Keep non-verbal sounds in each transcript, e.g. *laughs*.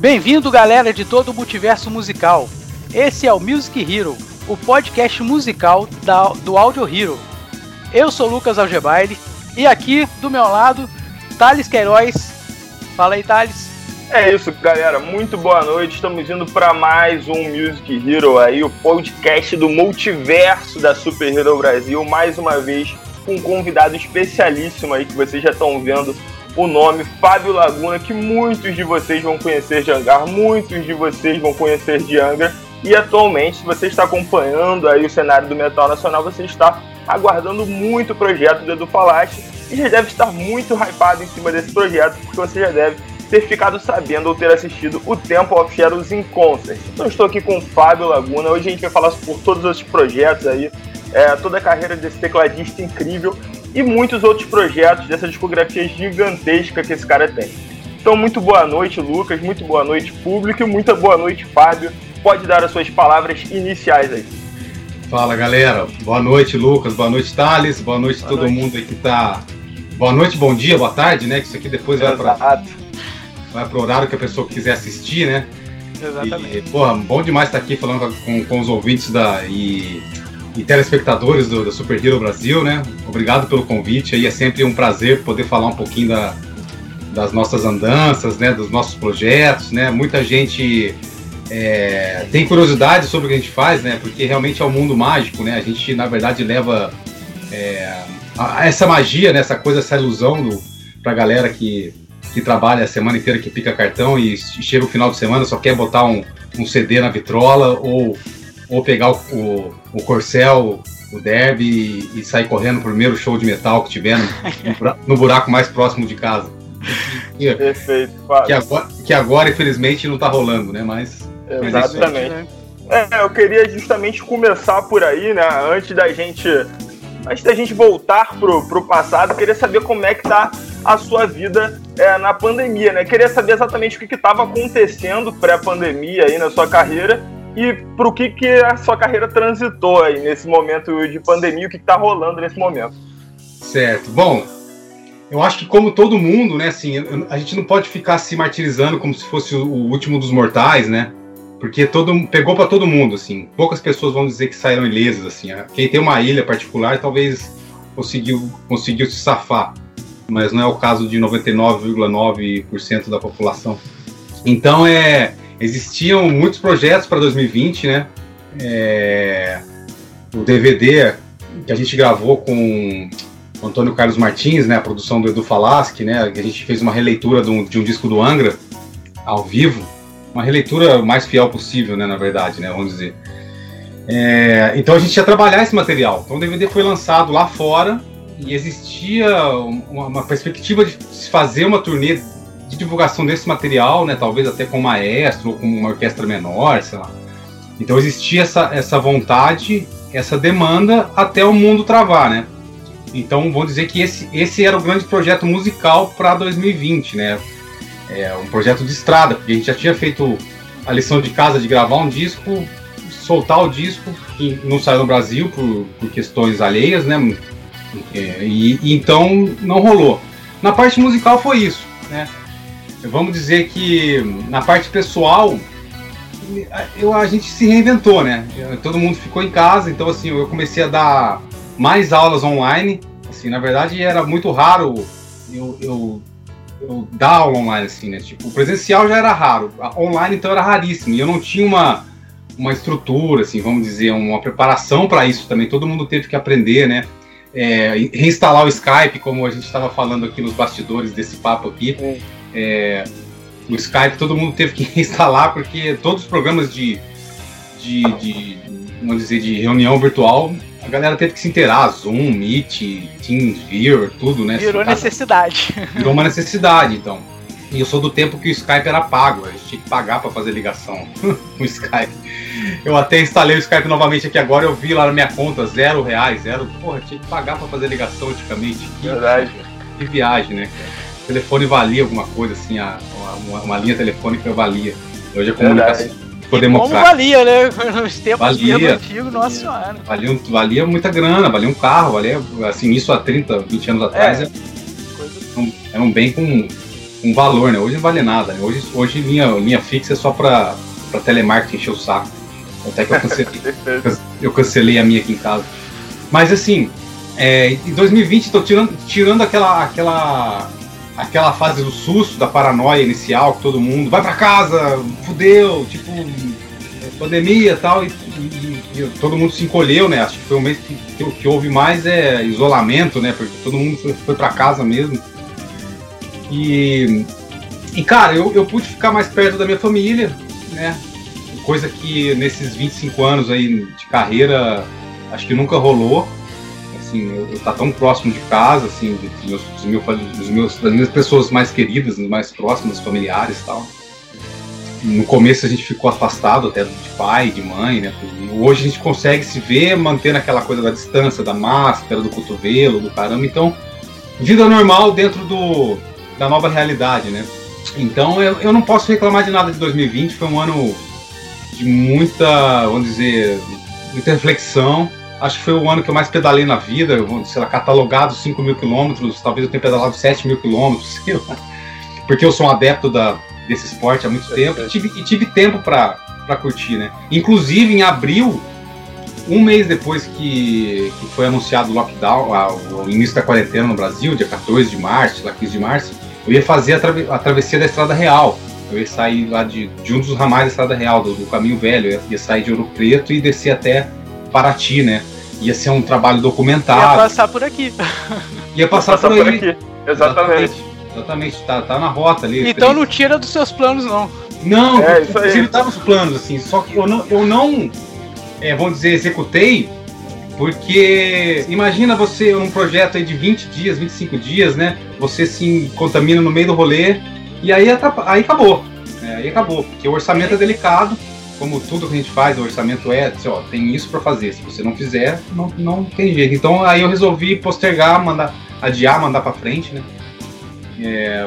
Bem-vindo, galera de todo o multiverso musical. Esse é o Music Hero, o podcast musical da, do Audio Hero. Eu sou Lucas Algebaile e aqui do meu lado, Thales Queiroz. Fala aí, Thales. É isso, galera. Muito boa noite. Estamos indo para mais um Music Hero aí, o podcast do multiverso da Super Hero Brasil. Mais uma vez com um convidado especialíssimo aí que vocês já estão vendo o nome Fábio Laguna, que muitos de vocês vão conhecer de Angar, muitos de vocês vão conhecer de Angra. E atualmente, se você está acompanhando aí o cenário do metal nacional, você está aguardando muito o projeto do Edu Falaste e já deve estar muito hypado em cima desse projeto, porque você já deve ter ficado sabendo ou ter assistido o Temple of Shadows in Concert. Então estou aqui com o Fábio Laguna, hoje a gente vai falar por todos esses projetos aí, é, toda a carreira desse tecladista incrível e muitos outros projetos dessa discografia gigantesca que esse cara tem. Então, muito boa noite, Lucas, muito boa noite, público, e muita boa noite, Fábio. Pode dar as suas palavras iniciais aí. Fala, galera. Boa noite, Lucas. Boa noite, Thales. Boa noite a todo noite. mundo aí que tá. Boa noite, bom dia, boa tarde, né? Que isso aqui depois vai para vai pro horário que a pessoa quiser assistir, né? Exatamente. E, porra, bom demais estar aqui falando com, com os ouvintes da, e e telespectadores do, do Super Hero Brasil, né? Obrigado pelo convite. Aí é sempre um prazer poder falar um pouquinho da, das nossas andanças, né? Dos nossos projetos, né? Muita gente é, tem curiosidade sobre o que a gente faz, né? Porque realmente é um mundo mágico, né? A gente na verdade leva é, a, a essa magia, né? Essa coisa, essa ilusão do, pra galera que que trabalha a semana inteira, que pica cartão e chega o final de semana só quer botar um, um CD na vitrola ou ou pegar o, o, o Corcel, o Derby e, e, sair correndo pro primeiro show de metal que tiver no, no buraco mais próximo de casa. Perfeito, que agora, que agora, infelizmente, não tá rolando, né? Mas. Exatamente. Mas é, eu queria justamente começar por aí, né? Antes da gente. Antes da gente voltar pro, pro passado, queria saber como é que tá a sua vida é, na pandemia, né? Queria saber exatamente o que estava acontecendo pré-pandemia aí na sua carreira e para o que, que a sua carreira transitou aí nesse momento de pandemia, o que está rolando nesse momento. Certo. Bom, eu acho que como todo mundo, né, assim, a gente não pode ficar se martirizando como se fosse o último dos mortais, né? Porque todo pegou para todo mundo, assim. Poucas pessoas vão dizer que saíram ilesas, assim. Quem tem uma ilha particular talvez conseguiu conseguiu se safar, mas não é o caso de 99,9% da população. Então é existiam muitos projetos para 2020, né? É, o DVD que a gente gravou com o Antônio Carlos Martins, né? A produção do Edu Falaschi, né? Que a gente fez uma releitura de um, de um disco do Angra ao vivo, uma releitura mais fiel possível, né? Na verdade, né? Vamos dizer. É, então a gente ia trabalhar esse material. Então o DVD foi lançado lá fora e existia uma, uma perspectiva de se fazer uma turnê de divulgação desse material, né? Talvez até com maestro ou com uma orquestra menor, sei lá. Então existia essa, essa vontade, essa demanda até o mundo travar, né? Então vou dizer que esse, esse era o grande projeto musical para 2020, né? É um projeto de estrada, porque a gente já tinha feito a lição de casa de gravar um disco, soltar o disco, que não saiu no Brasil por, por questões alheias, né? É, e, e, então não rolou. Na parte musical foi isso, né? Vamos dizer que na parte pessoal eu, a gente se reinventou, né? Todo mundo ficou em casa, então assim, eu comecei a dar mais aulas online. Assim, na verdade era muito raro eu, eu, eu dar aula online, assim, né? Tipo, o presencial já era raro, online então era raríssimo. E eu não tinha uma, uma estrutura, assim, vamos dizer, uma preparação para isso também. Todo mundo teve que aprender, né? É, reinstalar o Skype, como a gente estava falando aqui nos bastidores desse papo aqui. É é, o Skype todo mundo teve que *laughs* instalar porque todos os programas de, de, de, vamos dizer, de reunião virtual a galera teve que se inteirar, Zoom, Meet, TeamViewer, tudo, né? Virou necessidade. Virou uma necessidade, então. E eu sou do tempo que o Skype era pago, a gente tinha que pagar para fazer ligação *laughs* com o Skype. Eu até instalei o Skype novamente aqui agora, eu vi lá na minha conta, zero reais, zero. Porra, tinha que pagar para fazer ligação antigamente. Verdade. Que viagem, né, cara? Telefone valia alguma coisa, assim, a, uma, uma linha telefônica valia. Hoje a comunicação ficou democrática. Como valia, né? *laughs* Nos tempos valia, antigos, nossa senhora. Valia, valia muita grana, valia um carro, valia, assim, isso há 30, 20 anos atrás, é. era, um, era um bem com um valor, né? Hoje não vale nada, né? Hoje, hoje linha, linha fixa é só para telemarketing encher o saco. Até que eu cancelei, *laughs* eu cancelei a minha aqui em casa. Mas assim, é, em 2020 estou tirando, tirando aquela, aquela, aquela fase do susto, da paranoia inicial, que todo mundo vai para casa, fudeu, tipo, pandemia tal, e, e, e, todo mundo se encolheu, né? Acho que foi um mês que, que, que houve mais é, isolamento, né? Porque todo mundo foi, foi para casa mesmo. E, e cara, eu, eu pude ficar mais perto da minha família, né? Coisa que nesses 25 anos aí de carreira acho que nunca rolou. Assim, eu, tá tão próximo de casa, assim, dos meus, dos meus, dos meus, das minhas pessoas mais queridas, mais próximas, familiares e tal. No começo a gente ficou afastado até de pai, de mãe, né? Hoje a gente consegue se ver mantendo aquela coisa da distância, da máscara, do cotovelo, do caramba. Então, vida normal dentro do, da nova realidade, né? Então eu, eu não posso reclamar de nada de 2020, foi um ano de muita, vamos dizer, muita reflexão. Acho que foi o ano que eu mais pedalei na vida, sei lá, catalogado 5 mil quilômetros, talvez eu tenha pedalado 7 mil quilômetros, *laughs* sei lá. Porque eu sou um adepto da, desse esporte há muito tempo e tive, e tive tempo para curtir, né? Inclusive em abril, um mês depois que, que foi anunciado o lockdown, a, o início da quarentena no Brasil, dia 14 de março, lá 15 de março, eu ia fazer a, tra a travessia da Estrada Real. Eu ia sair lá de, de um dos ramais da Estrada Real, do, do Caminho Velho. Eu ia, ia sair de Ouro Preto e descer até Paraty, né? Ia ser um trabalho documentado. Ia passar por aqui. *laughs* Ia passar, passar por, por, aqui. Exatamente. Exatamente, tá, tá na rota ali. Então não tira dos seus planos, não. Não, é, isso aí. tá nos planos, assim. Só que eu não, eu não é, vamos dizer, executei porque imagina você num projeto aí de 20 dias, 25 dias, né? Você se contamina no meio do rolê e aí, aí acabou. É, aí acabou, porque o orçamento é delicado, como tudo que a gente faz, o orçamento é, assim, ó, tem isso para fazer. Se você não fizer, não, não tem jeito. Então aí eu resolvi postergar, mandar, adiar, mandar para frente, né? É,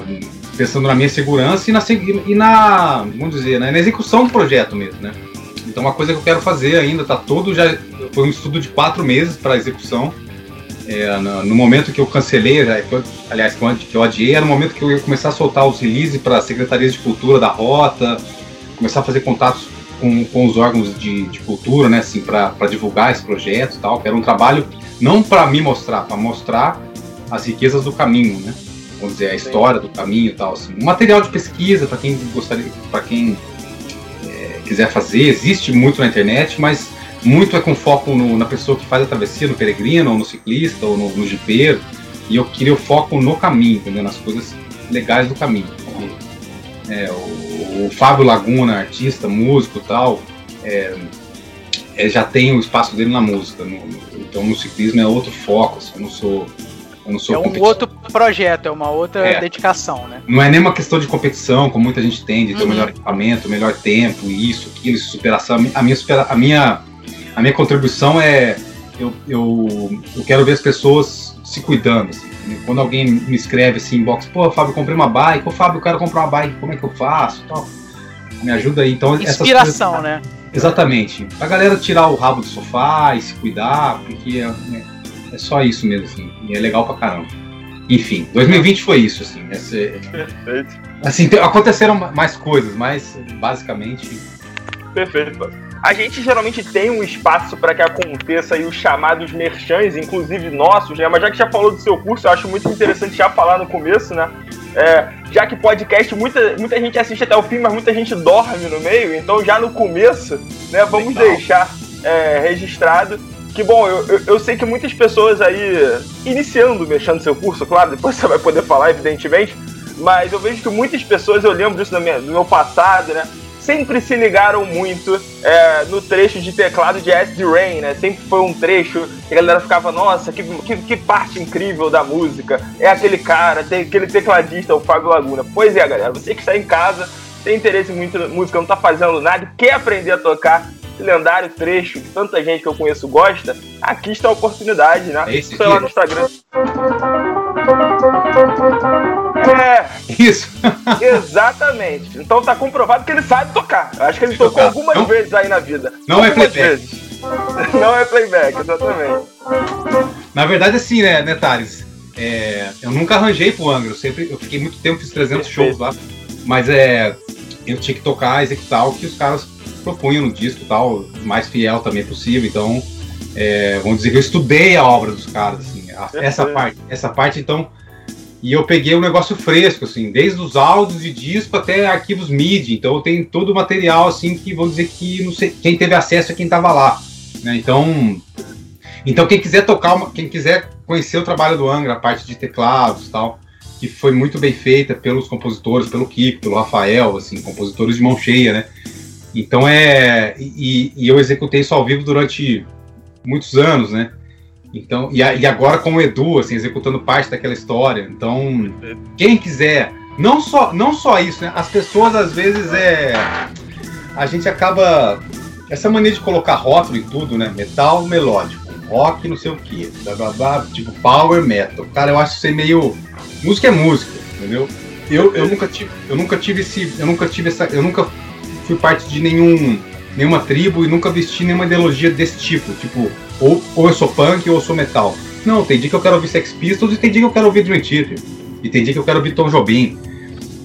pensando na minha segurança e na, e na, vamos dizer, né, na execução do projeto mesmo, né? Então, uma coisa que eu quero fazer ainda, tá todo já. Foi um estudo de quatro meses para execução. É, no, no, momento que eu cancelei, já, que eu, aliás, que eu, que eu adiei, era no momento que eu ia começar a soltar os releases para as secretarias de cultura da rota, começar a fazer contatos com, com os órgãos de, de cultura, né, assim, para divulgar esse projeto e tal, que era um trabalho não para me mostrar, para mostrar as riquezas do caminho, né? Vamos dizer, a história do caminho e tal, assim. Um material de pesquisa para quem gostaria, para quem quiser fazer, existe muito na internet, mas muito é com foco no, na pessoa que faz a travessia, no peregrino, ou no ciclista, ou no, no jipeiro. E eu queria o foco no caminho, entendeu? nas coisas legais do caminho. É, o, o, Fábio Laguna, artista, músico e tal, é, é, já tem o espaço dele na música. No, então no ciclismo é outro foco, assim, eu não sou é um outro projeto, é uma outra é. dedicação, né? Não é nem uma questão de competição, como muita gente tem, de ter uhum. o melhor equipamento, o melhor tempo, isso, aquilo, isso, superação. A minha, a minha, a minha contribuição é eu, eu, eu quero ver as pessoas se cuidando. Assim. Quando alguém me escreve assim, inbox, pô, Fábio, comprei uma bike, pô, Fábio, eu quero comprar uma bike, como é que eu faço? Tal. Me ajuda aí. Então, Inspiração, coisas, né? Exatamente. A galera tirar o rabo do sofá e se cuidar, porque né, é só isso mesmo, assim. E é legal pra caramba. Enfim, 2020 foi isso, assim. Esse, Perfeito. Assim, aconteceram mais coisas, mas basicamente. Perfeito. A gente geralmente tem um espaço para que aconteça aí os chamados merchans, inclusive nossos, né? Mas já que já falou do seu curso, eu acho muito interessante já falar no começo, né? É, já que podcast, muita, muita gente assiste até o fim, mas muita gente dorme no meio, então já no começo, né, vamos Legal. deixar é, registrado que bom, eu, eu, eu, sei que muitas pessoas aí, iniciando, mexendo seu curso, claro, depois *laughs* você vai poder falar, evidentemente, mas eu vejo que muitas pessoas, eu lembro disso do meu passado, né? Sempre se ligaram muito é, no trecho de teclado de Acid Rain, né? Sempre foi um trecho que a galera ficava, nossa, que, que, que parte incrível da música. É aquele cara, tem aquele tecladista, o Fábio Laguna. Pois é, galera, você que está em casa, tem interesse muito em música, não está fazendo nada, quer aprender a tocar, esse lendário trecho que tanta gente que eu conheço gosta, aqui está a oportunidade, né? Esse Foi lá no Instagram. É. Isso. *laughs* Exatamente. Então tá comprovado que ele sabe tocar. Acho que ele tocou tocar. algumas não, vezes aí na vida. Não é algumas é playback. Vezes. *laughs* Não é playback, exatamente. Na verdade, assim, né, né Thales? é, eu nunca arranjei pro Angra, eu sempre, eu fiquei muito tempo, fiz 300 shows lá, mas é, eu tinha que tocar, executar o que os caras propunham no disco tal, o mais fiel também possível, então, é, vamos dizer que eu estudei a obra dos caras, assim, essa parte, essa parte, então, e eu peguei um negócio fresco, assim, desde os áudios de disco até arquivos MIDI. Então eu tenho todo o material, assim, que vou dizer que não sei, quem teve acesso é quem estava lá. Né? Então, então quem quiser tocar, quem quiser conhecer o trabalho do Angra, a parte de teclados tal, que foi muito bem feita pelos compositores, pelo Kiko, pelo Rafael, assim, compositores de mão cheia, né? Então é. E, e eu executei isso ao vivo durante muitos anos, né? Então, e, a, e, agora com o Edu, assim, executando parte daquela história. Então, quem quiser, não só, não só isso, né? As pessoas às vezes é. A gente acaba. Essa mania de colocar rótulo e tudo, né? Metal melódico, rock não sei o que, blá, blá, blá, tipo power metal. Cara, eu acho isso aí meio. Música é música, entendeu? Eu, eu nunca tive, eu nunca tive esse, eu nunca tive essa, eu nunca fui parte de nenhum, nenhuma tribo e nunca vesti nenhuma ideologia desse tipo, tipo ou, ou eu sou punk ou eu sou metal. Não, tem dia que eu quero ouvir Sex Pistols e tem dia que eu quero ouvir Dream Theater. E tem dia que eu quero ouvir Tom Jobim.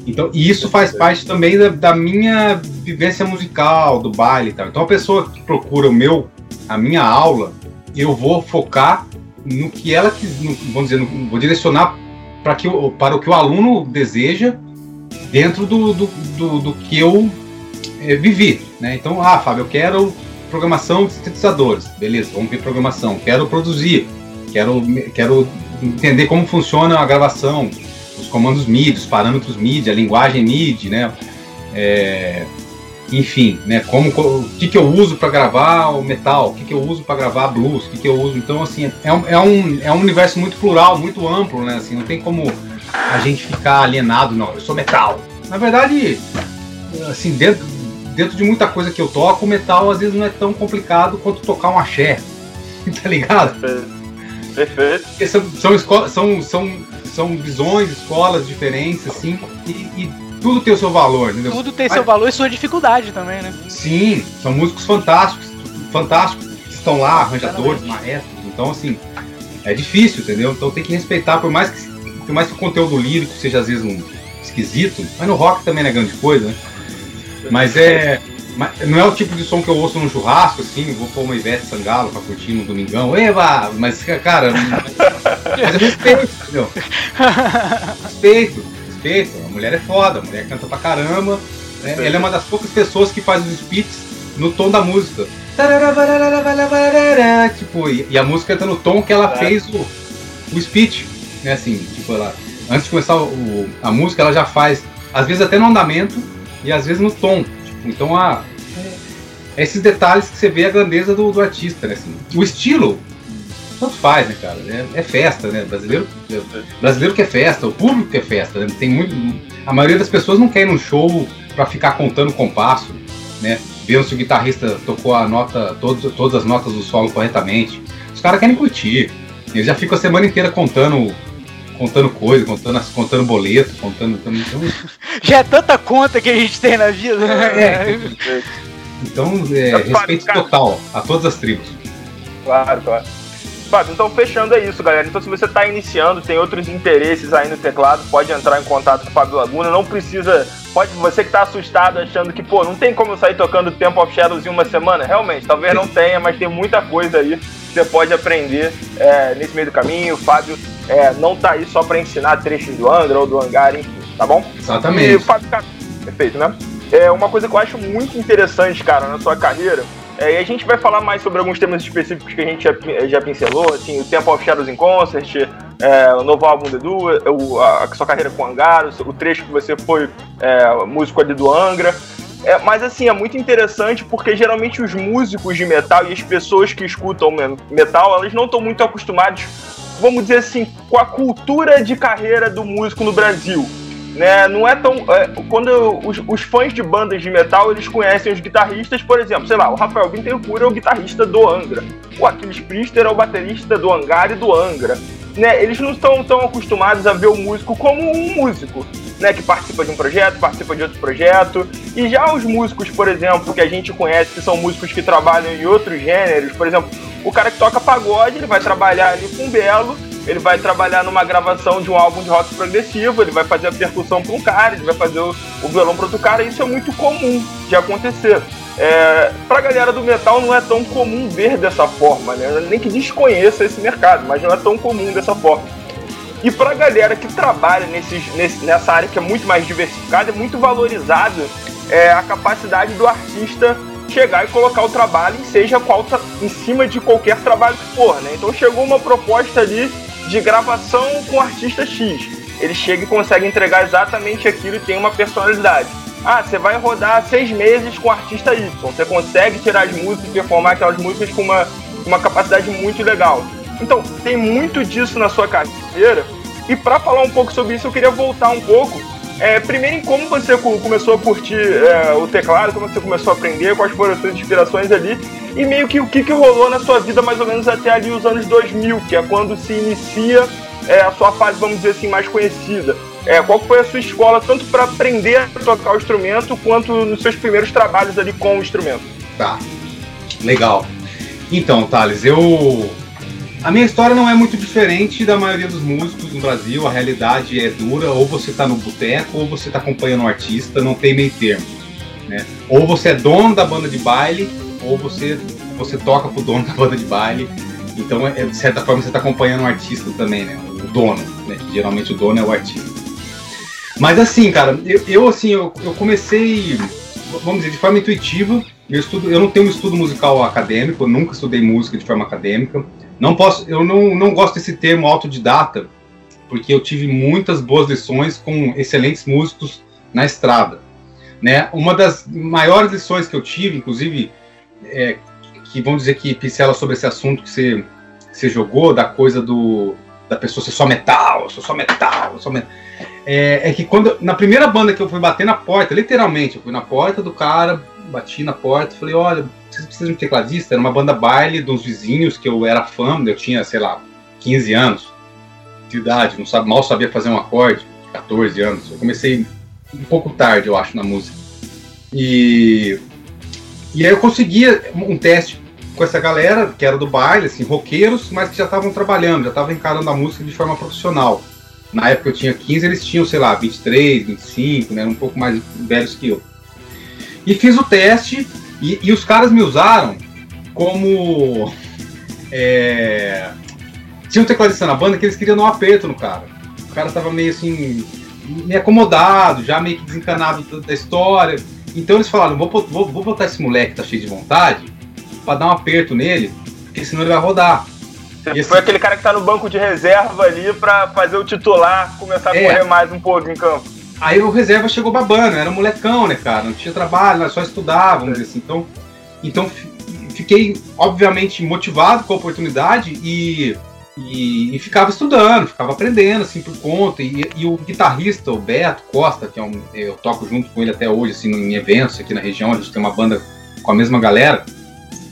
Então, e isso faz parte também da, da, minha vivência musical, do baile e tal. Então, a pessoa que procura o meu, a minha aula, eu vou focar no que ela quis, vamos dizer, no, vou direcionar para, que, para o que o aluno deseja dentro do, do, do, do que eu é, vivi. Né? Então, ah, Fábio, eu quero programação de sintetizadores. Beleza, vamos ver programação. Quero produzir, quero, quero entender como funciona a gravação, os comandos MIDI, os parâmetros MIDI, a linguagem MIDI, né? É, enfim, né? Como, o que, que eu uso para gravar o metal, o que, que eu uso para gravar blues, o que, que eu uso. Então, assim, é um, é, um, é um universo muito plural, muito amplo, né? Assim, não tem como a gente ficar alienado, não. Eu sou metal. Na verdade, assim, dentro dentro de muita coisa que eu toco, o metal às vezes não é tão complicado quanto tocar um axé. *laughs* tá ligado? Perfeito. Porque são, são, são, são, são visões, escolas diferentes, assim, e, e tudo tem o seu valor, entendeu? Tudo tem Mas, seu valor e sua dificuldade também, né? Sim, são músicos fantásticos, fantásticos, que estão lá, arranjadores, maestros, então assim, é difícil, entendeu? Então tem que respeitar, por mais que, por mais que o conteúdo lírico seja às vezes um esquisito, mas no rock também não é grande coisa, né? Mas é. Não é o tipo de som que eu ouço num churrasco, assim, vou pôr uma Ivete Sangalo pra curtir no domingão. Eva! Mas, cara. *laughs* mas eu respeito, entendeu? *laughs* Respeito, respeito. A mulher é foda, a mulher canta pra caramba. Né? Ela é uma das poucas pessoas que faz os spits no tom da música. Tipo, e a música tá no tom que ela fez o, o speech. Né, assim, tipo, ela. Antes de começar o, a música, ela já faz, às vezes até no andamento, e às vezes no tom. Tipo, então, a, é esses detalhes que você vê a grandeza do, do artista, né? Assim. O estilo, tanto faz, né, cara? É, é, festa, né? Brasileiro, brasileiro que é festa, o público que é festa. Né? Tem muito, a maioria das pessoas não quer ir num show para ficar contando compasso, né? Vendo se o guitarrista tocou a nota, todos, todas as notas do solo corretamente. Os caras querem curtir. Eles já ficam a semana inteira contando contando coisa, contando, contando boleto, contando. Então... *laughs* Já é tanta conta que a gente tem na vida. Né? É, então, é, respeito total a todas as tribos. Claro, claro. Fábio, então fechando é isso, galera. Então, se você está iniciando, tem outros interesses aí no teclado, pode entrar em contato com o Fábio Laguna. Não precisa. Pode, você que está assustado achando que, pô, não tem como eu sair tocando Temple of Shadows em uma semana. Realmente, talvez não tenha, mas tem muita coisa aí que você pode aprender é, nesse meio do caminho. O Fábio é, não tá aí só para ensinar trechos do Angra ou do Hangar, enfim, tá bom? Exatamente. E o Fábio, perfeito, né? É uma coisa que eu acho muito interessante, cara, na sua carreira é, e a gente vai falar mais sobre alguns temas específicos que a gente já, já pincelou, assim, o Tempo of Shadows in Concert, é, o novo álbum do Edu, o, a, a, sua carreira com o Angar, o, o trecho que você foi é, músico ali do Angra. É, mas assim, é muito interessante porque geralmente os músicos de metal e as pessoas que escutam metal, elas não estão muito acostumadas, vamos dizer assim, com a cultura de carreira do músico no Brasil né? Não é tão. É, quando os, os, fãs de bandas de metal eles conhecem os guitarristas, por exemplo, sei lá, o Rafael Bittencourt é o guitarrista do Angra, o Aquiles Priester é o baterista do Hangar e do Angra. Né, eles não estão tão acostumados a ver o músico como um músico, né, que participa de um projeto, participa de outro projeto. E já os músicos, por exemplo, que a gente conhece, que são músicos que trabalham em outros gêneros, por exemplo, o cara que toca pagode, ele vai trabalhar ali com belo, ele vai trabalhar numa gravação de um álbum de rock progressivo, ele vai fazer a percussão para um cara, ele vai fazer o, o violão para outro cara, isso é muito comum de acontecer. É, para a galera do metal não é tão comum ver dessa forma, né? nem que desconheça esse mercado, mas não é tão comum dessa forma. E para a galera que trabalha nesse, nessa área que é muito mais diversificada, é muito valorizada é, a capacidade do artista chegar e colocar o trabalho, seja qual em cima de qualquer trabalho que for, né? Então chegou uma proposta ali de gravação com artista X. Ele chega e consegue entregar exatamente aquilo e tem uma personalidade. Ah, você vai rodar seis meses com artista Y. Você consegue tirar as músicas e performar aquelas músicas com uma, uma capacidade muito legal. Então, tem muito disso na sua carreira. E para falar um pouco sobre isso, eu queria voltar um pouco é, primeiro, em como você começou a curtir é, o teclado, como você começou a aprender, quais foram as suas inspirações ali, e meio que o que, que rolou na sua vida mais ou menos até ali os anos 2000, que é quando se inicia é, a sua fase, vamos dizer assim, mais conhecida. É, qual foi a sua escola, tanto para aprender a tocar o instrumento, quanto nos seus primeiros trabalhos ali com o instrumento? Tá, legal. Então, Thales, eu a minha história não é muito diferente da maioria dos músicos no Brasil. A realidade é dura. Ou você está no boteco, ou você está acompanhando um artista. Não tem meio termo. Né? Ou você é dono da banda de baile, ou você, você toca pro dono *laughs* da banda de baile. Então, é, de certa forma, você está acompanhando um artista também, né? O dono, né? Geralmente o dono é o artista. Mas assim, cara, eu, eu assim, eu, eu comecei, vamos dizer, de forma intuitiva. Eu, estudo, eu não tenho um estudo musical acadêmico, eu nunca estudei música de forma acadêmica. Não posso, eu não, não gosto desse termo autodidata, porque eu tive muitas boas lições com excelentes músicos na estrada. Né? Uma das maiores lições que eu tive, inclusive, é, que vão dizer que pincela sobre esse assunto que você, que você jogou, da coisa do da pessoa ser só metal, sou só metal, só metal. É, é, que quando na primeira banda que eu fui bater na porta, literalmente, eu fui na porta do cara, bati na porta, falei, olha, vocês precisam de tecladista? Era uma banda baile dos vizinhos que eu era fã, eu tinha, sei lá, 15 anos de idade, não sabe, mal sabia fazer um acorde, 14 anos. Eu comecei um pouco tarde, eu acho, na música. E, e aí eu conseguia um teste com essa galera, que era do baile, assim, roqueiros, mas que já estavam trabalhando, já estavam encarando a música de forma profissional. Na época eu tinha 15, eles tinham, sei lá, 23, 25, né, um pouco mais velhos que eu. E fiz o teste e, e os caras me usaram como. É, tinha um tecladista na banda que eles queriam dar um aperto no cara. O cara tava meio assim, meio acomodado, já meio que desencanado da, história. Então eles falaram: vou, vou, vou botar esse moleque que tá cheio de vontade para dar um aperto nele, porque senão ele vai rodar. Você foi aquele cara que tá no banco de reserva ali para fazer o titular começar a é, correr mais um pouco em campo. Aí o reserva chegou babando, era molecão, né, cara? Não tinha trabalho, só estudava, vamos dizer assim. Então, então fiquei, obviamente, motivado com a oportunidade e, e, e, ficava estudando, ficava aprendendo, assim, por conta. E, e, o guitarrista, o Beto Costa, que é um, eu toco junto com ele até hoje, assim, em eventos aqui na região, a gente tem uma banda com a mesma galera.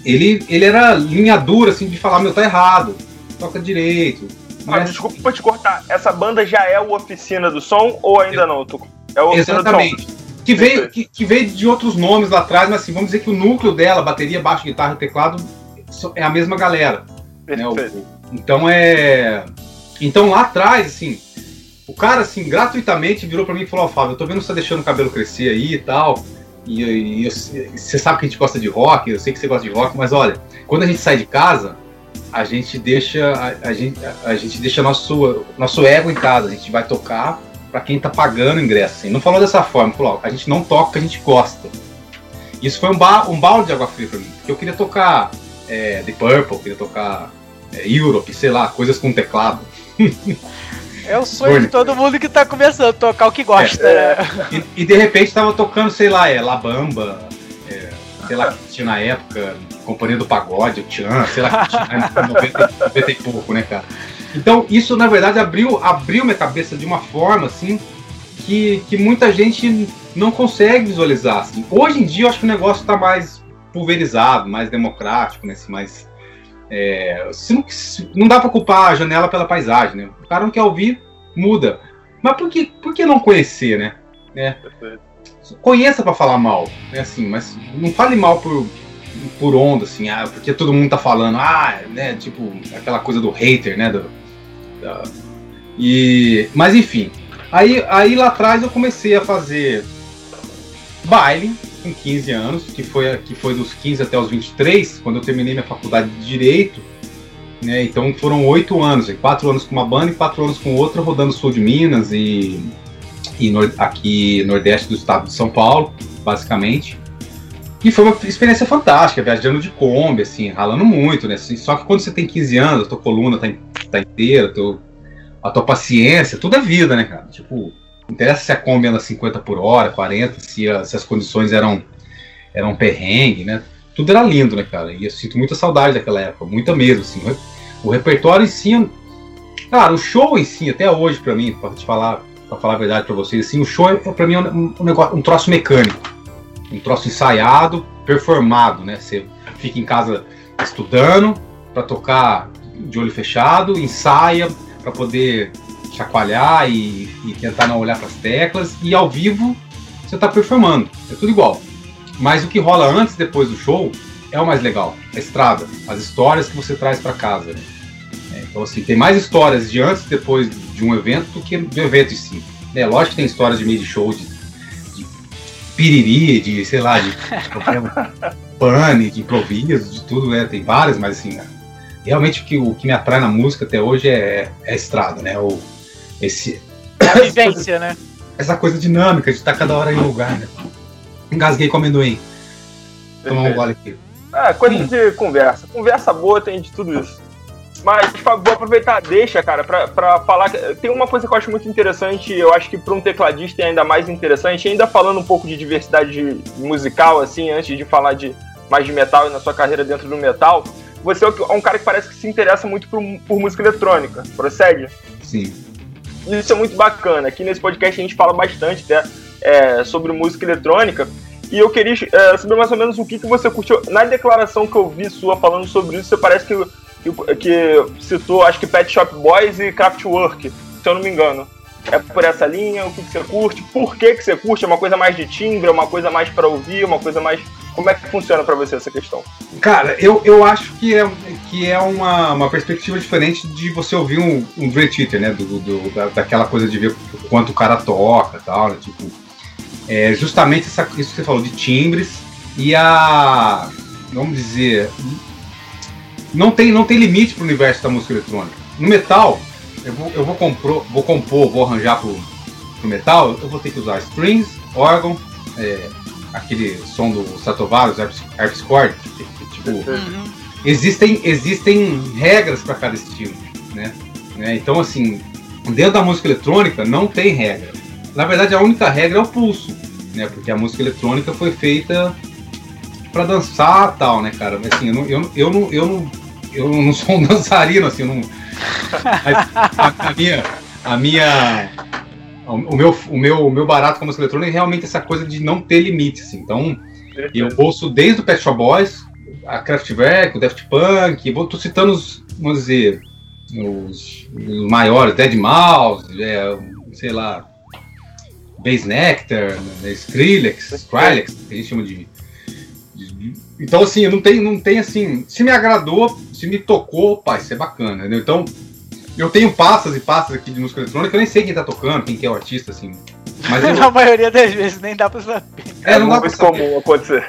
Ele, ele era linha dura, assim, de falar, meu, tá errado, toca direito, mas desculpa te cortar, essa banda já é o Oficina do Som ou ainda não? É o Oficina Exatamente. do Som. Que veio, que, que, veio de outros nomes lá atrás, mas assim, vamos dizer que o núcleo dela, bateria, baixo, guitarra e teclado, é a mesma galera. Né? O, então é. Então lá atrás, assim, o cara, assim, gratuitamente virou para mim e falou: Ó, oh, Fábio, eu tô vendo você tá deixando o cabelo crescer aí e tal. E, e, e você sabe que a gente gosta de rock, eu sei que você gosta de rock, mas olha, quando a gente sai de casa, a gente deixa a, a gente, a, a, gente deixa nosso, nosso ego em casa, a gente vai tocar para quem tá pagando o ingresso. Assim. Não falou dessa forma, falou, a gente não toca porque a gente gosta. Isso foi um, ba um balde de água fria para mim, porque eu queria tocar é, The Purple, queria tocar é, Europe, sei lá, coisas com teclado. *laughs* É o sonho de todo mundo que tá começando a tocar o que gosta, é, né? E, e, de repente tava tocando, sei lá, é Labamba, é, sei lá, que tinha na época, Companhia do Pagode, o Tchan, sei lá, que tinha 90, 90 e pouco, né, cara? Então, isso na verdade abriu, abriu minha cabeça de uma forma assim que, que muita gente não consegue visualizar. Assim. Hoje em dia, eu acho que o negócio está mais pulverizado, mais democrático, né? Assim, mais, é, não, não dá para culpar a janela pela paisagem, né? O cara não quer ouvir, muda. Mas por que, por que não conhecer, né? É. Conheça para falar mal, né? Assim, mas não fale mal por, por onda, assim, ah, porque todo mundo tá falando, ah, né, tipo, aquela coisa do hater, né, do, E, mas enfim, aí, aí lá atrás eu comecei a fazer baile com 15 anos, que foi, que foi dos 15 até os 23, quando eu terminei minha faculdade de Direito. Né, então foram oito anos, quatro anos com uma banda e quatro anos com outra, rodando sul de Minas e, e aqui nordeste do estado de São Paulo, basicamente. E foi uma experiência fantástica, viajando de Kombi, assim, ralando muito, né? Assim, só que quando você tem 15 anos, a tua coluna tá, tá inteira, teu, a tua paciência, tudo é vida, né, cara? Tipo, não interessa se a Kombi anda 50 por hora, 40, se, a, se as condições eram, eram perrengue, né? Tudo era lindo, né, cara? E eu sinto muita saudade daquela época, muita mesmo, assim. O repertório em si, cara, o show em si, até hoje, para mim, pra te falar, para falar a verdade para vocês, assim, o show é, para mim é um, um, negócio, um troço mecânico um troço ensaiado, performado, né? Você fica em casa estudando para tocar de olho fechado, ensaia para poder chacoalhar e, e, tentar não olhar para as teclas e ao vivo você está performando, é tudo igual. Mas o que rola antes e depois do show é o mais legal, a estrada, as histórias que você traz para casa. Né? É, então assim, tem mais histórias de antes e depois de um evento do que do evento em si. É, lógico que tem histórias de meio de show, de piriri, de, sei lá, de *laughs* pane, de improviso, de tudo, né? Tem várias, mas assim, realmente o que, o que me atrai na música até hoje é, é a estrada, né? O, esse, é a vivência, né? Essa coisa dinâmica de estar cada hora em um lugar, né? Engasguei com amendoim. Tomar um gole aqui. Ah, coisa hum. de conversa. Conversa boa tem de tudo isso. Mas vou aproveitar, deixa, cara, pra, pra falar. Tem uma coisa que eu acho muito interessante, eu acho que para um tecladista é ainda mais interessante, ainda falando um pouco de diversidade musical, assim, antes de falar de mais de metal e na sua carreira dentro do metal, você é, é um cara que parece que se interessa muito por, por música eletrônica, procede? Sim. Isso é muito bacana. Aqui nesse podcast a gente fala bastante né, é, sobre música eletrônica. E eu queria é, saber mais ou menos o que, que você curtiu. Na declaração que eu vi sua falando sobre isso, você parece que que, citou, acho que Pet Shop Boys e Kraftwerk, se eu não me engano. É por essa linha, o que, que você curte, por que, que você curte? É uma coisa mais de timbre, é uma coisa mais para ouvir, uma coisa mais. Como é que funciona para você essa questão? Cara, eu, eu acho que é, que é uma, uma perspectiva diferente de você ouvir um, um Dream Theater, né? Do, do, da, daquela coisa de ver quanto o cara toca e tal, né? Tipo, é justamente essa, isso que você falou de timbres e a. Vamos dizer, não tem, não tem limite para o universo da música eletrônica. No metal, eu vou, eu vou, compor, vou compor, vou arranjar pro, pro metal, eu vou ter que usar strings, órgão, é, aquele som do Stratovarius, harpsichord, tipo, uhum. existem, existem regras para cada estilo, né? né? Então, assim, dentro da música eletrônica não tem regra. Na verdade, a única regra é o pulso, né? Porque a música eletrônica foi feita para dançar tal, né, cara? Mas assim, eu não, eu, eu, não, eu não eu não sou um dançarino, assim, não. A, a, minha. A minha o meu, o meu, o meu barato com música eletrônica é realmente essa coisa de não ter limite, assim. Então, eu ouço desde o Pet Shop Boys, a Kraftwerk, o Daft Punk, vou tô citando os, vamos dizer, os, os maiores, Dead Mouse, é, sei lá, Bass Nectar, né, Skrillex, Skrillex, que a gente chama de então, assim, não tem, não tem assim. Se me agradou, se me tocou, pá, isso é bacana, entendeu? Então, eu tenho passas e passas aqui de música eletrônica, eu nem sei quem tá tocando, quem que é o artista, assim. Mas eu... *laughs* Na maioria das vezes nem dá pra saber. É, é não dá pra saber. comum acontecer.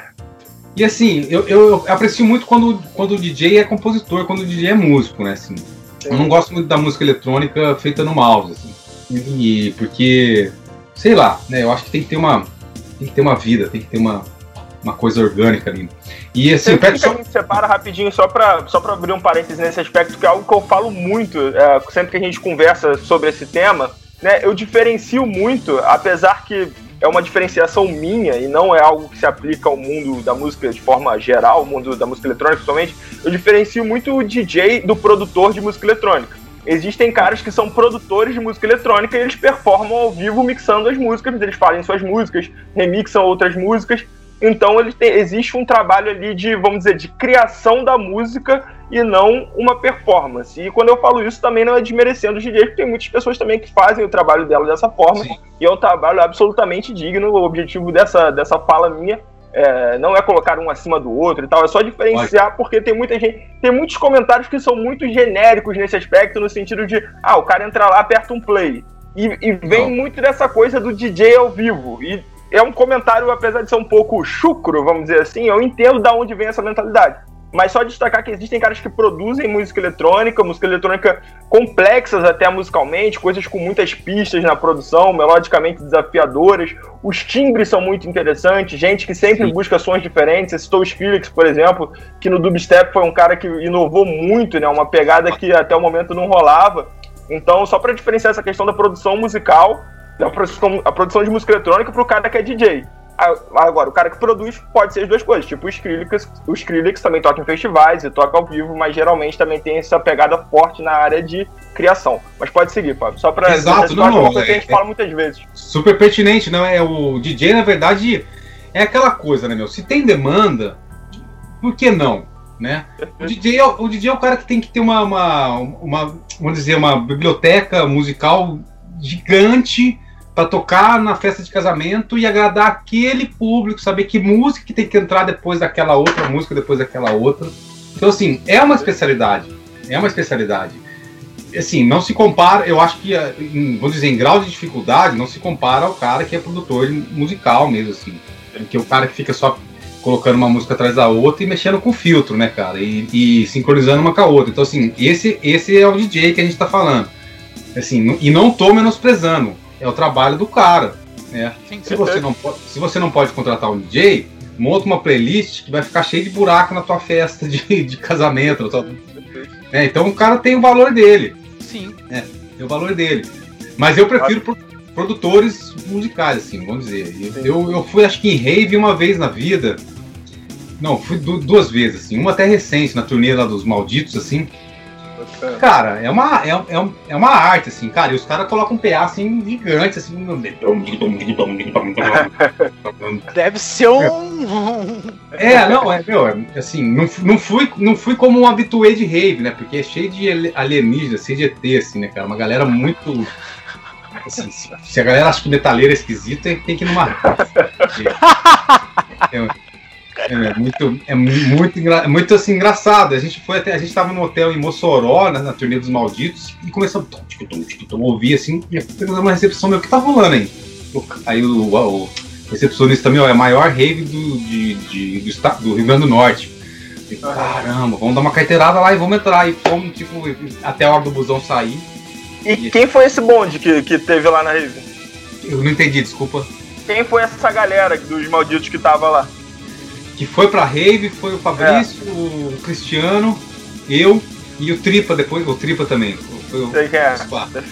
E assim, eu, eu, aprecio muito quando, quando o DJ é compositor, quando o DJ é músico, né? Assim. Eu não gosto muito da música eletrônica feita no mouse, assim. E, porque, sei lá, né? Eu acho que tem que ter uma, tem que ter uma vida, tem que ter uma, uma coisa orgânica ali. E assim, o Pet Shop... a gente separa rapidinho só para só pra abrir um parênteses nesse aspecto, que é algo que eu falo muito é, sempre que a gente conversa sobre esse tema, né? Eu diferencio muito, apesar que é uma diferenciação minha e não é algo que se aplica ao mundo da música de forma geral, o mundo da música eletrônica somente, eu diferencio muito o DJ do produtor de música eletrônica. Existem caras que são produtores de música eletrônica e eles performam ao vivo mixando as músicas, eles fazem suas músicas, remixam outras músicas, então ele tem, existe um trabalho ali de, vamos dizer, de criação da música e não uma performance. E quando eu falo isso também não é desmerecendo os DJs, porque tem muitas pessoas também que fazem o trabalho dela dessa forma, Sim. e é um trabalho absolutamente digno. O objetivo dessa, dessa fala minha é, não é colocar um acima do outro e tal, é só diferenciar porque tem muita gente, tem muitos comentários que são muito genéricos nesse aspecto, no sentido de, ah, o cara entra lá, aperta um play. E, e vem não. muito dessa coisa do DJ ao vivo. E é um comentário, apesar de ser um pouco chucro, vamos dizer assim, eu entendo da onde vem essa mentalidade. Mas só destacar que existem caras que produzem música eletrônica, música eletrônica complexas até musicalmente, coisas com muitas pistas na produção, melodicamente desafiadoras. Os timbres são muito interessantes, gente que sempre Sim. busca sons diferentes. Você citou o Skrillex, por exemplo, que no dubstep foi um cara que inovou muito, né? Uma pegada que até o momento não rolava. Então, só para diferenciar essa questão da produção musical, da produção, a produção de música eletrônica para o cara que é DJ. Agora, o cara que produz pode ser as duas coisas. Tipo, o Skrillex, o Skrillex também toca em festivais e toca ao vivo, mas geralmente também tem essa pegada forte na área de criação. Mas pode seguir, Fábio. Só pra Exato, não, não, que a gente é, fala muitas vezes. Super pertinente, não? É o DJ, na verdade, é aquela coisa, né, meu? Se tem demanda, por que não? Né? O, DJ é, o DJ é o cara que tem que ter uma, uma, uma vamos dizer, uma biblioteca musical gigante para tocar na festa de casamento e agradar aquele público, saber que música que tem que entrar depois daquela outra música, depois daquela outra. Então, assim, é uma especialidade. É uma especialidade. Assim, não se compara, eu acho que, vamos dizer, em grau de dificuldade, não se compara ao cara que é produtor musical mesmo, assim. Que é o cara que fica só colocando uma música atrás da outra e mexendo com filtro, né, cara? E, e sincronizando uma com a outra. Então, assim, esse, esse é o DJ que a gente tá falando. Assim, e não tô menosprezando é o trabalho do cara. Né? Se, você não pode, se você não pode contratar um DJ, monta uma playlist que vai ficar cheio de buraco na tua festa de, de casamento. Tua... É, então o cara tem o valor dele. Sim. É, tem o valor dele. Mas eu prefiro pro, produtores musicais, assim, vamos dizer. Eu, eu fui, acho que em rave uma vez na vida. Não, fui duas vezes, assim. Uma até recente, na turnê lá dos Malditos, assim. Cara, é uma, é, é, é uma arte, assim, cara. E os caras colocam um PA assim, gigante, assim. *laughs* Deve ser um. É, não, é, meu, é, assim, não, não, fui, não fui como um habituê de rave, né? Porque é cheio de alienígenas, cheio de ET, assim, né, cara? Uma galera muito. Assim, se a galera acha que metaleiro é esquisito, tem que ir numa. É, é *laughs* muito, é muito, muito assim, engraçado. A gente foi até, a gente tava no hotel em Mossoró, né, na turnê dos malditos, e começou a ouvir assim, e pegou uma recepção meu, o que tá rolando aí? Aí o, o recepcionista também, ó, é a maior rave do, de, de, do, estado, do Rio Grande do Norte. Caramba, vamos dar uma carteirada lá e vamos entrar. E fomos, tipo, até a hora do busão sair. E, e quem foi esse bonde que, que teve lá na rave? Eu não entendi, desculpa. Quem foi essa galera dos malditos que tava lá? Que foi pra Rave, foi o Fabrício, é. o Cristiano, eu e o Tripa depois, o Tripa também. Foi o, Sei que é.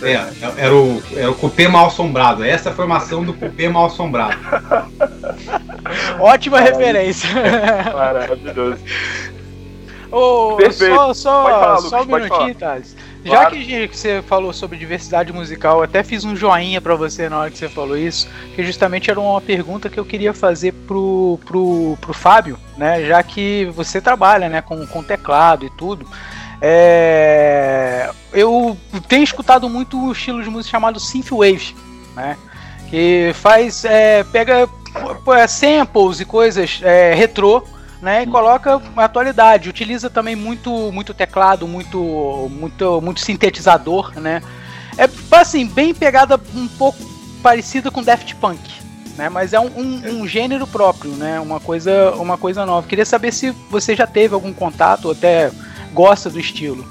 é, é era o, era o Cupê mal assombrado. Essa é a formação do Cupê mal assombrado. *laughs* Ótima referência. Maravilhoso. Oh, Perfeito. Só, só, falar, só um minutinho, Thales. Já que você falou sobre diversidade musical, eu até fiz um joinha para você na hora que você falou isso, que justamente era uma pergunta que eu queria fazer pro, pro, pro Fábio, né? Já que você trabalha né, com, com teclado e tudo. É, eu tenho escutado muito um estilo de música chamado synthwave, né? Que faz é, pega é, samples e coisas é, retrô né, e coloca atualidade. Utiliza também muito, muito teclado, muito, muito, muito sintetizador, né? É assim, bem pegada um pouco parecida com Daft Punk, né? Mas é um, um, um gênero próprio, né? Uma coisa, uma coisa nova. Queria saber se você já teve algum contato ou até gosta do estilo.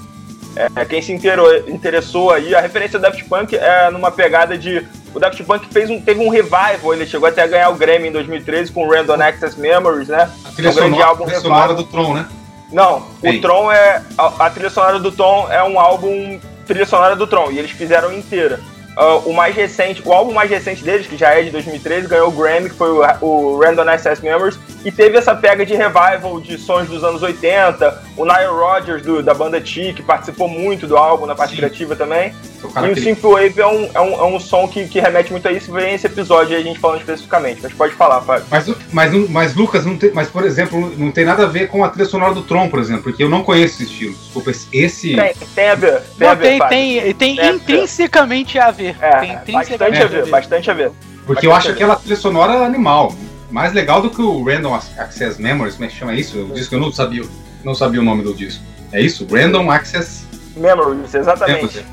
É, quem se interessou aí, a referência Daft Punk é numa pegada de o Daft Punk fez um, teve um revival, ele chegou até a ganhar o Grammy em 2013 com Random Access Memories, né? A trilha, um sonora, álbum trilha sonora do Tron, né? Não, Ei. o Tron é. A, a, trilha sonora do Tron é um álbum trilha sonora do Tron, e eles fizeram inteira. Uh, o mais recente, o álbum mais recente deles, que já é de 2013, ganhou o Grammy, que foi o, o Random Access Memories, e teve essa pega de revival de sons dos anos 80. O Nile Rodgers, do, da banda T, que participou muito do álbum na parte Sim. criativa também. E o Synthwave é um, é um, é um som que, que remete muito a isso, vem esse episódio aí a gente falando especificamente. Mas pode falar, Fábio. Mas, mas, mas Lucas, não tem, mas por exemplo, não tem nada a ver com a trilha sonora do Tron, por exemplo, porque eu não conheço esse estilo. Desculpa, esse. Tem, tem a ver. Tem, não, a ver, tem, tem, tem, tem, intrinsecamente a ver. É, tem intrinsecamente bastante a ver, bastante a ver. Porque bastante eu acho aquela trilha sonora animal. mais legal do que o Random Access Memories, como é que chama isso? O disco eu não sabia, não sabia o nome do disco. É isso? Random Access Memories, exatamente.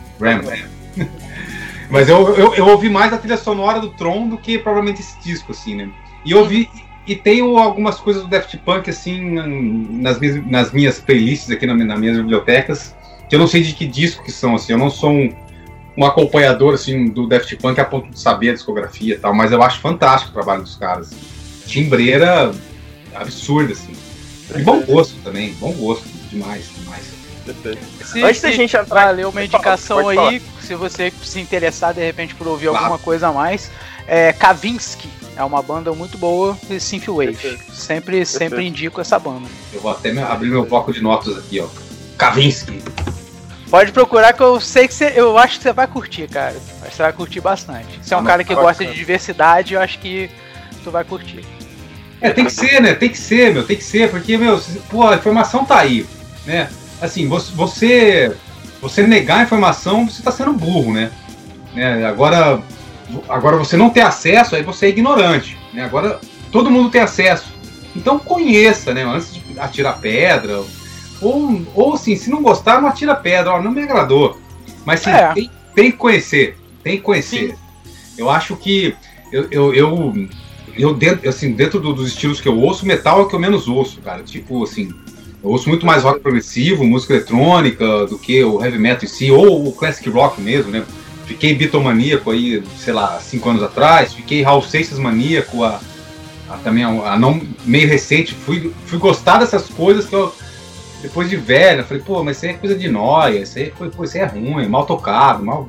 *laughs* Mas eu, eu, eu, ouvi mais a trilha sonora do Tron do que provavelmente esse disco, assim, né? E eu. E tenho algumas coisas do Daft Punk, assim, nas minhas, nas minhas playlists aqui na, nas minhas bibliotecas, que eu não sei de que disco que são, assim. Eu não sou um, um acompanhador, assim, do Daft Punk a ponto de saber a discografia e tal, mas eu acho fantástico o trabalho dos caras. Timbreira absurda, assim. E bom gosto também, bom gosto, demais, demais. Se, Antes da gente entrar. Valeu uma indicação aí, falar. se você se interessar de repente por ouvir claro. alguma coisa a mais. É Kavinsky. É uma banda muito boa de Synthwave. Sempre, Perfeito. sempre indico essa banda. Eu vou até abrir meu bloco de notas aqui, ó. Kavinsky. Pode procurar que eu sei que você. Eu acho que você vai curtir, cara. Acho que você vai curtir bastante. Se é um ah, cara que gosta de diversidade, eu acho que tu vai curtir. É, tem que ser, né? Tem que ser, meu, tem que ser, porque, meu, pô, a informação tá aí, né? Assim, você, você negar a informação, você está sendo burro, né? né? Agora, agora você não ter acesso, aí você é ignorante, né? Agora todo mundo tem acesso. Então conheça, né? Antes de atirar pedra. Ou, ou assim, se não gostar, não atira pedra. Ó, não me agradou. Mas assim, é. tem, tem que conhecer. Tem que conhecer. Sim. Eu acho que eu, eu, eu, eu dentro, assim, dentro do, dos estilos que eu ouço, metal é o que eu menos ouço, cara. Tipo, assim, eu ouço muito mais rock progressivo, música eletrônica, do que o heavy metal em si, ou o classic rock mesmo, né? Fiquei bitomaníaco aí, sei lá, cinco anos atrás, fiquei Raul Seixas maníaco a, também a, não meio recente, fui, fui gostar dessas coisas que eu depois de velho, eu falei, pô, mas isso aí é coisa de nóia, isso aí, pô, isso aí é ruim, mal tocado, mal.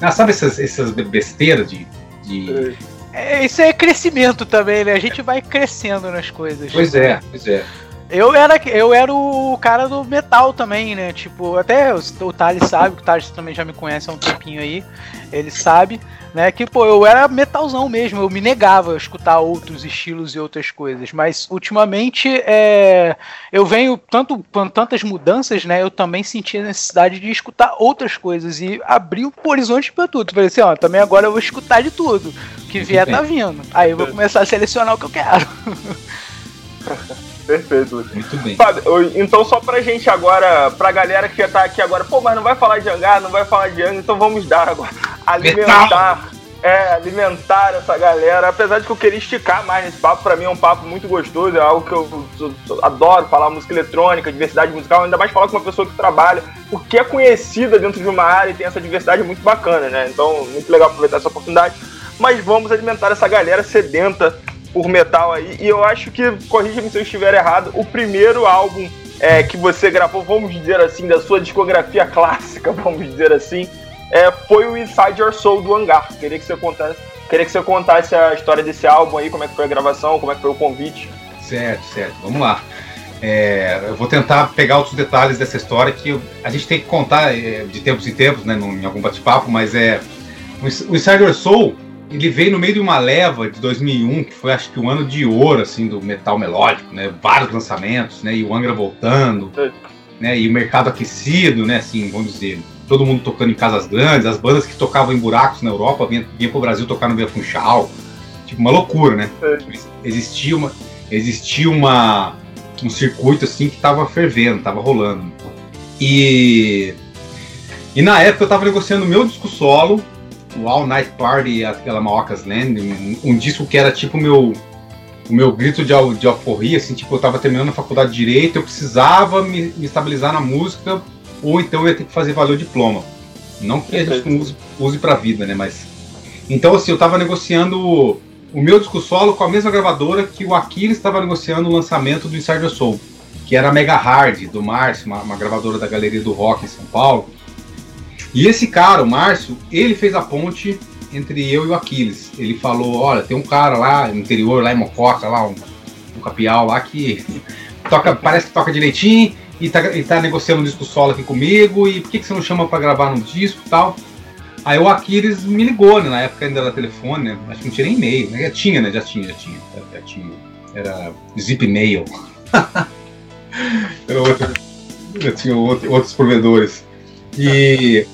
Ah, sabe essas, essas besteiras de. de... É, isso é crescimento também, né? A gente vai crescendo nas coisas. Pois é, pois é. Eu era, eu era o cara do metal também, né? Tipo, até o, o Thales sabe, o Thales também já me conhece há um tempinho aí. Ele sabe, né? Que, pô, eu era metalzão mesmo, eu me negava a escutar outros estilos e outras coisas. Mas ultimamente é, eu venho tanto com tantas mudanças, né? Eu também senti a necessidade de escutar outras coisas e abrir o horizonte para tudo. Falei assim, ó, também agora eu vou escutar de tudo. O que vier tá vindo. Aí eu vou começar a selecionar o que eu quero. *laughs* Perfeito. Muito bem. então só pra gente agora, pra galera que já tá aqui agora, pô, mas não vai falar de hangar, não vai falar de hangar, então vamos dar agora. Alimentar. Metal. É, alimentar essa galera. Apesar de que eu queria esticar mais nesse papo, pra mim é um papo muito gostoso, é algo que eu, eu, eu adoro falar música eletrônica, diversidade musical, ainda mais falar com uma pessoa que trabalha, porque é conhecida dentro de uma área e tem essa diversidade muito bacana, né? Então, muito legal aproveitar essa oportunidade. Mas vamos alimentar essa galera sedenta por metal aí. E eu acho que, corrija-me se eu estiver errado, o primeiro álbum é, que você gravou, vamos dizer assim, da sua discografia clássica, *laughs* vamos dizer assim, é, foi o Inside Your Soul do Hangar. Queria que você contasse, queria que você contasse a história desse álbum aí, como é que foi a gravação, como é que foi o convite. Certo, certo. Vamos lá. É, eu vou tentar pegar outros detalhes dessa história que eu, a gente tem que contar é, de tempos em tempos, né, em algum bate-papo, mas é o Inside Your Soul ele veio no meio de uma leva de 2001, que foi acho que um ano de ouro, assim, do metal melódico, né? Vários lançamentos, né? E o Angra voltando, né? E o mercado aquecido, né? Assim, vamos dizer, todo mundo tocando em casas grandes, as bandas que tocavam em buracos na Europa vinham, vinham pro Brasil tocar no Via Funchal. Tipo, uma loucura, né? Existia uma... Existia uma... Um circuito, assim, que tava fervendo, tava rolando. E... E na época eu tava negociando meu disco solo, o All Night Party aquela Maocas Land, um, um, disco que era tipo meu o meu grito de, de alforria, assim, tipo, eu tava terminando a faculdade de Direito, eu precisava me, me estabilizar na música, ou então eu ia ter que fazer valer o diploma. Não que a gente use, use pra vida, né, mas... Então, assim, eu tava negociando o, o meu disco solo com a mesma gravadora que o Aquiles estava negociando o lançamento do Inside Soul, que era a Mega Hard, do Márcio, uma, uma gravadora da Galeria do Rock em São Paulo, e esse cara, o Márcio, ele fez a ponte entre eu e o Aquiles. Ele falou: olha, tem um cara lá no interior, lá em Mococa, lá, um, um capial lá que *laughs* toca, parece que toca direitinho e tá, e tá negociando um disco solo aqui comigo. E por que, que você não chama para gravar no disco e tal? Aí o Aquiles me ligou, né? Na época ainda era telefone, né? Acho que não tinha nem e-mail, né? Já tinha, né? Já tinha, já tinha. Já tinha. Era Zip Mail. *laughs* era outro, já tinha outro, outros provedores. E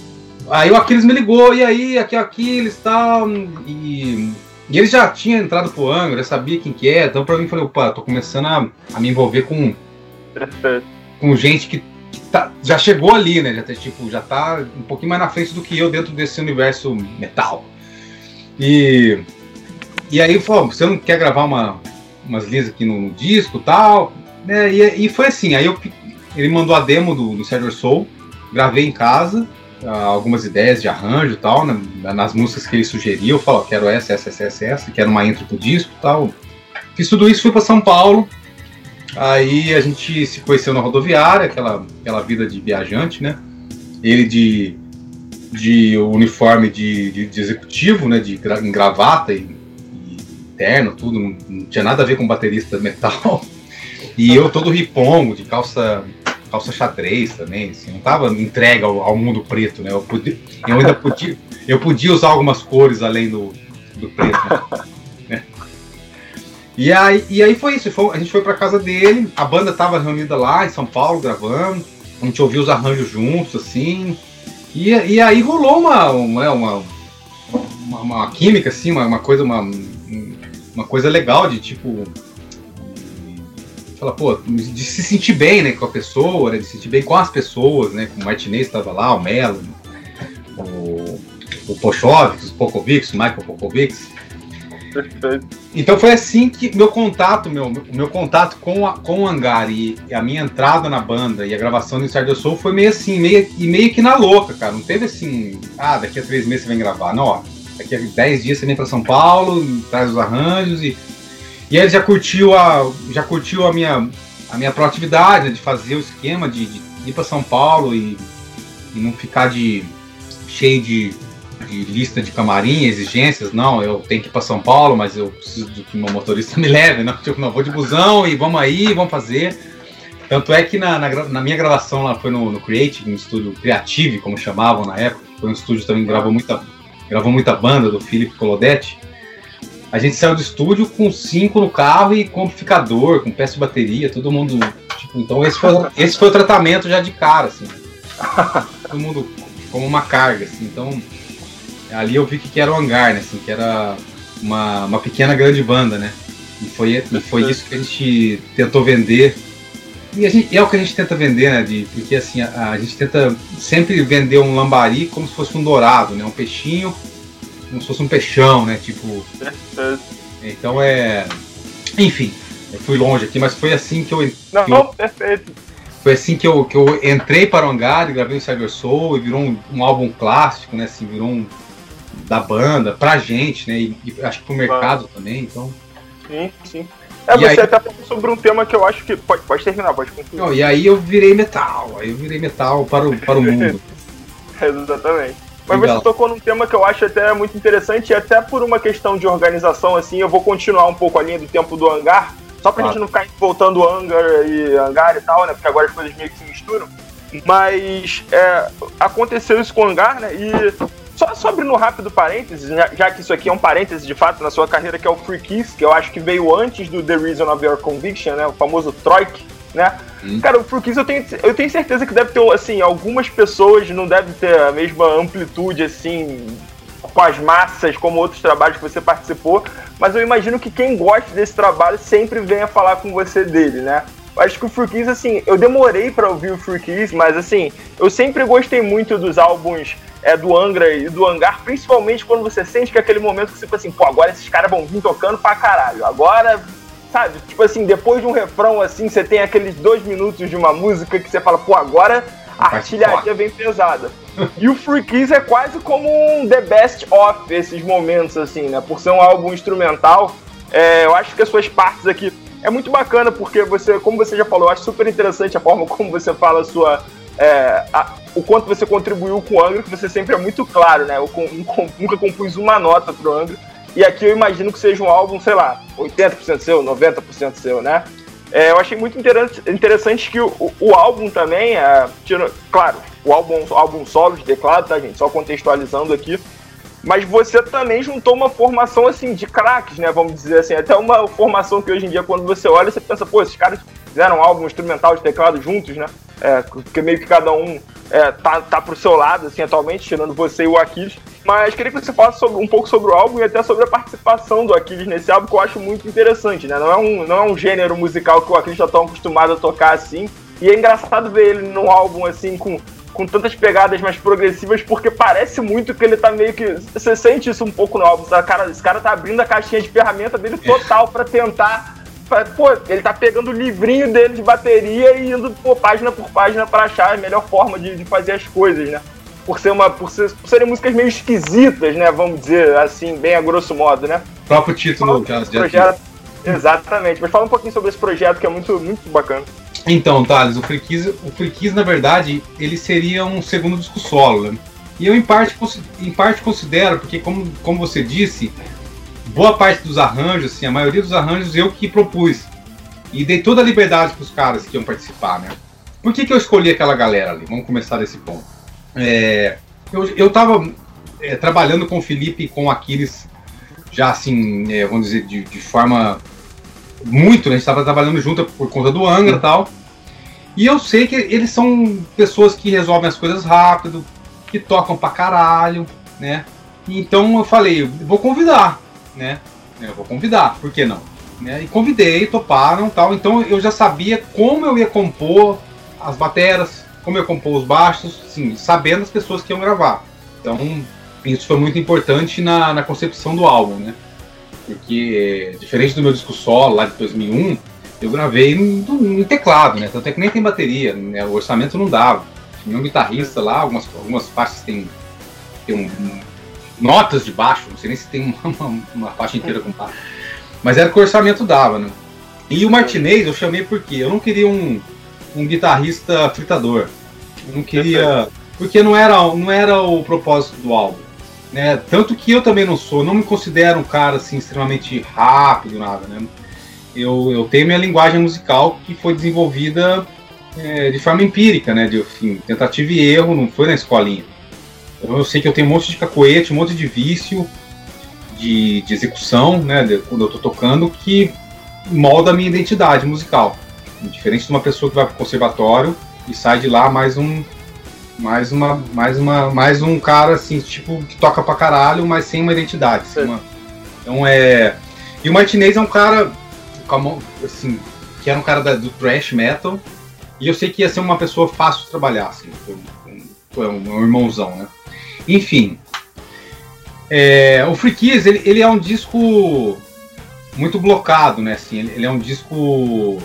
Aí o Aquiles me ligou, e aí, aqui é Aquiles tal, e E ele já tinha entrado pro Angra, sabia quem que é, então pra mim falei, opa, tô começando a, a me envolver com, com gente que, que tá, já chegou ali, né? Já tá, tipo, já tá um pouquinho mais na frente do que eu dentro desse universo metal. E, e aí falou, você não quer gravar uma, umas linhas aqui no, no disco tal? Né? E, e foi assim, aí eu, ele mandou a demo do, do Sérgio Soul, gravei em casa, algumas ideias de arranjo e tal, né, nas músicas que ele sugeriu, eu falo, quero essa, essa, essa, essa, essa, quero uma intro pro disco e tal. Fiz tudo isso, fui para São Paulo, aí a gente se conheceu na rodoviária, aquela, aquela vida de viajante, né? Ele de, de uniforme de, de, de executivo, né, de gra, em gravata e, e terno, tudo, não, não tinha nada a ver com baterista metal. *laughs* E eu todo ripongo, de calça calça xadrez também, assim, não tava entregue ao, ao, mundo preto, né? Eu, podia, eu ainda podia, eu podia usar algumas cores além do, do preto. *laughs* Né? E, aí, e aí foi isso, foi, a gente foi pra casa dele, a banda tava reunida lá em São Paulo gravando, a gente ouviu os arranjos juntos, assim, e, e aí rolou uma, uma, uma, uma, uma química, assim, uma, uma coisa, uma, uma coisa legal de tipo fala, pô, de se sentir bem, né, com a pessoa, né, de se sentir bem com as pessoas, né, com o Martinez estava lá, o Melo, o, o Pochovics, o Pokovics, o Michael Pokovics. Perfeito. Então foi assim que meu contato, meu, meu contato com, a, com o Hangar e, a minha entrada na banda e a gravação do Inside Soul foi meio assim, meio, e meio que na louca, cara. Não teve assim, ah, daqui a três meses você vem gravar. Não, ó, daqui a dez dias você vem para São Paulo, traz os arranjos e e ele já curtiu a, já curtiu a minha, a minha proatividade né, de fazer o esquema de, de ir para São Paulo e, e, não ficar de cheio de, de, lista de camarim, exigências. Não, eu tenho que ir para São Paulo, mas eu preciso que meu motorista *laughs* me leve. Não, tipo, não vou de busão e vamos aí, vamos fazer. Tanto é que na, na, na minha gravação lá foi no, no Creative, no estúdio Creative, como chamavam na época, foi um estúdio também que gravou muita, gravou muita banda do Felipe Colodetti. A gente saiu do estúdio com cinco no carro e com amplificador, com peça de bateria, todo mundo. Tipo, então esse foi, *laughs* esse foi o tratamento já de cara, assim. *laughs* todo mundo como uma carga, assim. Então ali eu vi que era o hangar, né? Assim, que era uma, uma pequena grande banda, né? E foi, e foi isso que a gente tentou vender. E, gente, é o que a gente tenta vender, né? De, porque assim, a, a, gente tenta sempre vender um lambari como se fosse um dourado, né? Um peixinho como se fosse um peixão, né? Tipo. Então é. Enfim, eu fui longe aqui, mas foi assim que eu. Não, que eu, perfeito. Foi assim que eu, que eu entrei para o Hangar e gravei o Cyber Soul e virou um, um, álbum clássico, né? Assim, virou um. da banda, pra gente, né? E, e acho que pro mercado também, então. Sim, sim. É, e você aí... até falou sobre um tema que eu acho que. Pode, pode terminar, pode concluir. Não, e aí eu virei metal, aí eu virei metal para o, para o mundo. *laughs* Exatamente. Mas Legal. você tocou num tema que eu acho até muito interessante, e até por uma questão de organização, assim, eu vou continuar um pouco a linha do tempo do hangar, só pra gente não ficar voltando hangar e hangar e tal, né? Porque agora as coisas meio que se misturam. Mas é, aconteceu isso com o hangar, né? E só sobre no rápido parênteses, já que isso aqui é um parênteses de fato na sua carreira, que é o Free Kiss, que eu acho que veio antes do The Reason of Your Conviction, né? O famoso Troik né? Hum. Cara, o Frukies eu tenho, eu tenho certeza que deve ter, assim, algumas pessoas não devem ter a mesma amplitude, assim, com as massas, como outros trabalhos que você participou, mas eu imagino que quem gosta desse trabalho sempre venha falar com você dele, né? Eu acho que o Frukies, assim, eu demorei para ouvir o Frukies, mas, assim, eu sempre gostei muito dos álbuns é, do Angra e do Hangar, principalmente quando você sente que é aquele momento que você fica assim, pô, agora esses caras vão vir tocando pra caralho, agora sabe? Tipo assim, depois de um refrão assim, você tem aqueles dois minutos de uma música que você fala, pô, agora a artilharia vem pesada. E o Free Kiss é quase como um The Best of esses momentos, assim, né? Por ser um álbum instrumental, é, eu acho que as suas partes aqui é muito bacana, porque você, como você já falou, eu acho super interessante a forma *laughs* como você fala a sua. É, a, o quanto você contribuiu com o Angra, que você sempre é muito claro, né? Eu, eu nunca compus uma nota pro Angra. E aqui eu imagino que seja um álbum, sei lá, 80% seu, 90% seu, né? É, eu achei muito interessante que o, o álbum também, é, tira, claro, o álbum, álbum solo de teclado, tá, gente? Só contextualizando aqui. Mas você também juntou uma formação, assim, de craques, né? Vamos dizer assim. Até uma formação que hoje em dia, quando você olha, você pensa, pô, esses caras fizeram um álbum instrumental de teclado juntos, né? É, porque meio que cada um é, tá, tá pro seu lado, assim, atualmente, tirando você e o Aquiles. Mas queria que você falasse sobre, um pouco sobre o álbum e até sobre a participação do Aquiles nesse álbum, que eu acho muito interessante, né? Não é um, não é um gênero musical que o Aquiles tá acostumado a tocar assim. E é engraçado ver ele num álbum assim, com, com tantas pegadas mais progressivas, porque parece muito que ele tá meio que. Você sente isso um pouco no álbum? Cara, esse cara tá abrindo a caixinha de ferramenta dele total para tentar pô, ele tá pegando o livrinho dele de bateria e indo pô, página por página para achar a melhor forma de, de, fazer as coisas, né? Por, ser uma, por, ser, por serem músicas meio esquisitas, né? Vamos dizer assim, bem a grosso modo, né? O próprio título já, já projeto, Exatamente, mas fala um pouquinho sobre esse projeto que é muito, muito bacana. Então, Thales, o Freakies, o Freakies, na verdade, ele seria um segundo disco solo, né? E eu, em parte, em parte considero, porque, como, como você disse, boa parte dos arranjos, assim, a maioria dos arranjos eu que propus. E dei toda a liberdade para os caras que iam participar, né? Por que, que eu escolhi aquela galera ali? Vamos começar desse ponto. É, eu, eu tava é, trabalhando com o Felipe e com o Aquiles já assim, é, vamos dizer, de, de, forma muito, né? A gente estava trabalhando junto por conta do Angra e tal. E eu sei que eles são pessoas que resolvem as coisas rápido, que tocam pra caralho, né? Então eu falei, vou convidar né? Eu vou convidar, por que não? Né? E convidei, toparam tal. Então eu já sabia como eu ia compor as bateras, como eu ia compor os baixos, sim, sabendo as pessoas que iam gravar. Então isso foi muito importante na, na concepção do álbum, né? Porque diferente do meu disco solo lá de 2001, eu gravei em, teclado, né? Tanto é que nem tem bateria, né? o orçamento não dava. Tinha um guitarrista lá, algumas, algumas faixas tem, tem um, notas de baixo, não sei nem se tem *laughs* uma, uma, uma faixa inteira com baixo. Mas era o que o orçamento dava, né? E o Martinez eu chamei porque eu não queria um, um guitarrista fritador. Eu não queria. Porque não era, não era o propósito do álbum. Né? Tanto que eu também não sou, não me considero um cara assim extremamente rápido, nada, né? Eu, eu tenho minha linguagem musical que foi desenvolvida é, de forma empírica, né? De tentativa e erro, não foi na escolinha. Então eu sei que eu tenho um monte de cacoete, um monte de vício de, de execução, né, de, quando eu estou tocando, que molda a minha identidade musical. Diferente de uma pessoa que vai para o conservatório e sai de lá mais um mais uma mais uma mais um cara assim tipo que toca pra caralho mas sem uma identidade uma, então é e o Martinez é um cara assim que era um cara da, do thrash metal e eu sei que ia ser uma pessoa fácil de trabalhar assim foi um, um irmãozão né enfim. É, o Free Keys, ele, ele, é um disco muito blocado, né? Assim, ele, ele, é um disco,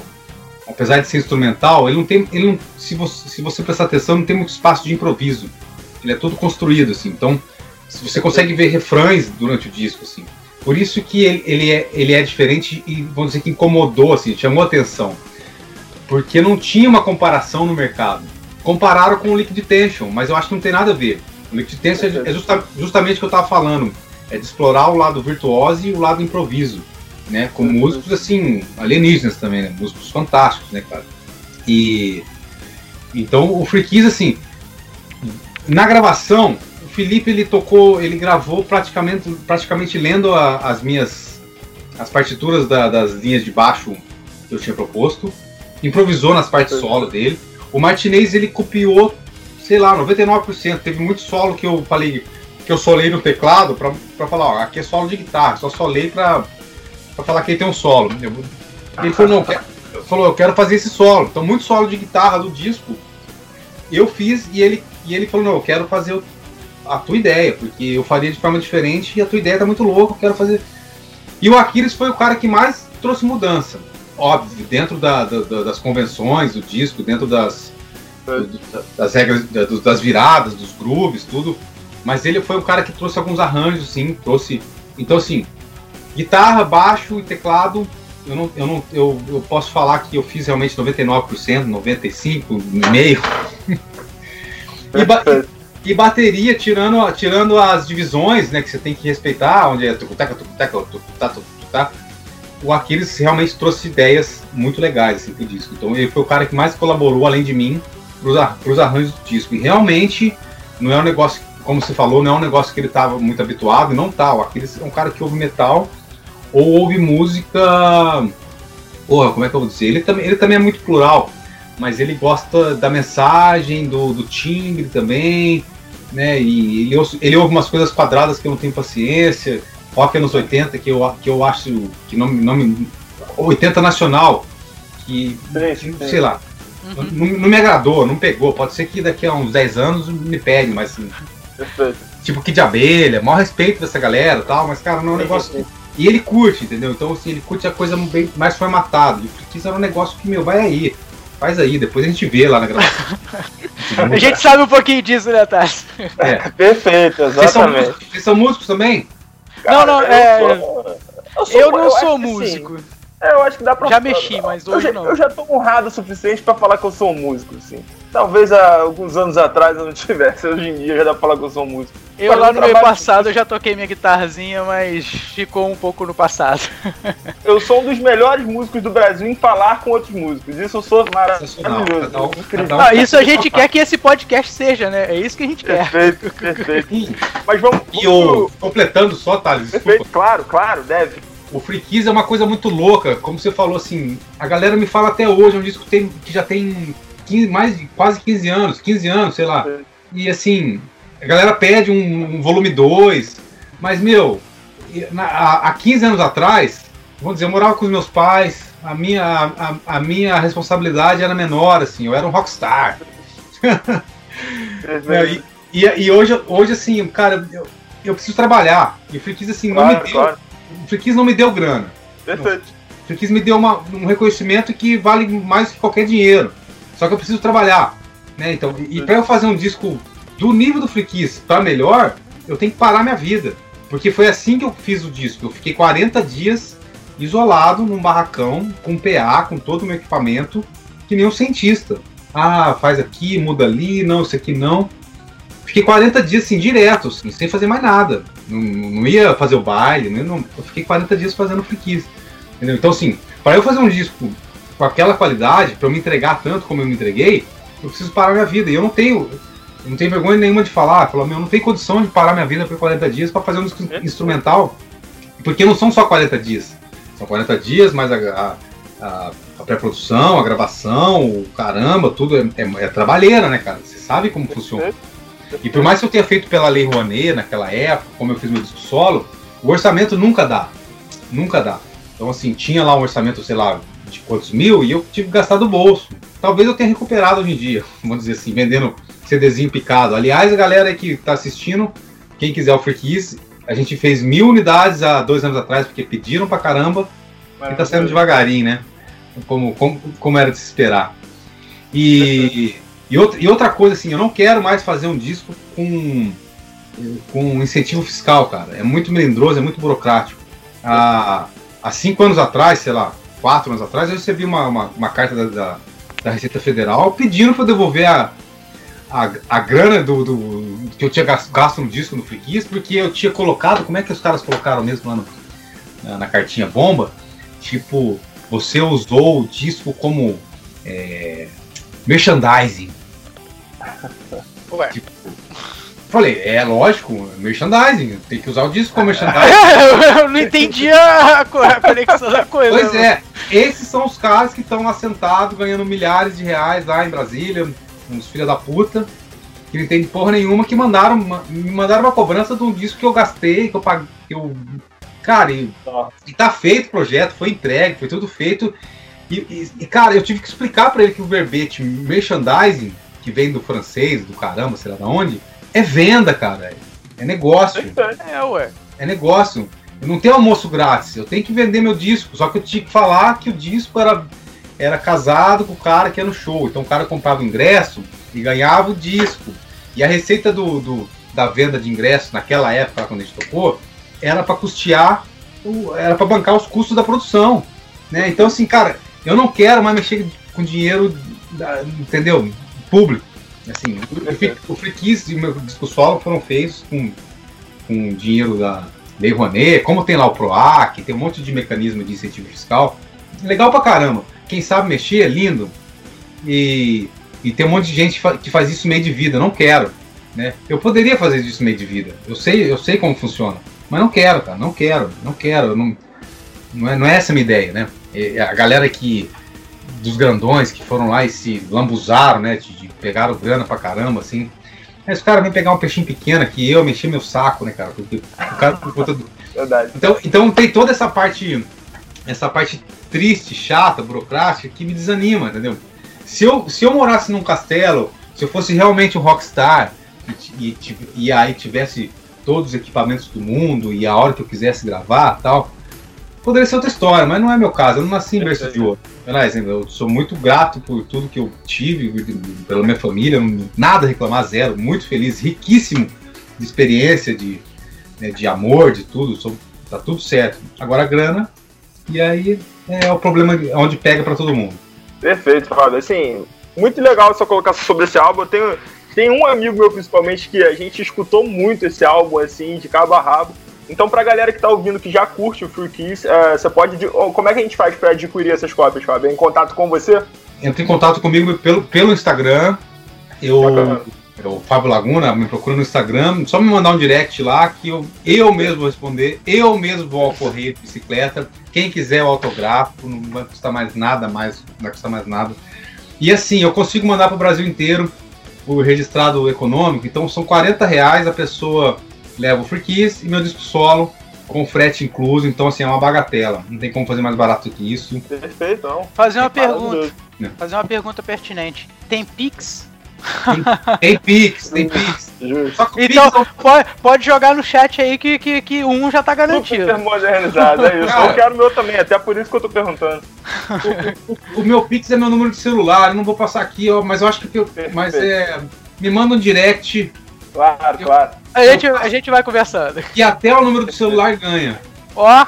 apesar de ser instrumental, ele não tem, ele não, se você, se você prestar atenção, não tem muito espaço de improviso. Ele é todo construído, assim. Então, você consegue ver refrões durante o disco, assim. Por isso que ele, ele, é, ele é diferente e, vamos dizer que incomodou, assim, chamou atenção. Porque não tinha uma comparação no mercado. Compararam com o Liquid Tension, mas eu acho que não tem nada a ver. O Liquiditência é, é justa, justamente o que eu estava falando. É de explorar o lado virtuoso e o lado improviso. Né? Com uhum. músicos assim, alienígenas também, né? Músicos fantásticos, né, cara? E. Então o Freakies, assim. Na gravação, o Felipe ele tocou, ele gravou praticamente, praticamente lendo a, as minhas. as partituras da, das linhas de baixo que eu tinha proposto. Improvisou nas partes solo dele. O Martinez ele copiou sei lá, 99%. Teve muito solo que eu falei, que eu solei no teclado pra falar, ó, aqui é solo de guitarra, só solei pra falar que tem um solo. Ele falou, não, quer, falou, eu quero fazer esse solo. Então, muito solo de guitarra do disco eu fiz e ele, e ele falou, não, eu quero fazer a tua ideia, porque eu faria de forma diferente e a tua ideia tá muito louca, eu quero fazer. E o Aquiles foi o cara que mais trouxe mudança. Óbvio, dentro da, da, das convenções do disco, dentro das, das regras, das viradas, dos grooves, tudo. Mas ele foi o cara que trouxe alguns arranjos, sim, trouxe. Então, assim, guitarra, baixo e teclado, eu não, eu não, eu, eu posso falar que eu fiz realmente 99%, 95,5%. *laughs* e, ba e bateria, tirando, tirando as divisões, né, que você tem que respeitar, onde é tucuteca, tucuteca, tucutá, tucutá, o Aquiles realmente trouxe ideias muito legais assim, pro disco. Então ele foi o cara que mais colaborou, além de mim, para os arranjos do disco. E realmente não é um negócio, como você falou, não é um negócio que ele estava muito habituado, não tal. Tá, Aquele é um cara que ouve metal ou ouve música. Porra, como é que eu vou dizer? Ele também, ele também é muito plural. mas ele gosta da mensagem, do, do timbre também, né? E ele, ele ouve umas coisas quadradas que eu não tenho paciência. Rock anos 80, que eu, que eu acho que não, não me. 80 nacional, que. Sim, sim. sei lá. Uhum. Não, não, me agradou, não pegou. Pode ser que daqui a uns 10 anos me pegue, mas assim. Tipo que de abelha, maior respeito dessa galera tal, mas cara, não é um negócio. E ele curte, entendeu? Então, assim, ele curte a coisa bem mais formatada. E o Freakies era um negócio que, meu, vai aí. Faz aí, depois a gente vê lá na gravação. *laughs* a gente sabe um pouquinho disso, né, Tassi? É. Perfeito, exatamente. Vocês são, músicos, vocês são músicos também? Cara, não, não, é. Eu, sou, eu, sou, eu não eu sou músico. Sim. É, eu acho que dá pra. Já mexi, mas hoje eu não. Eu já tô honrado o suficiente pra falar que eu sou um músico, assim. Talvez há alguns anos atrás eu não *laughs* tivesse, hoje em dia já dá pra falar que eu sou um músico. Eu lá no meio passado eu já toquei minha guitarrazinha, mas ficou um pouco no passado. *laughs* eu sou um dos melhores músicos do Brasil em falar com outros músicos. Isso eu sou maravilhoso. Ah, isso a gente quer que esse podcast seja, né? É isso que a gente quer. Perfeito, perfeito. *laughs* mas vamos. E o, completando só, Thales, Perfeito, claro, claro, deve. O Freakies é uma coisa muito louca, como você falou assim, a galera me fala até hoje, é um disco que, tem, que já tem 15, mais de quase 15 anos, 15 anos, sei lá. E assim, a galera pede um, um volume 2, mas meu, na, há, há 15 anos atrás, vamos dizer, eu morava com os meus pais, a minha, a, a minha responsabilidade era menor, assim, eu era um rockstar. *laughs* é, e, e, e, hoje, hoje, assim, cara, eu, eu preciso trabalhar. E o Freakies, assim, claro, não me deu. Claro. O Freakies não me deu grana. Perfeito. O Freakies me deu uma, um reconhecimento que vale mais que qualquer dinheiro. Só que eu preciso trabalhar. Né? Então, e para eu fazer um disco do nível do Freakies para melhor, eu tenho que parar minha vida. Porque foi assim que eu fiz o disco. Eu fiquei 40 dias isolado num barracão, com PA, com todo o meu equipamento, que nem um cientista. Ah, faz aqui, muda ali, não, isso aqui não. Fiquei 40 dias assim, direto, assim, sem fazer mais nada. Não, não ia fazer o baile, né? não, eu fiquei 40 dias fazendo Freakies. Entendeu? Então, assim, para eu fazer um disco com aquela qualidade, para eu me entregar tanto como eu me entreguei, eu preciso parar minha vida. E eu não tenho, eu não tenho vergonha nenhuma de falar, falar, meu, eu não tenho condição de parar minha vida por 40 dias para fazer um disco é. instrumental, porque não são só 40 dias. São 40 dias, mais a, a, a pré-produção, a gravação, o caramba, tudo é, é, é, trabalheira, né, cara? Você sabe como funciona. E por mais que eu tenha feito pela Lei Rouanet naquela época, como eu fiz meu disco solo, o orçamento nunca dá. Nunca dá. Então, assim, tinha lá um orçamento, sei lá, de quantos mil e eu tive que gastar do bolso. Talvez eu tenha recuperado hoje em dia, *laughs* vamos dizer assim, vendendo CDzinho picado. Aliás, a galera que está assistindo, quem quiser o Freakies, a gente fez mil unidades há dois anos atrás, porque pediram pra caramba e tá saindo devagarinho, né? Como, como, como era de se esperar. E, e, outra, e outra coisa, assim, eu não quero mais fazer um disco com, com incentivo fiscal, cara. É muito melindroso, é muito burocrático. Há, há cinco anos atrás, sei lá, quatro anos atrás, eu recebi uma, uma, uma carta da, da, da, Receita Federal pedindo para devolver a, a, a grana do, do, que eu tinha gasto no disco no Freakies, porque eu tinha colocado, como é que os caras colocaram mesmo lá no, na, na, cartinha bomba? Tipo, você usou o disco como é, merchandising. Ué. Tipo, Falei, é lógico, merchandising, tem que usar o disco como merchandising. *laughs* eu não entendi a, conexão da coisa. Pois é, esses são os caras que estão lá sentados ganhando milhares de reais lá em Brasília, uns filha da puta, que não entendem porra nenhuma, que mandaram, me mandaram uma cobrança de um disco que eu gastei, que eu paguei. Que eu, cara, e, e tá feito o projeto, foi entregue, foi tudo feito. E, e, e cara, eu tive que explicar para ele que o verbete merchandising, que vem do francês, do caramba, sei lá de onde é venda, cara. É negócio. É, ué. É negócio. Eu não tenho almoço grátis. Eu tenho que vender meu disco. Só que eu tinha que falar que o disco era, era casado com o cara que ia no show. Então o cara comprava o ingresso e ganhava o disco. E a receita do, do da venda de ingresso naquela época, quando a gente tocou, era para custear, era para bancar os custos da produção. Né? Então, assim, cara, eu não quero mais mexer com dinheiro, entendeu? Público. Assim, o, o Free Kiss e o meu disco solo foram feitos com, com dinheiro da Lei Rouanet, como tem lá o PROAC, tem um monte de mecanismo de incentivo fiscal. Legal pra caramba. Quem sabe mexer é lindo. E, e tem um monte de gente que faz isso meio de vida. Não quero. Né? Eu poderia fazer isso meio de vida. Eu sei, eu sei como funciona. Mas não quero, cara. Não quero. Não quero. Não, não, é, não é essa a minha ideia, né? A galera que dos grandões que foram lá e se lambuzaram, né? De pegaram grana pra caramba, assim. Aí os caras vêm pegar um peixinho pequeno aqui, eu mexi meu saco, né, cara? Porque o cara por conta do. *laughs* Verdade. Então, então tem toda essa parte. Essa parte triste, chata, burocrática, que me desanima, entendeu? Se eu, se eu morasse num castelo, se eu fosse realmente um rockstar e, e, e aí tivesse todos os equipamentos do mundo e a hora que eu quisesse gravar tal, poderia ser outra história, mas não é meu caso, eu não nasci em berço de ouro. Eu sou muito grato por tudo que eu tive, pela minha família, nada a reclamar, zero, muito feliz, riquíssimo de experiência, de, né, de amor, de tudo, sou, tá tudo certo. Agora a grana, e aí é o problema onde pega para todo mundo. Perfeito, Fábio. Assim, muito legal essa colocação sobre esse álbum. Eu tenho, tem um amigo meu, principalmente, que a gente escutou muito esse álbum, assim, de cabo a rabo. Então, pra galera que tá ouvindo, que já curte o Free Kiss, uh, você pode. Como é que a gente faz para adquirir essas cópias, Fábio? É em contato com você? Entra em contato comigo pelo, pelo Instagram. Eu, o Fábio Laguna, me procura no Instagram, só me mandar um direct lá que eu, eu mesmo vou responder, eu mesmo vou ao correio de bicicleta. Quem quiser o autógrafo, não vai custar mais nada, mais, não vai custar mais nada. E assim, eu consigo mandar para o Brasil inteiro o registrado econômico, então são 40 reais a pessoa leva o Free Kiss e meu disco solo com frete incluso, então assim, é uma bagatela. Não tem como fazer mais barato que isso. Perfeito, não. Fazer uma pergunta. Fazer uma pergunta pertinente. Tem Pix? Tem, tem Pix, tem Pix. *laughs* então, Pix pode, pode jogar no chat aí que, que, que um já tá garantido. Super modernizado, é isso. Cara, eu quero o meu também, até por isso que eu tô perguntando. O, o, o, meu Pix é meu número de celular, eu não vou passar aqui, ó, mas eu acho que eu. Mas é. Me manda um direct Claro, eu, claro. A gente, a gente vai conversando. E até o número do celular ganha. Ó,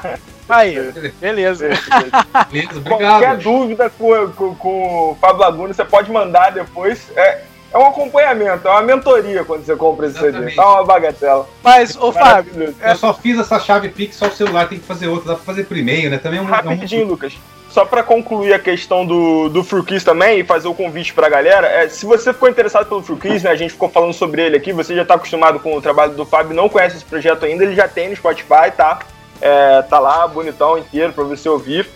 aí, beleza. *laughs* beleza, obrigado. Qualquer dúvida com, com, com o Fábio Laguna, você pode mandar depois. É, é um acompanhamento, é uma mentoria quando você compra esse CD. Tá uma bagatela. Mas, ô Fábio. Eu só fiz essa chave Pix, só o celular tem que fazer outra, dá pra fazer por e-mail, né? Também é um. Rapidinho, é um... Lucas só para concluir a questão do, do Frukiss também e fazer o convite pra galera, é, se você ficou interessado pelo Frukiss, né, a gente ficou falando sobre ele aqui, você já tá acostumado com o trabalho do Fábio, não conhece esse projeto ainda, ele já tem no Spotify, tá? É, tá lá, bonitão, inteiro, pra você ouvir.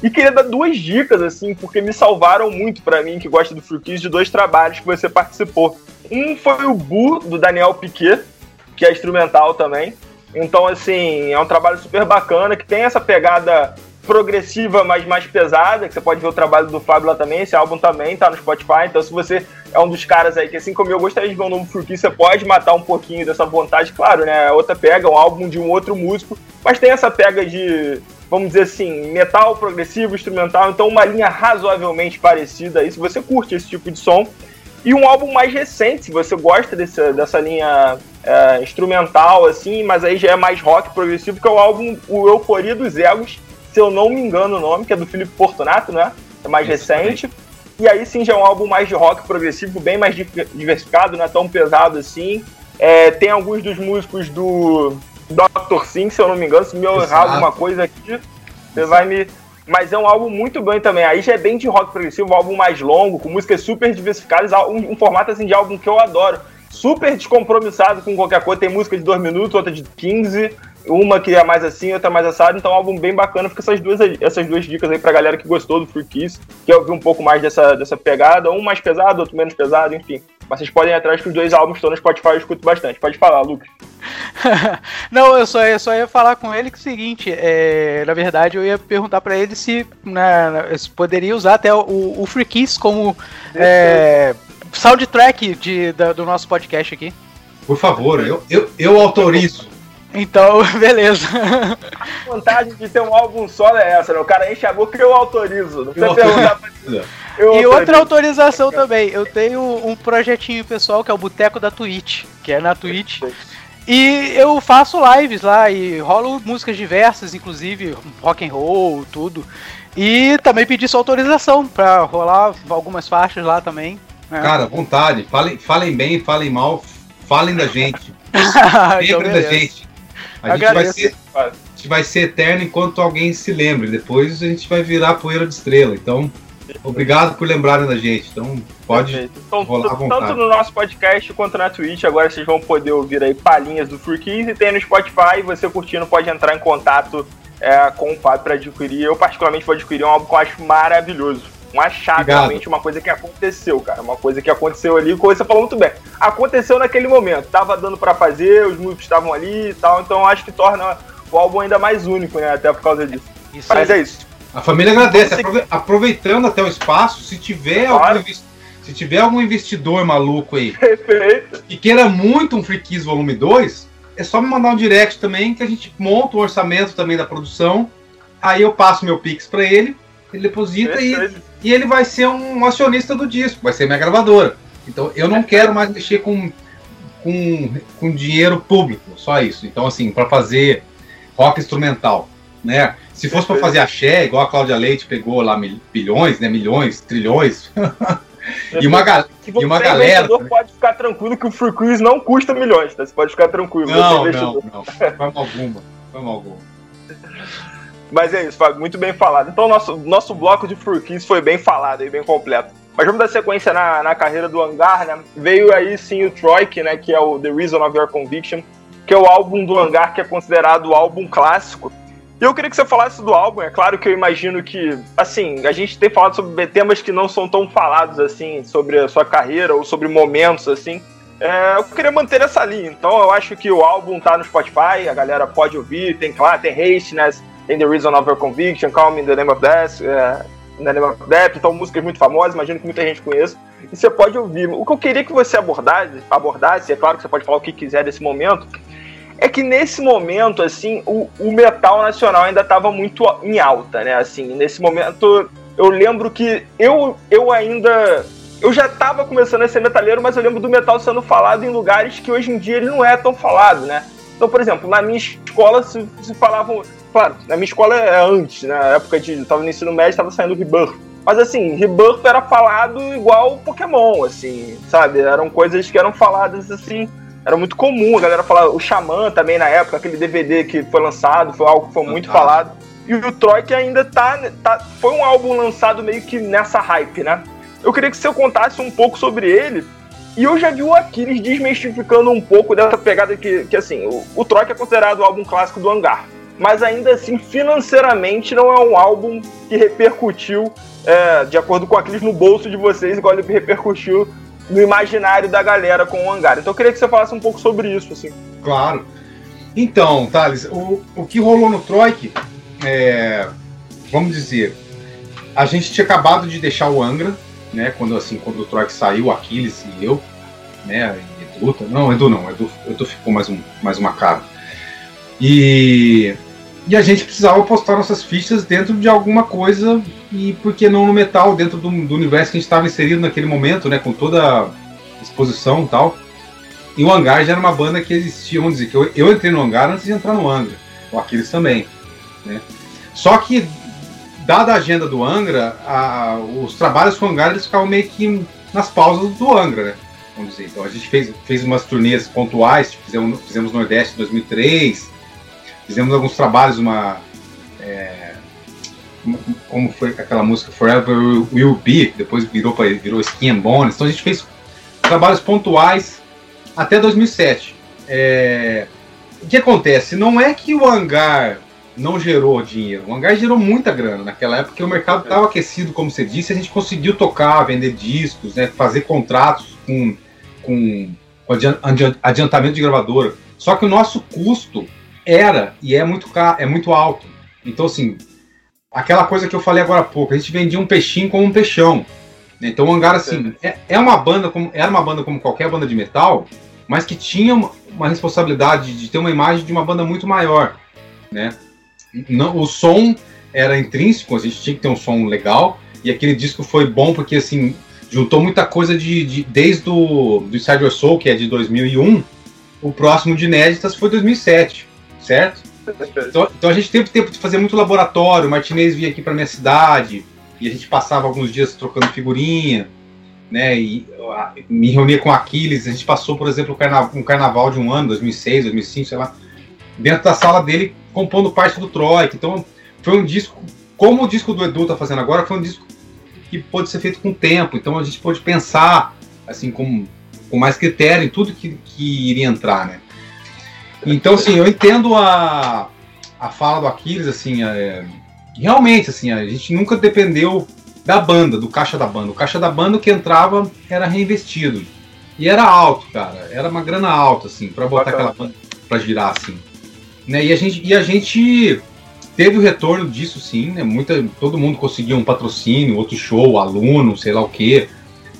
E queria dar duas dicas, assim, porque me salvaram muito para mim, que gosta do Frukiss, de dois trabalhos que você participou. Um foi o Bu, do Daniel Piquet, que é instrumental também. Então, assim, é um trabalho super bacana, que tem essa pegada progressiva, mas mais pesada, que você pode ver o trabalho do Fábio lá também, esse álbum também tá no Spotify, então se você é um dos caras aí que assim como eu gostaria de ver um novo Fruki, você pode matar um pouquinho dessa vontade, claro, né, outra pega, um álbum de um outro músico, mas tem essa pega de, vamos dizer assim, metal progressivo, instrumental, então uma linha razoavelmente parecida aí, se você curte esse tipo de som, e um álbum mais recente, se você gosta desse, dessa linha é, instrumental, assim, mas aí já é mais rock progressivo, que é o álbum O Euforia dos Egos, se eu não me engano o nome, que é do Felipe Portonato, né? É mais Isso, recente. Também. E aí sim já é um álbum mais de rock progressivo, bem mais diversificado, não é tão pesado assim. É, tem alguns dos músicos do Dr. Sim, se eu não me engano, se me eu errar alguma coisa aqui, você Exato. vai me. Mas é um álbum muito bem também. Aí já é bem de rock progressivo, um álbum mais longo, com músicas super diversificadas, um, um formato assim de álbum que eu adoro. Super descompromissado com qualquer coisa. Tem música de 2 minutos, outra de 15 uma que é mais assim, outra mais assada, então é um álbum bem bacana, fica essas duas, essas duas dicas aí pra galera que gostou do Free Kiss, quer ouvir um pouco mais dessa, dessa pegada, um mais pesado, outro menos pesado, enfim. Mas vocês podem ir atrás que os dois álbuns estão no Spotify, eu escuto bastante. Pode falar, Lucas. *laughs* Não, eu só, eu só ia falar com ele que é o seguinte, é, na verdade eu ia perguntar para ele se, né, se poderia usar até o, o Free Kiss como é, soundtrack de, da, do nosso podcast aqui. Por favor, eu, eu, eu autorizo. Então, *laughs* beleza. A vantagem de ter um álbum solo é essa, né? O cara enche a boca e eu autorizo. Não precisa perguntar pra *laughs* eu E outra autorização também. Eu tenho um projetinho pessoal que é o Boteco da Twitch, que é na Twitch. E eu faço lives lá e rolo músicas diversas, inclusive rock and roll, tudo. E também pedi sua autorização para rolar algumas faixas lá também. Né? Cara, vontade. Falem, falem bem, falem mal, falem da gente. *laughs* então, da gente. A gente, vai ser, a gente vai ser eterno enquanto alguém se lembre. Depois a gente vai virar poeira de estrela. Então, obrigado por lembrarem da gente. Então, pode então, rolar à vontade. Tanto no nosso podcast quanto na Twitch, agora vocês vão poder ouvir aí palhinhas do Free Keys e tem no Spotify. Você curtindo pode entrar em contato é, com o Fábio para adquirir. Eu, particularmente, vou adquirir um álbum que eu acho maravilhoso. Um achado, Obrigado. realmente uma coisa que aconteceu, cara. Uma coisa que aconteceu ali, como você falou muito bem. Aconteceu naquele momento, tava dando para fazer, os músicos estavam ali e tal, então acho que torna o álbum ainda mais único, né? Até por causa disso. Isso Mas é, é isso. A família agradece, aproveitando até o espaço, se tiver claro. algum se tiver algum investidor maluco aí Perfeito. que queira muito um Freakies Volume 2, é só me mandar um direct também que a gente monta o um orçamento também da produção. Aí eu passo meu Pix para ele, ele deposita e, e ele vai ser um acionista do disco, vai ser minha gravadora. Então eu não quero mais mexer com, com, com dinheiro público, só isso. Então, assim, para fazer rock instrumental, né? Se fosse para fazer axé, igual a Cláudia Leite pegou lá bilhões, né? Milhões, trilhões. *laughs* e uma, ga e uma galera. Você pode ficar tranquilo que o Free Cruise não custa milhões, tá? Você pode ficar tranquilo. Não, não, não. Forma alguma. Forma alguma. Mas é isso, Fábio, muito bem falado. Então, nosso, nosso bloco de Keys foi bem falado e bem completo. Mas vamos dar sequência na, na carreira do Hangar, né? Veio aí sim o Troik, né? Que é o The Reason of Your Conviction, que é o álbum do Hangar que é considerado o álbum clássico e eu queria que você falasse do álbum. É claro que eu imagino que, assim, a gente tem falado sobre temas que não são tão falados, assim, sobre a sua carreira ou sobre momentos, assim. É, eu queria manter essa linha. Então eu acho que o álbum tá no Spotify, a galera pode ouvir. Tem, claro, tem Hastiness, tem The Reason of Your Conviction, Call Me in the Name of Death, é, The Name of Death. Então músicas muito famosas, imagino que muita gente conheça. E você pode ouvir. O que eu queria que você abordasse, abordasse, é claro que você pode falar o que quiser desse momento, é que nesse momento, assim, o, o metal nacional ainda estava muito em alta, né? Assim, nesse momento, eu lembro que eu, eu ainda. Eu já estava começando a ser metaleiro, mas eu lembro do metal sendo falado em lugares que hoje em dia ele não é tão falado, né? Então, por exemplo, na minha escola se, se falavam. Claro, na minha escola é antes, né? Na época de. Eu tava no ensino médio, estava saindo Rebirth. Mas assim, Rebirth era falado igual Pokémon, assim, sabe? Eram coisas que eram faladas assim era muito comum a galera falar. O Xamã também na época, aquele DVD que foi lançado, foi algo que foi muito falado. E o Troy que ainda tá, tá. Foi um álbum lançado meio que nessa hype, né? Eu queria que você contasse um pouco sobre ele. E eu já vi o Aquiles desmistificando um pouco dessa pegada que, que assim, o, o Troy é considerado o álbum clássico do Hangar. Mas ainda assim, financeiramente, não é um álbum que repercutiu, é, de acordo com o Aquiles, no bolso de vocês, igual ele repercutiu no imaginário da galera com o hangar. Então eu queria que você falasse um pouco sobre isso, assim. Claro. Então, Thales, o, o que rolou no Troik, é, vamos dizer, a gente tinha acabado de deixar o Angra, né? Quando assim, quando o Troik saiu, Aquiles e eu, né? Edu, não, Edu não, Edu, Edu ficou mais, um, mais uma cara. E e a gente precisava postar nossas fichas dentro de alguma coisa, e por que não no metal, dentro do, do universo que a gente estava inserido naquele momento, né, com toda a exposição e tal. E o Hangar já era uma banda que existia, vamos dizer, que eu, eu entrei no Hangar antes de entrar no Angra, ou aqueles também. Né? Só que, dada a agenda do Angra, a, os trabalhos com o Hangar eles ficavam meio que nas pausas do Angra, né? Vamos dizer. Então a gente fez, fez umas turnês pontuais, tipo, fizemos, fizemos Nordeste em 2003, Fizemos alguns trabalhos, uma, é, como foi aquela música Forever Will Be, depois virou virou Skin and Bones. Então a gente fez trabalhos pontuais até 2007. É, o que acontece? Não é que o hangar não gerou dinheiro. O hangar gerou muita grana naquela época, porque o mercado estava aquecido, como você disse, a gente conseguiu tocar, vender discos, né, fazer contratos com, com, com adiantamento de gravadora. Só que o nosso custo era e é muito caro, é muito alto. Então, assim, aquela coisa que eu falei agora há pouco, a gente vendia um peixinho como um peixão. Né? Então, o Hangar, assim, é, é uma banda como, era uma banda como qualquer banda de metal, mas que tinha uma, uma responsabilidade de ter uma imagem de uma banda muito maior, né? Não, o som era intrínseco, a gente tinha que ter um som legal, e aquele disco foi bom porque, assim, juntou muita coisa de, de desde o do Inside Your Soul, que é de 2001, o próximo de inéditas foi 2007 certo? Então, então, a gente teve tempo de fazer muito laboratório. O Martinez vinha aqui para minha cidade e a gente passava alguns dias trocando figurinha, né? E me reunia com Aquiles. A gente passou, por exemplo, um carnaval, um carnaval de um ano, 2006, 2005, sei lá, dentro da sala dele, compondo parte do Troik. Então foi um disco, como o disco do Edu tá fazendo agora, foi um disco que pode ser feito com tempo. Então a gente pôde pensar assim com, com mais critério em tudo que, que iria entrar, né? Então, assim, eu entendo a, a fala do Aquiles, assim, é, realmente, assim, a gente nunca dependeu da banda, do caixa da banda. O caixa da banda que entrava era reinvestido. E era alto, cara. Era uma grana alta, assim, para botar Bacana. aquela banda pra girar, assim. Né? E, a gente, e a gente teve o retorno disso, sim, né? Muita, todo mundo conseguiu um patrocínio, outro show, aluno, sei lá o quê.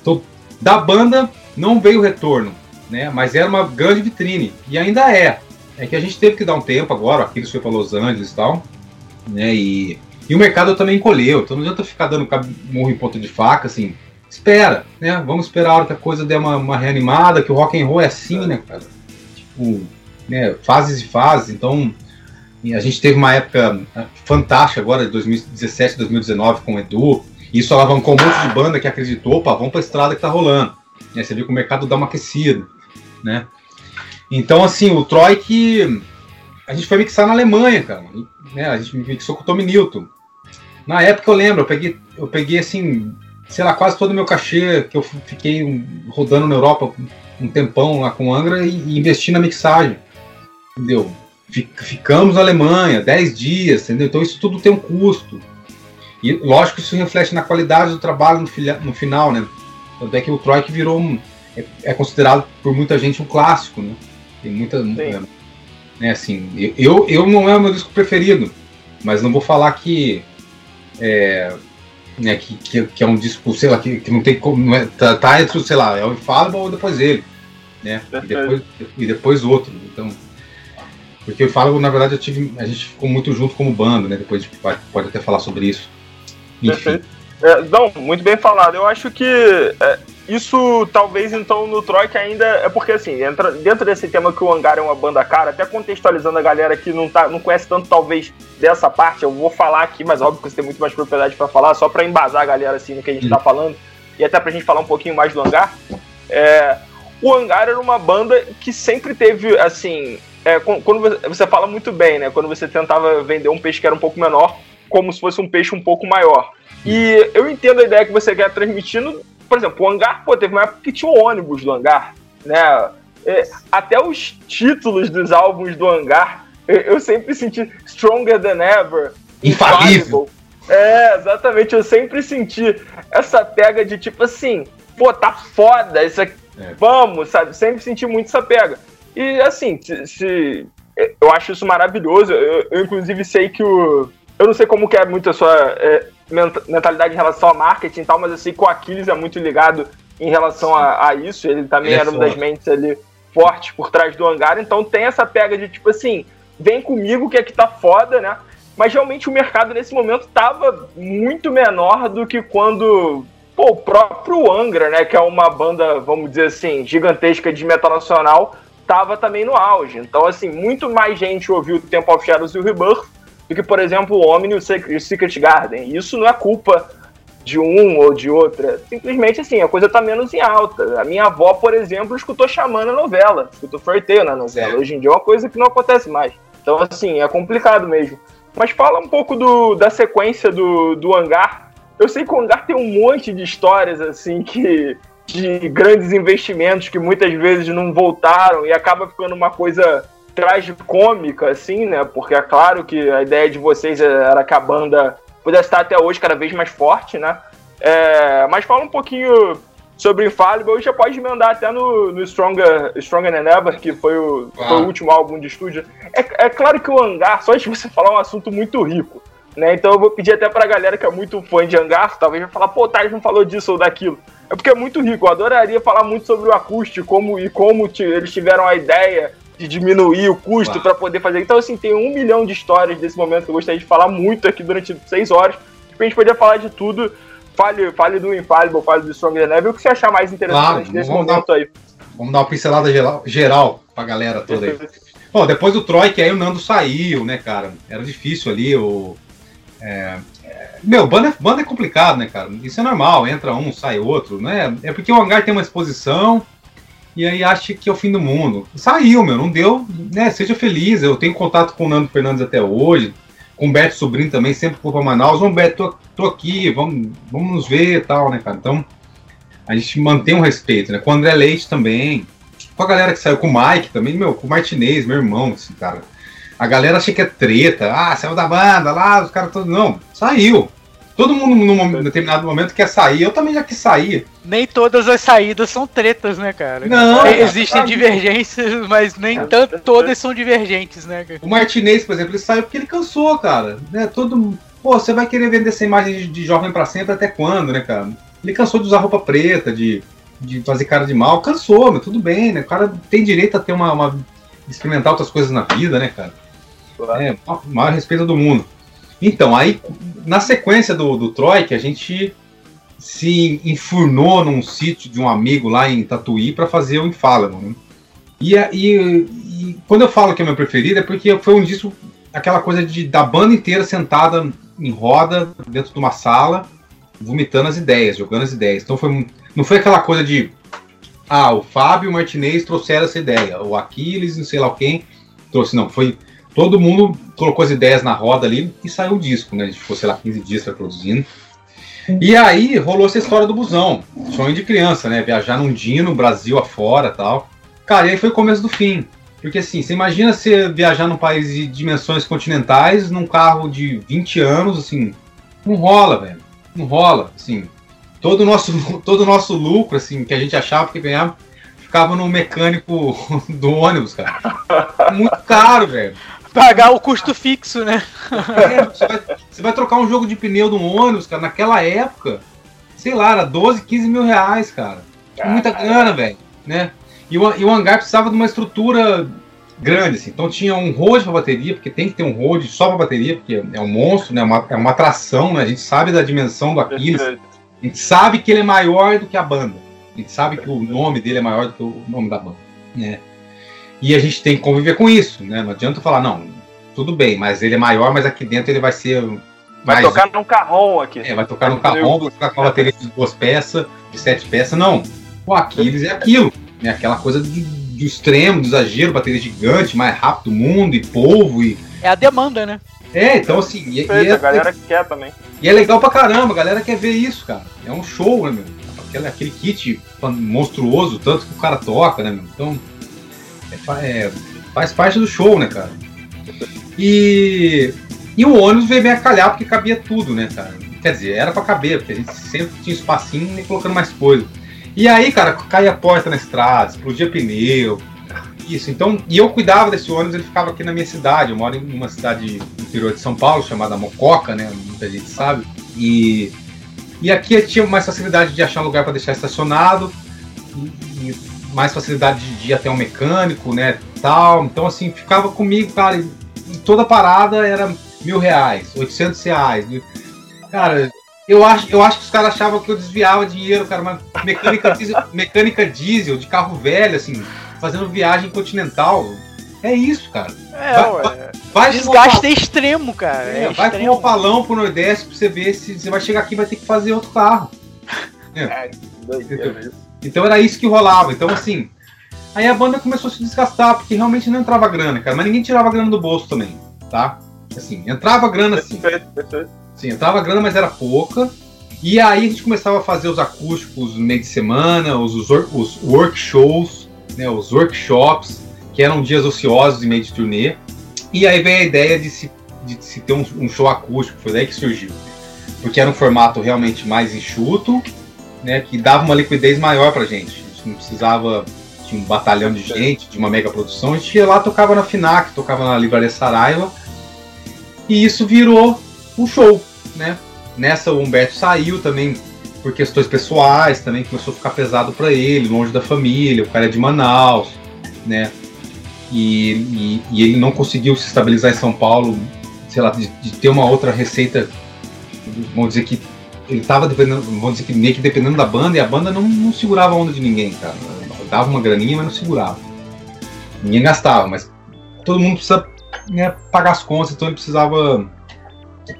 Então, da banda não veio o retorno, né? Mas era uma grande vitrine. E ainda é. É que a gente teve que dar um tempo agora, aqui Aquiles foi para Los Angeles e tal, né? E, e o mercado também encolheu, então não adianta ficar dando morro em ponta de faca, assim espera, né? Vamos esperar a hora que a coisa der uma, uma reanimada, que o rock and roll é assim, né, cara? Tipo, né, fases e fases. Então, a gente teve uma época né, fantástica agora, de 2017, 2019, com o Edu. E isso alavancou um monte de banda que acreditou, opa, vamos pra estrada que tá rolando. E aí você viu que o mercado dá uma aquecida, né? Então, assim, o Troy que a gente foi mixar na Alemanha, cara. Né? A gente mixou com o Tommy Newton. Na época eu lembro, eu peguei, eu peguei assim, sei lá, quase todo o meu cachê que eu fiquei rodando na Europa um tempão lá com Angra e, e investi na mixagem. Entendeu? Ficamos na Alemanha 10 dias, entendeu? Então isso tudo tem um custo. E lógico que isso reflete na qualidade do trabalho no, no final, né? Tanto é que o Troy virou um, é, é, considerado por muita gente um clássico, né? Tem muita. Né, assim, eu, eu não é o meu disco preferido, mas não vou falar que é, né, que, que, que, é um disco, sei lá, que, que não tem como. Não é, tá, tá, entre, sei lá, é o Infallible ou depois ele. Né? E depois, e depois outro. Então. Porque o Infallible, na verdade, tive, a gente ficou muito junto como banda, né? Depois a gente pode, pode até falar sobre isso. Enfim. Perfeito. É, não, muito bem falado. Eu acho que é, isso talvez então no Troy que ainda. É porque assim, entra, dentro desse tema que o Hangar é uma banda cara, até contextualizando a galera que não, tá, não conhece tanto, talvez, dessa parte, eu vou falar aqui, mas óbvio que você tem muito mais propriedade para falar, só para embasar a galera assim no que a gente tá falando, e até pra gente falar um pouquinho mais do Hangar. É, o Hangar era uma banda que sempre teve, assim. É, quando você fala muito bem, né? Quando você tentava vender um peixe que era um pouco menor, como se fosse um peixe um pouco maior. E eu entendo a ideia que você quer transmitindo por exemplo, o hangar, pô, teve uma época que tinha o ônibus do hangar, né? É, até os títulos dos álbuns do hangar, eu sempre senti Stronger Than Ever, Infalível. É, exatamente, eu sempre senti essa pega de tipo assim, pô, tá foda, isso aqui, é. vamos, sabe? Sempre senti muito essa pega. E assim, se, se eu acho isso maravilhoso. Eu, eu, inclusive sei que o. Eu não sei como que é muito a sua é, mentalidade em relação a marketing e tal, mas eu sei que o Aquiles é muito ligado em relação a, a isso. Ele também ele é era uma das mentes ali fortes por trás do hangar, então tem essa pega de tipo assim, vem comigo que aqui tá foda, né? Mas realmente o mercado nesse momento tava muito menor do que quando pô, o próprio Angra, né, que é uma banda, vamos dizer assim, gigantesca de metal nacional, tava também no auge. Então, assim, muito mais gente ouviu o Temple of Shadows e o Rebirth do que, por exemplo, o Omni e o Secret Garden. isso não é culpa de um ou de outra. Simplesmente assim, a coisa tá menos em alta. A minha avó, por exemplo, escutou Xamã na novela, escutou Forteio na novela. É. Hoje em dia é uma coisa que não acontece mais. Então, assim, é complicado mesmo. Mas fala um pouco do, da sequência do, do hangar. Eu sei que o hangar tem um monte de histórias, assim, que. de grandes investimentos que muitas vezes não voltaram e acaba ficando uma coisa tragicômica, assim, né? Porque é claro que a ideia de vocês era que a banda pudesse estar até hoje cada vez mais forte, né? É, mas fala um pouquinho sobre Infallible já pode emendar até no, no Stronger, Stronger Than Ever, que foi o, ah. foi o último álbum de estúdio. É, é claro que o Hangar, só de você *laughs* falar, é um assunto muito rico. Né? Então eu vou pedir até pra galera que é muito fã de Hangar, talvez vai falar, pô, Thales não falou disso ou daquilo. É porque é muito rico, eu adoraria falar muito sobre o acústico como, e como eles tiveram a ideia de diminuir o custo para poder fazer. Então, assim, tem um milhão de histórias desse momento que eu gostaria de falar muito aqui durante seis horas. Pra gente poder falar de tudo. Fale, fale do Infallible, fale do Stronger Than Ever, o que você achar mais interessante claro, nesse momento dar, aí. Vamos dar uma pincelada geral, geral pra galera toda aí. Bom, depois do Troy, que aí o Nando saiu, né, cara? Era difícil ali, o... É, é, meu, banda, banda é complicado, né, cara? Isso é normal, entra um, sai outro, né? É porque o hangar tem uma exposição, e aí acha que é o fim do mundo. Saiu, meu, não deu, né? Seja feliz. Eu tenho contato com o Nando Fernandes até hoje, com o Beto Sobrinho também, sempre pra Manaus. Vamos, Beto, tô, tô, aqui, vamos, vamos nos ver e tal, né, cara? Então, a gente mantém um respeito, né? Com o André Leite também, com a galera que saiu, com o Mike também, meu, com o Martinez, meu irmão, assim, cara. A galera acha que é treta, ah, saiu da banda lá, os caras todos. Não, saiu. Todo mundo num determinado momento quer sair, eu também já quis sair. Nem todas as saídas são tretas, né, cara? Não. Existem cara. divergências, *laughs* mas nem tanto todas são divergentes, né, cara? O Martinez, por exemplo, ele saiu porque ele cansou, cara. Né? Todo Pô, você vai querer vender essa imagem de, de jovem para sempre até quando, né, cara? Ele cansou de usar roupa preta, de, de fazer cara de mal, cansou, mas tudo bem, né? O cara tem direito a ter uma, uma experimentar outras coisas na vida, né, cara? Claro. É, maior respeito do mundo. Então, aí, na sequência do, do Troy, que a gente se enfurnou num sítio de um amigo lá em Tatuí para fazer o Infallible, né? E, e, e, quando eu falo que é meu preferido é porque foi um disco, aquela coisa de da banda inteira sentada em roda dentro de uma sala, vomitando as ideias, jogando as ideias. Então foi, não foi aquela coisa de ah, o Fábio Martinez trouxeram essa ideia, o Aquiles, não sei lá quem trouxe, não. Foi todo mundo colocou as ideias na roda ali e saiu o disco, né? A gente ficou, sei lá, 15 dias produzindo. E aí rolou essa história do busão, sonho de criança, né? Viajar num dino, Brasil afora tal. Cara, e aí foi o começo do fim. Porque assim, você imagina você viajar num país de dimensões continentais, num carro de 20 anos, assim, não rola, velho. Não rola, assim. Todo o nosso, *laughs* todo nosso lucro, assim, que a gente achava que ganhava, ficava no mecânico *laughs* do ônibus, cara. Muito caro, velho pagar o custo fixo, né? É, você, vai, você, vai, trocar um jogo de pneu de um ônibus, cara, naquela época, sei lá, era 12, 15 mil reais, cara. Muita grana, velho, né? E o, e o hangar precisava de uma estrutura grande, assim. Então tinha um hold para bateria, porque tem que ter um hold só para bateria, porque é um monstro, né? Uma, é uma atração, né? A gente sabe da dimensão do Aquiles. A gente sabe que ele é maior do que a banda. A gente sabe que o nome dele é maior do que o nome da banda, né? E a gente tem que conviver com isso, né? Não adianta falar, não, tudo bem, mas ele é maior, mas aqui dentro ele vai ser. Vai mais... tocar num carrão aqui. É, vai tocar num carrão, vai tocar com uma bateria de duas peças, de sete peças, não. O Aquiles é aquilo, né? Aquela coisa do, do extremo, do exagero, bateria gigante, mais rápido do mundo, e polvo e. É a demanda, né? É, então assim. E, e é, a galera quer também. E é legal pra caramba, a galera quer ver isso, cara. É um show, né, meu? Aquele, aquele kit monstruoso, tanto que o cara toca, né, meu? Então é, faz parte do show, né, cara? E, e o ônibus veio bem a calhar porque cabia tudo, né, cara? Quer dizer, era para caber, porque a gente sempre tinha espacinho e colocando mais coisa. E aí, cara, caía a porta na estrada, explodia pneu. Isso, então, e eu cuidava desse ônibus, ele ficava aqui na minha cidade. Eu moro em uma cidade interior de São Paulo, chamada Mococa, né? Muita gente sabe. E, e aqui eu tinha mais facilidade de achar um lugar para deixar estacionado. E, e mais facilidade de ir até um mecânico, né, tal. Então, assim, ficava comigo, cara, e toda parada era mil reais, oitocentos reais. Cara, eu acho, eu acho que os caras achavam que eu desviava dinheiro, cara, mas mecânica diesel, *laughs* mecânica diesel de carro velho, assim, fazendo viagem continental. É isso, cara. É, vai, ué. Vai Desgaste é extremo, cara. É, é vai extremo. com o palão pro Nordeste pra você ver se você vai chegar aqui e vai ter que fazer outro carro. É, é doideira isso. Então era isso que rolava. Então, assim, aí a banda começou a se desgastar, porque realmente não entrava grana, cara. Mas ninguém tirava grana do bolso também, tá? Assim, entrava grana assim. Sim, entrava grana, mas era pouca. E aí a gente começava a fazer os acústicos no meio de semana, os, os, os workshows, né, os workshops, que eram dias ociosos em meio de turnê. E aí veio a ideia de se, de se ter um, um show acústico, foi daí que surgiu. Porque era um formato realmente mais enxuto, né, que dava uma liquidez maior pra gente. A gente não precisava de um batalhão de gente, de uma mega produção. A gente ia lá, tocava na FINAC, tocava na Livraria Saraiva. E isso virou um show, né? Nessa o Humberto saiu também por questões pessoais, também começou a ficar pesado para ele, longe da família, o cara é de Manaus, né? E, e, e, ele não conseguiu se estabilizar em São Paulo, sei lá, de, de ter uma outra receita, vamos dizer que ele tava dependendo, vamos dizer que meio que dependendo da banda, e a banda não, não segurava a onda de ninguém, cara. Dava uma graninha, mas não segurava. Ninguém gastava, mas todo mundo precisa né, pagar as contas, então ele precisava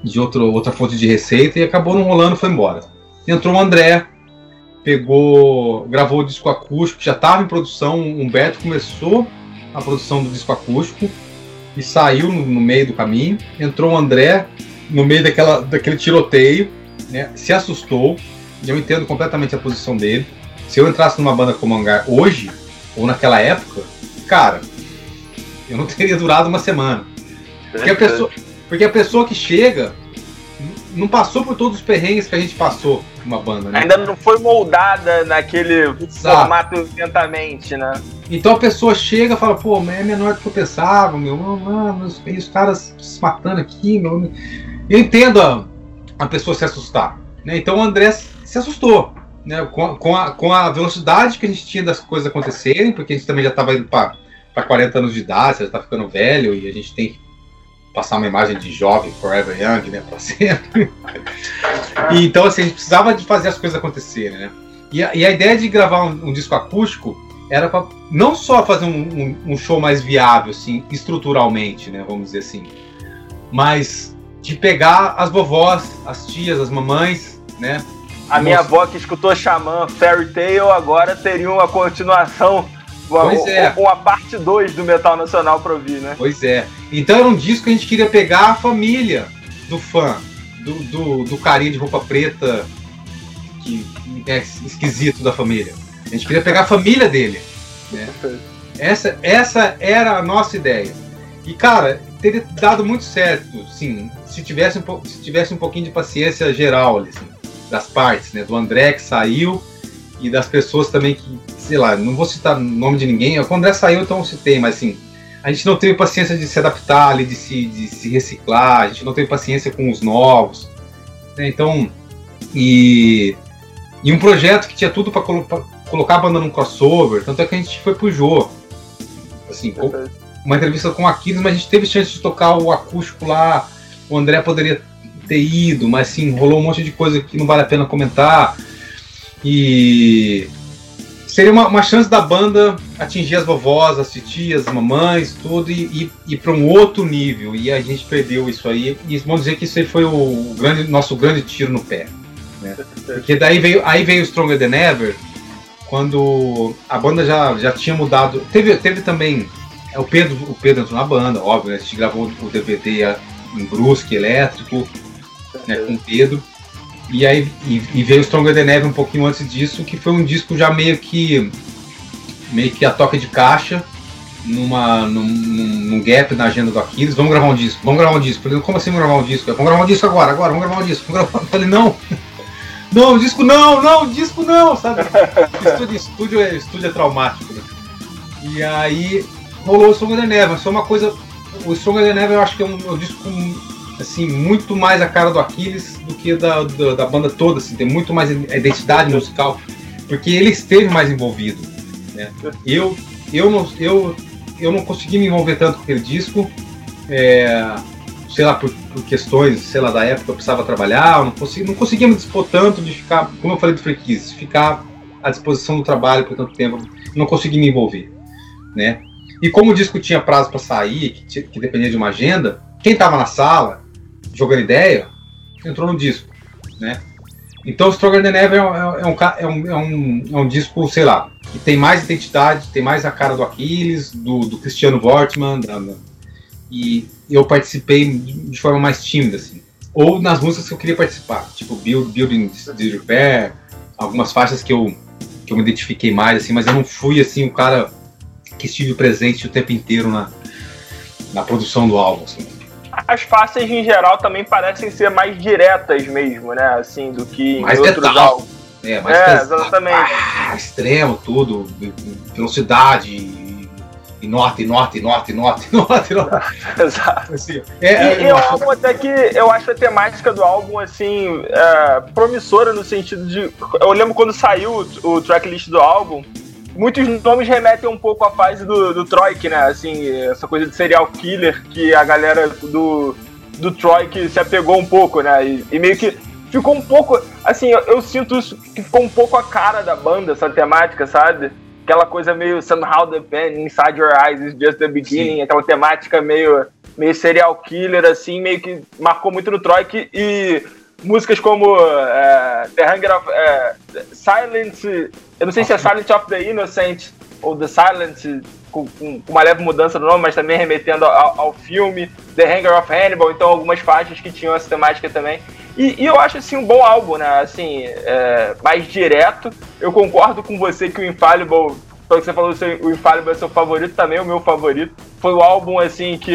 de outro, outra fonte de receita e acabou não rolando foi embora. Entrou o André, pegou, gravou o disco acústico, já estava em produção, o Humberto começou a produção do disco acústico e saiu no, no meio do caminho. Entrou o André no meio daquela, daquele tiroteio né, se assustou, e eu entendo completamente a posição dele. Se eu entrasse numa banda como Hangar hoje, ou naquela época, cara, eu não *laughs* teria durado uma semana. Porque a pessoa, porque a pessoa que chega não passou por todos os perrengues que a gente passou uma banda, né? Ainda não foi moldada naquele Exato. formato lentamente, né? Então a pessoa chega e fala, pô, mas é menor do que eu pensava, meu, mano, os, os caras se matando aqui, meu. Eu entendo a, a pessoa se assustar. Né? Então o André se assustou. Né? Com, com, a, com a velocidade que a gente tinha das coisas acontecerem, porque a gente também já estava indo para 40 anos de idade, já está ficando velho e a gente tem que passar uma imagem de jovem, forever young, né, *laughs* para sempre. e, então, assim, a gente precisava de fazer as coisas acontecerem, né? E a, e a ideia de gravar um, um disco acústico era para não só fazer um, um, um, show mais viável, assim, estruturalmente, né, vamos dizer assim, mas de pegar as vovós, as tias, as mamães, né? A minha avó que escutou Xamã Fairy Tale agora teria uma continuação Pois é. Uma parte 2 do Metal Nacional pra ouvir, né? Pois é. Então era um disco que a gente queria pegar a família do fã, do, do, do carinha de roupa preta, que é esquisito da família. A gente queria pegar a família dele. Né? Essa, essa era a nossa ideia. E, cara, teria dado muito certo, sim, se tivesse um, se tivesse um pouquinho de paciência geral, assim, das partes, né? Do André que saiu e das pessoas também que, sei lá, não vou citar o nome de ninguém, o André saiu, então citei, mas assim, a gente não teve paciência de se adaptar ali, de se, de se reciclar, a gente não teve paciência com os novos. Né? Então, e, e um projeto que tinha tudo para colo colocar a banda num crossover, tanto é que a gente foi pro Jô. Assim, uma entrevista com o Aquiles, mas a gente teve chance de tocar o acústico lá, o André poderia ter ido, mas assim, rolou um monte de coisa que não vale a pena comentar. E seria uma, uma chance da banda atingir as vovós, as tias, as mamães, tudo, e, e para um outro nível. E a gente perdeu isso aí. E vamos dizer que isso aí foi o grande, nosso grande tiro no pé. Né? Porque daí veio, aí veio Stronger Than Ever, quando a banda já, já tinha mudado. Teve, teve também. É, o Pedro, o Pedro entrou na banda, óbvio, né? a gente gravou o DVD em Brusque, elétrico, né, com o Pedro. E aí e, e veio Stronger Than Ever um pouquinho antes disso, que foi um disco já meio que meio que a toca de caixa numa num, num gap na agenda do Aquiles, vamos gravar um disco, vamos gravar um disco. Falei, como assim vamos gravar um disco? Vamos gravar um disco agora, agora, vamos gravar um disco. Vamos gravar... Falei, não. *laughs* Não, disco não, não, disco não, sabe? *laughs* estúdio, estúdio, é, estúdio é traumático, né? E aí rolou o Stronger Than Ever, foi uma coisa. O Stronger Than Ever eu acho que é um, é um disco assim, muito mais a cara do Aquiles do que da, da, da, banda toda, assim, tem muito mais identidade musical, porque ele esteve mais envolvido. Né? Eu, eu, não, eu, eu não consegui me envolver tanto com aquele disco, é, sei lá, por, por, questões, sei lá, da época eu precisava trabalhar, eu não, consegui, não conseguia me dispor tanto de ficar, como eu falei do Freakies, ficar à disposição do trabalho por tanto tempo, não consegui me envolver, né? E como o disco tinha prazo para sair, que, que dependia de uma agenda, quem estava na sala jogando ideia, entrou no disco, né? Então, Stronger Than Ever é, é, é, um, é, um, é, um, é um disco, sei lá, que tem mais identidade, tem mais a cara do Aquiles, do, do Cristiano Wortmann, da, e eu participei de forma mais tímida, assim. Ou nas músicas que eu queria participar, tipo Build, Building the Repair, algumas faixas que eu, que eu me identifiquei mais, assim, mas eu não fui, assim, o cara que estive presente o tempo inteiro na, na produção do álbum, assim as faces em geral também parecem ser mais diretas mesmo, né? Assim, do que mais em outros álbuns. É, mais é, exatamente. Ah, extremo, tudo, velocidade, e norte, norte, norte, norte, *laughs* norte, norte. *laughs* Exato. Assim, é, é, e, eu acho até que eu acho a temática do álbum assim é, promissora no sentido de. Eu lembro quando saiu o, o tracklist do álbum, muitos nomes remetem um pouco à fase do, do Troik, né? Assim, essa coisa de serial killer que a galera do, do Troik se apegou um pouco, né? E, e meio que ficou um pouco. Assim, eu, eu, sinto isso que ficou um pouco a cara da banda, essa temática, sabe? Aquela coisa meio somehow the pen inside your eyes is just the beginning, Sim. aquela temática meio, meio serial killer, assim, meio que marcou muito no Troik e músicas como é, The Hunger of é, Silent, eu não sei se é Silent of the Innocent ou The Silent, com, com, uma leve mudança do nome, mas também remetendo ao, ao, filme, The Hunger of Hannibal, então algumas faixas que tinham essa temática também. E, e eu acho assim um bom álbum, né? Assim, é, mais direto. Eu concordo com você que o Infallible, pelo que você falou, o Infallible é seu favorito, também é o meu favorito. Foi o álbum assim que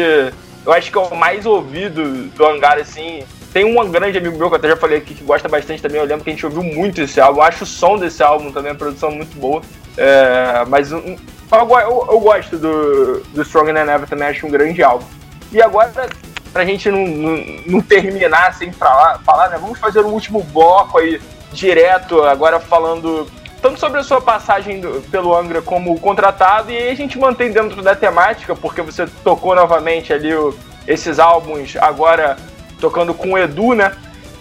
eu acho que é o mais ouvido do Hangar, assim. Tem um grande amigo meu que até já falei aqui que gosta bastante também. Eu lembro que a gente ouviu muito esse álbum. Eu acho o som desse álbum também, a produção muito boa. É, mas eu, eu, eu, gosto do, do Stronger Than Ever também, acho um grande álbum. E agora, pra gente não, não, não terminar sem falar, falar, né? Vamos fazer o último bloco aí, direto, agora falando tanto sobre a sua passagem do, pelo Angra como contratado, e aí a gente mantém dentro da temática, porque você tocou novamente ali o, esses álbuns, agora tocando com o Edu, né?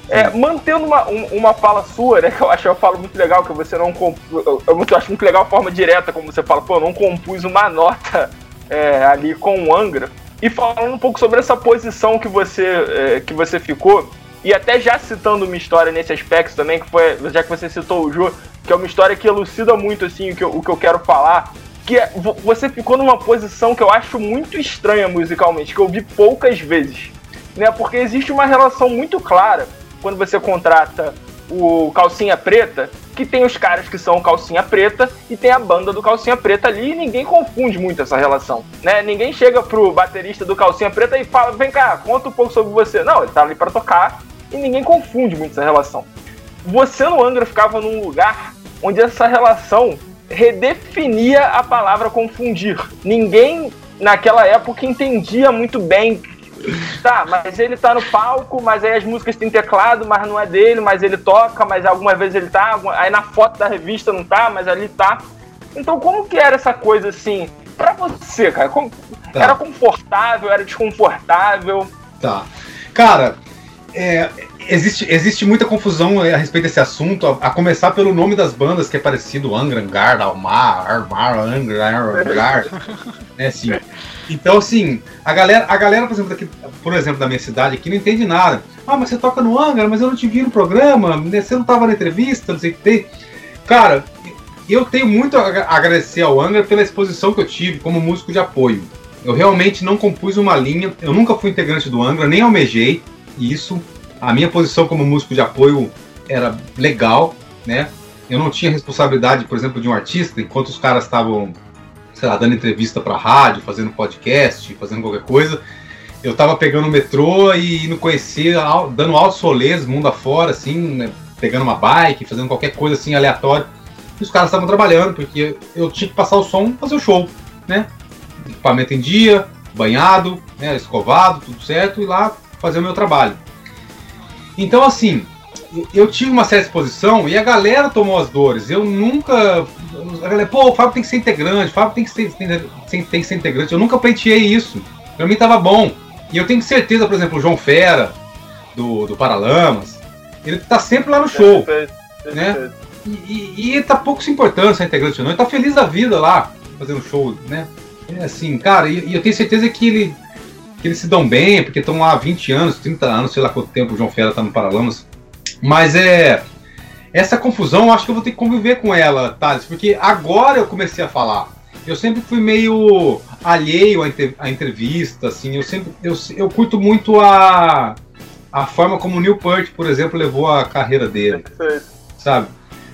É, mantendo uma, um, uma fala sua, né? *laughs* Que eu acho eu falo muito legal, que você não compôs. Eu, eu, acho muito legal a forma direta, como você fala, pô, eu não compus uma nota é, ali com o Angra. E falando um pouco sobre essa posição que você, é, que você ficou, e até já citando uma história nesse aspecto também, que foi, já que você citou o Ju, que é uma história que elucida muito assim o que eu, o que eu quero falar, que é, você ficou numa posição que eu acho muito estranha musicalmente, que eu vi poucas vezes, né? Porque existe uma relação muito clara quando você contrata o Calcinha Preta, que tem os caras que são Calcinha Preta e tem a banda do Calcinha Preta ali e ninguém confunde muito essa relação, né? Ninguém chega pro baterista do Calcinha Preta e fala, vem cá, conta um pouco sobre você. Não, ele tá ali para tocar e ninguém confunde muito essa relação. Você no Angra ficava num lugar onde essa relação redefinia a palavra confundir. Ninguém naquela época entendia muito bem Tá, mas ele tá no palco, mas aí as músicas têm teclado, mas não é dele, mas ele toca, mas algumas vezes ele tá, aí na foto da revista não tá, mas ali tá. Então como que era essa coisa assim, pra você, cara? Como... Tá. Era confortável, era desconfortável? Tá. Cara, é, existe, existe muita confusão a respeito desse assunto, a, a, começar pelo nome das bandas, que é parecido, Angra, Angar, Almar, Armar, Angra, Angar, *laughs* é assim. Então, assim, a galera, a galera por, exemplo, daqui, por exemplo, da minha cidade aqui não entende nada. Ah, mas você toca no Angra, mas eu não te vi no programa, você não estava na entrevista, não sei o que tem. Cara, eu tenho muito a agradecer ao Angra pela exposição que eu tive como músico de apoio. Eu realmente não compus uma linha, eu nunca fui integrante do Angra, nem almejei isso. A minha posição como músico de apoio era legal, né? Eu não tinha responsabilidade, por exemplo, de um artista, enquanto os caras estavam sei lá, dando entrevista para rádio, fazendo podcast, fazendo qualquer coisa. Eu tava pegando o metrô e indo conhecer, dando altos solês, mundo afora, assim, né, pegando uma bike, fazendo qualquer coisa assim aleatória. E os caras estavam trabalhando, porque eu tinha que passar o som fazer o show, né? Equipamento em dia, banhado, né, escovado, tudo certo, e lá fazer o meu trabalho. Então, assim, eu tive uma certa exposição e a galera tomou as dores. Eu nunca. A galera, pô, o Fábio tem que ser integrante, o Fábio tem que ser, tem, tem que ser integrante. Eu nunca pleiteei isso. Pra mim tava bom. E eu tenho certeza, por exemplo, o João Fera, do, do Paralamas, ele tá sempre lá no show. né? E, e, e tá pouco se importando se é integrante ou não. Ele tá feliz da vida lá, fazendo show, né? É assim, cara, e, e eu tenho certeza que ele que eles se dão bem, porque estão lá há 20 anos, 30 anos, sei lá quanto tempo o João Fera tá no Paralamas. Mas é. Essa confusão eu acho que eu vou ter que conviver com ela, Thales, porque agora eu comecei a falar. Eu sempre fui meio alheio à, entrevista, assim, eu sempre. Eu, eu curto muito a, a forma como o Neil Peart, por exemplo, levou a carreira dele. Sabe?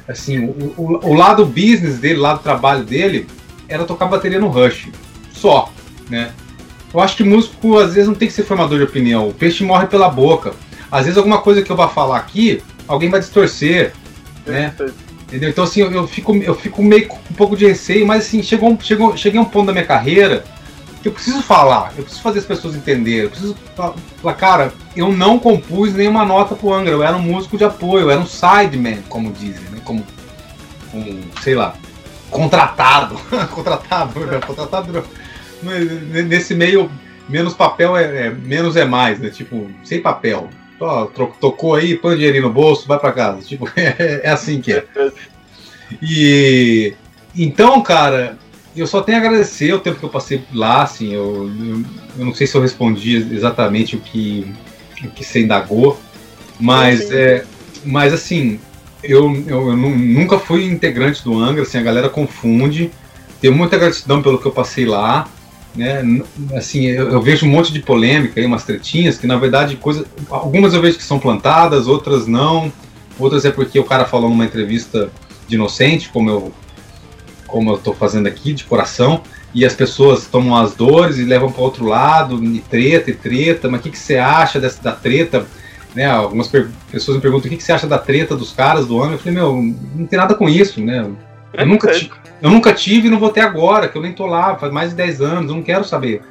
Assim, o, o, o lado business dele, o lado trabalho dele, era tocar bateria no Rush. Só, né? Eu acho que músico às vezes não tem que ser formador de opinião. O peixe morre pela boca. Às vezes alguma coisa que eu vá falar aqui, alguém vai distorcer, né? Entendeu? Então assim, eu, eu, fico, eu fico meio com um pouco de receio, mas assim, chegou, chegou, cheguei a um ponto da minha carreira que eu preciso falar, eu preciso fazer as pessoas entenderem, eu preciso falar, cara, eu não compus nenhuma nota pro Angra, eu era um músico de apoio, eu era um sideman, como dizem, né? Como um, sei lá, contratado. *laughs* contratado, né? contratado nesse meio menos papel é, é, menos é mais, né? Tipo, sem papel tocou aí, põe o dinheirinho no bolso, vai para casa. Tipo, *laughs* é, é, assim que é. E então, cara, eu só tenho a agradecer o tempo que eu passei lá, assim, eu, eu, eu não sei se eu respondi exatamente o que, o que você indagou, mas, é, mas assim, eu, eu, eu, nunca fui integrante do Angra, assim, a galera confunde, tenho muita gratidão pelo que eu passei lá, né? Assim, eu, eu, vejo um monte de polêmica aí, umas tretinhas, que na verdade coisa, algumas eu vejo que são plantadas, outras não, outras é porque o cara falou numa entrevista de inocente, como eu como eu tô fazendo aqui, de coração. e as pessoas tomam as dores e levam para outro lado, e treta e treta, mas o que, que você acha dessa, da treta? Né, algumas pessoas me perguntam o que, que você acha da treta dos caras do ano. Eu falei, meu, não tem nada com isso, né? Eu nunca, eu nunca tive e não vou ter agora, que eu nem tô lá, faz mais de 10 anos, eu não quero saber.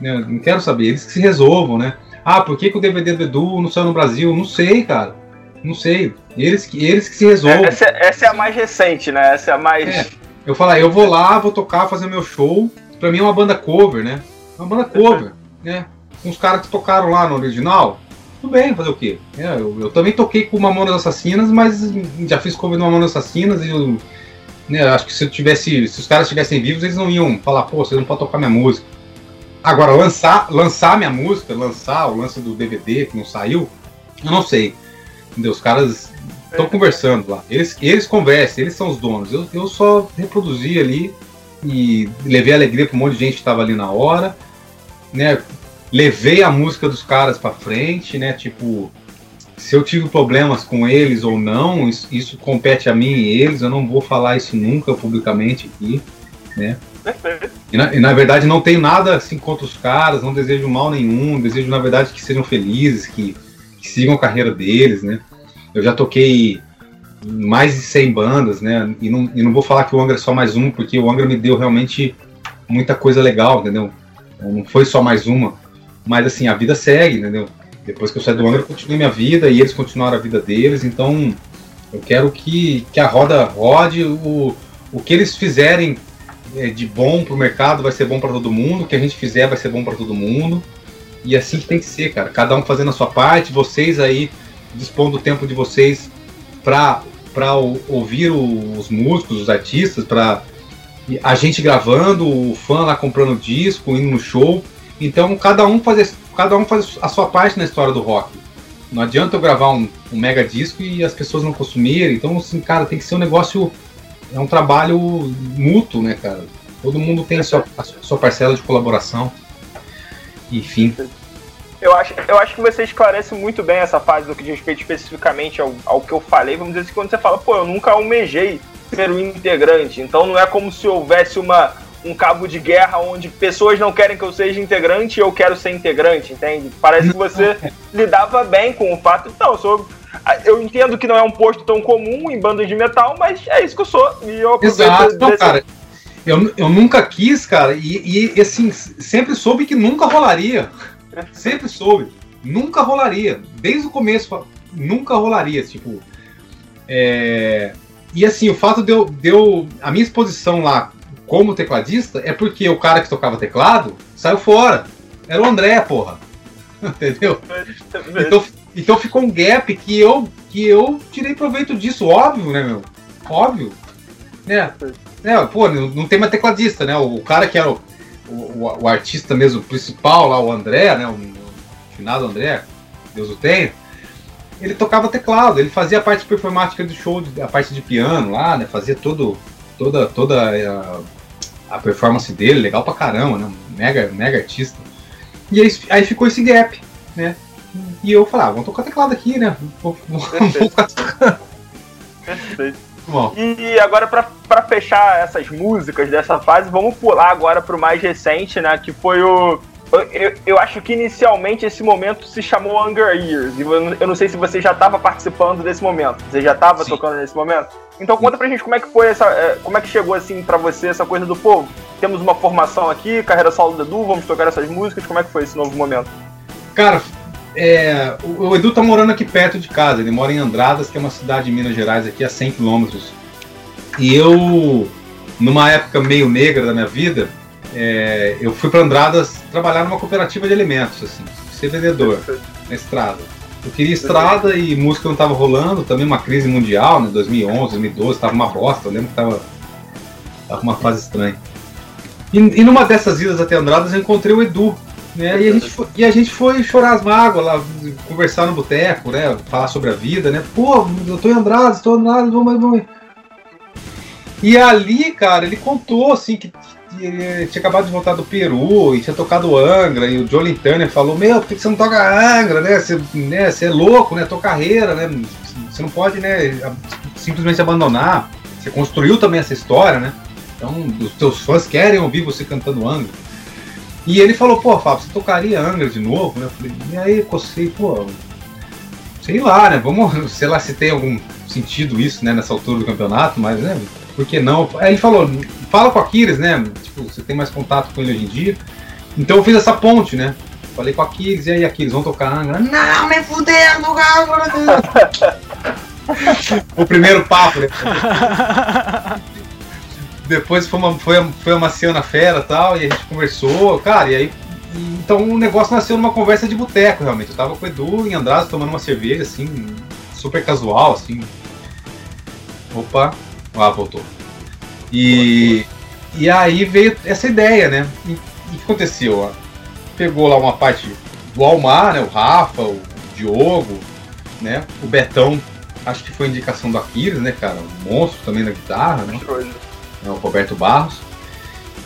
Né? Não quero saber, eles que se resolvam, né? Ah, por que, que o DVD do Edu não saiu no Brasil? Não sei, cara. Não sei. Eles que, eles que se resolvam. Essa, essa é a mais recente, né? Essa é a mais. É. Eu falar, eu vou lá, vou tocar, fazer meu show. Pra mim é uma banda cover, né? É uma banda cover, né? Com os caras que tocaram lá no original. Tudo bem, fazer o quê? É, eu, eu, também toquei com Mamonas Assassinas, mas já fiz cover do Mamonas Assassinas e eu, né, acho que se tivesse, se os caras estivessem vivos, eles não iam falar, pô, você não pode tocar minha música. Agora, lançar, lançar minha música, lançar o lance do DVD que não saiu, eu não sei. Entendeu? Os caras estão conversando lá. Eles, eles conversam, eles são os donos. Eu, eu só reproduzi ali e levei alegria para um monte de gente que estava ali na hora. Né? Levei a música dos caras para frente, né? Tipo, se eu tive problemas com eles ou não, isso, isso, compete a mim e eles, eu não vou falar isso nunca publicamente aqui, né? E na, e na, verdade não tenho nada assim contra os caras, não desejo mal nenhum, desejo na verdade que sejam felizes, que, que sigam a carreira deles, né? Eu já toquei mais de 100 bandas, né? E não, e não vou falar que o Angra é só mais um, porque o Angra me deu realmente muita coisa legal, entendeu? Não foi só mais uma, mas assim, a vida segue, entendeu? Depois que eu saí do Angra, eu continuei minha vida e eles continuaram a vida deles, então eu quero que, que a roda rode, o, o que eles fizerem é, de bom pro mercado vai ser bom para todo mundo, o que a gente fizer vai ser bom para todo mundo. E assim que tem que ser, cara. Cada um fazendo a sua parte, vocês aí dispondo do tempo de vocês para para ouvir os músicos, os artistas, para a gente gravando, o fã lá comprando disco, indo no show. Então cada um faz cada um faz a sua parte na história do rock. Não adianta eu gravar um, um mega disco e as pessoas não consumirem. Então, assim, cara, tem que ser um negócio é um trabalho mútuo, né, cara? Todo mundo tem a sua, a sua parcela de colaboração. Enfim. Eu acho, eu acho que você esclarece muito bem essa fase no que diz respeito especificamente ao, ao que eu falei. Vamos dizer assim, quando você fala, pô, eu nunca almejei ser um integrante. Então não é como se houvesse uma, um cabo de guerra onde pessoas não querem que eu seja integrante e eu quero ser integrante, entende? Parece que você lidava bem com o fato. Então, eu sou eu entendo que não é um posto tão comum em bandas de metal, mas é isso que eu sou. E eu Exato, não, cara. Eu, eu nunca quis, cara, e, e assim, sempre soube que nunca rolaria. Sempre soube. Nunca rolaria. Desde o começo, nunca rolaria. Tipo. É... E assim, o fato de eu, de eu. A minha exposição lá como tecladista é porque o cara que tocava teclado saiu fora. Era o André, porra. *laughs* Entendeu? Então, então ficou um gap que eu, que eu tirei proveito disso, óbvio, né, meu? Óbvio. Né? É, pô, não tem mais tecladista, né? O, cara que era o, o, o, artista mesmo principal lá, o André, né? O, o finado André, Deus o tenha. Ele tocava teclado, ele fazia a parte performática do show, a parte de piano lá, né? Fazia todo, toda, toda a, a performance dele, legal pra caramba, né? Mega, mega artista. E aí, aí ficou esse gap, né? E eu falei, ah, vamos tocar teclado aqui, né? Vamos, ficar tocando. Perfeito. Bom. E agora, para fechar essas músicas dessa fase, vamos pular agora pro mais recente, né? Que foi o. Eu, eu acho que inicialmente esse momento se chamou Hunger Years. E eu não sei se você já estava participando desse momento. Você já estava tocando nesse momento? Então conta pra gente como é que foi essa. É, como é que chegou assim para você essa coisa do povo? Temos uma formação aqui, carreira solo do Edu, vamos tocar essas músicas. Como é que foi esse novo momento? Cara, é, o, Edu tá morando aqui perto de casa, ele mora em Andradas, que é uma cidade de Minas Gerais, aqui a 100 quilômetros. E eu, numa época meio negra da minha vida, é, eu fui para Andradas trabalhar numa cooperativa de alimentos, assim, ser vendedor na estrada. Eu queria estrada e música não estava rolando, também uma crise mundial, né, 2011, 2012, estava uma bosta, eu lembro que estava tava uma fase estranha. E, e numa dessas idas até Andradas eu encontrei o Edu, né? E, a gente foi, e a gente foi chorar as mágoas lá, conversar no boteco, né? Falar sobre a vida, né? Pô, eu tô em Andrade, tô em Andrade, vamos, vamos. E ali, cara, ele contou assim ele tinha acabado de voltar do Peru e tinha tocado Angra, e o Jolin Turner falou, meu, por que você não toca Angra, né? Você, né? você é louco, né? Tua carreira, né? Você não pode, né, simplesmente abandonar. Você construiu também essa história, né? Então, os teus fãs querem ouvir você cantando Angra. E ele falou, pô, Fábio, você tocaria Angra de novo, né? Eu falei, e aí, cocei, pô, sei lá, né? Vamos, *laughs* sei lá se tem algum sentido isso, né, nessa altura do campeonato, mas, né, por que não? Aí ele falou, fala com a Aquiles, né? Tipo, você tem mais contato com ele hoje em dia. Então eu fiz essa ponte, né? Falei com a Aquiles, e aí, Aquiles, vão tocar Angra? Não, me fudendo, cara! *laughs* o primeiro papo, né? *laughs* Depois foi uma, foi, foi uma cena fera tal, e a gente conversou, cara, e aí. Então o negócio nasceu numa conversa de boteco, realmente. Eu tava com o Edu em Andrade tomando uma cerveja, assim, super casual, assim. Opa, ah, voltou. E, e aí veio essa ideia, né? E o que aconteceu? Pegou lá uma parte do Almar, né? O Rafa, o Diogo, né? O Betão, acho que foi indicação do Aquiles, né, cara? Um monstro também na guitarra, né? né? O Roberto Barros.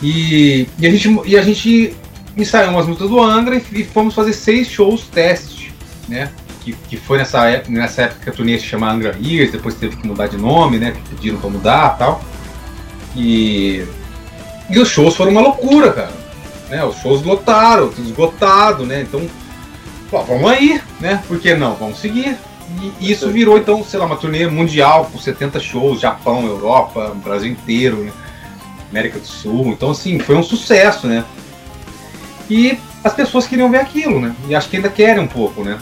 E, e, a gente, e a gente ensaiou umas músicas do Angra e, e fomos fazer seis shows teste, né? Que, que foi nessa época, nessa época que a turnê se chamava Angra Years, depois teve que mudar de nome, né? Que pediram pra mudar e tal. E, e os shows foram uma loucura, cara. Né? Os shows lotaram, tudo esgotado, né? Então, pô, vamos aí, né? Por que não? Vamos seguir. E isso virou, então, sei lá, uma turnê mundial com 70 shows, Japão, Europa, Brasil inteiro, né? América do Sul. Então, assim, foi um sucesso, né? E as pessoas queriam ver aquilo, né? E acho que ainda querem um pouco, né?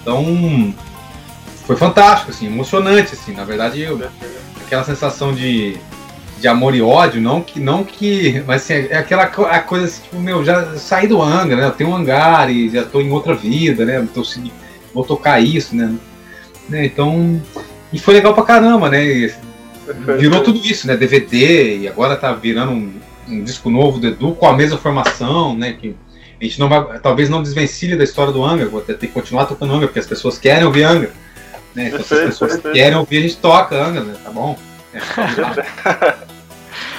Então, foi fantástico, assim, emocionante, assim. Na verdade, eu, aquela sensação de, de amor e ódio, não que, não que, mas assim, é aquela a coisa assim, tipo, meu, já saí do hangar, né? Eu tenho um hangar e já estou em outra vida, né? Tô, vou tocar isso, né? né? Então, e foi legal pra caramba, né? E virou tudo isso, né? DVD e agora tá virando um, um disco novo do Edu com a mesma formação, né? Que a gente não vai, talvez não desvencilhe da história do Angra, vou ter que continuar tocando Angra, porque as pessoas querem ouvir Angra. Né? Então, se as pessoas querem ouvir, a gente toca Angra, né? Tá bom?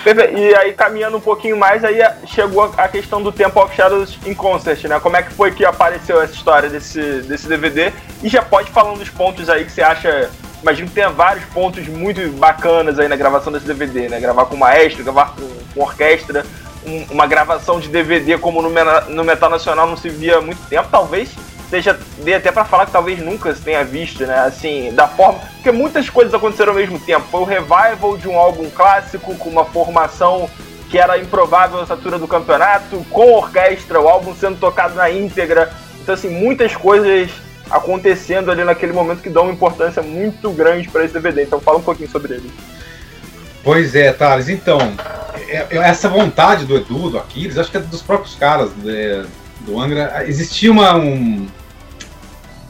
É, e aí, caminhando um pouquinho mais, aí chegou a questão do Temple of Shadows em concert, né? Como é que foi que apareceu essa história desse, desse DVD? E já pode falando dos pontos aí que você acha. Imagino que tenha vários pontos muito bacanas aí na gravação desse DVD, né? Gravar com maestro, gravar com, com orquestra um, uma gravação de DVD como no, no Metal Nacional não se via há muito tempo, talvez seja dê até para falar que talvez nunca se tenha visto, né? Assim, da forma. Porque muitas coisas aconteceram ao mesmo tempo. Foi o revival de um álbum clássico com uma formação que era improvável essa altura do campeonato, com orquestra, o álbum sendo tocado na íntegra. Então, assim, muitas coisas acontecendo ali naquele momento que dão uma importância muito grande para esse DVD. Então, fala um pouquinho sobre ele. Pois é, Thales. Então, é, é, essa vontade do Edu, do Aquiles, acho que é dos próprios caras né, do Angra. Existia uma, um,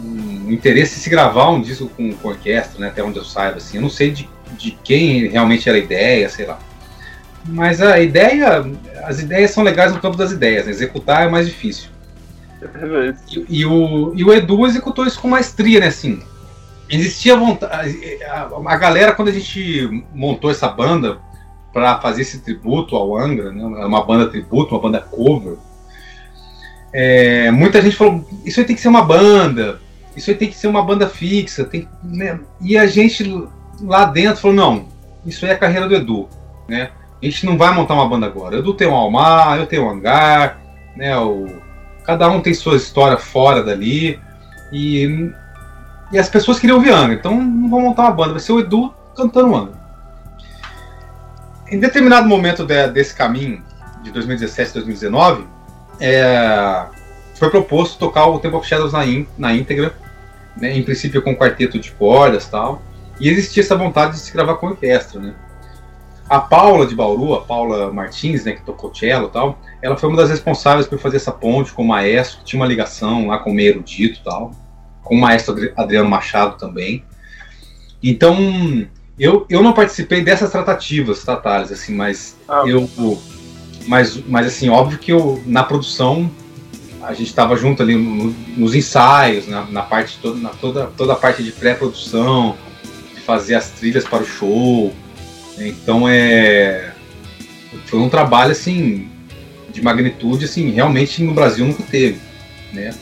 um, interesse em se gravar um disco com, com orquestra, né, até onde eu saiba. Assim. Eu não sei de, de quem realmente era a ideia, sei lá. Mas a ideia, as ideias são legais no campo das ideias, né? executar é mais difícil. É e, e, o, e o Edu executou isso com maestria, né? Assim, existia vontade. A, galera, quando a gente montou essa banda para fazer esse tributo ao Angra, né, uma banda tributo, uma banda cover, é, muita gente falou: Isso aí tem que ser uma banda, isso aí tem que ser uma banda fixa. Tem, né? E a gente lá dentro falou: Não, isso aí é a carreira do Edu. Né? A gente não vai montar uma banda agora. Edu tem um Almar, eu tenho um Hangar, né, o, cada um tem sua história fora dali. E e as pessoas queriam ouvir Angra, então não vão montar uma banda, vai ser o Edu cantando Angra. Em determinado momento de, desse caminho, de 2017 2019, é, foi proposto tocar o Temple of Shadows na, in, na íntegra, né, em princípio com um quarteto de cordas tal, e existia essa vontade de se gravar com orquestra, né. A Paula de Bauru, a Paula Martins, né, que tocou cello tal, ela foi uma das responsáveis por fazer essa ponte com o maestro, que tinha uma ligação lá com o meio erudito tal com o maestro Adriano Machado também. Então, eu, eu não participei dessas tratativas, tá, Thales, assim, mas ah, eu. Mas, mas assim, óbvio que eu, na produção, a gente estava junto ali no, nos ensaios, na, na, parte toda, na toda, toda a parte de pré-produção, de fazer as trilhas para o show. Então é. Foi um trabalho assim de magnitude, assim, realmente no Brasil nunca teve. Né?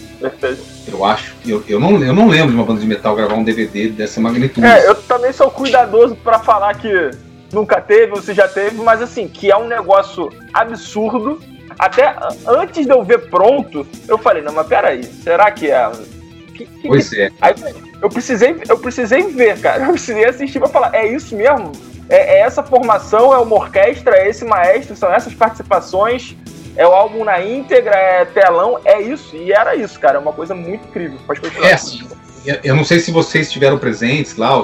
Eu acho. Eu, eu, não, eu não lembro de uma banda de metal gravar um DVD dessa magnitude. É, eu também sou cuidadoso para falar que nunca teve, ou se já teve, mas assim, que é um negócio absurdo. Até antes de eu ver pronto, eu falei, não, mas peraí, será que é? Que, que, pois é. Aí eu precisei, eu precisei ver, cara. Eu precisei assistir pra falar, é isso mesmo? É, é essa formação, é uma orquestra, é esse maestro, são essas participações, é o álbum na íntegra, é telão, é isso. E era isso, cara. É uma coisa muito incrível. Pode continuar. É, assim, eu não sei se vocês estiveram presentes lá,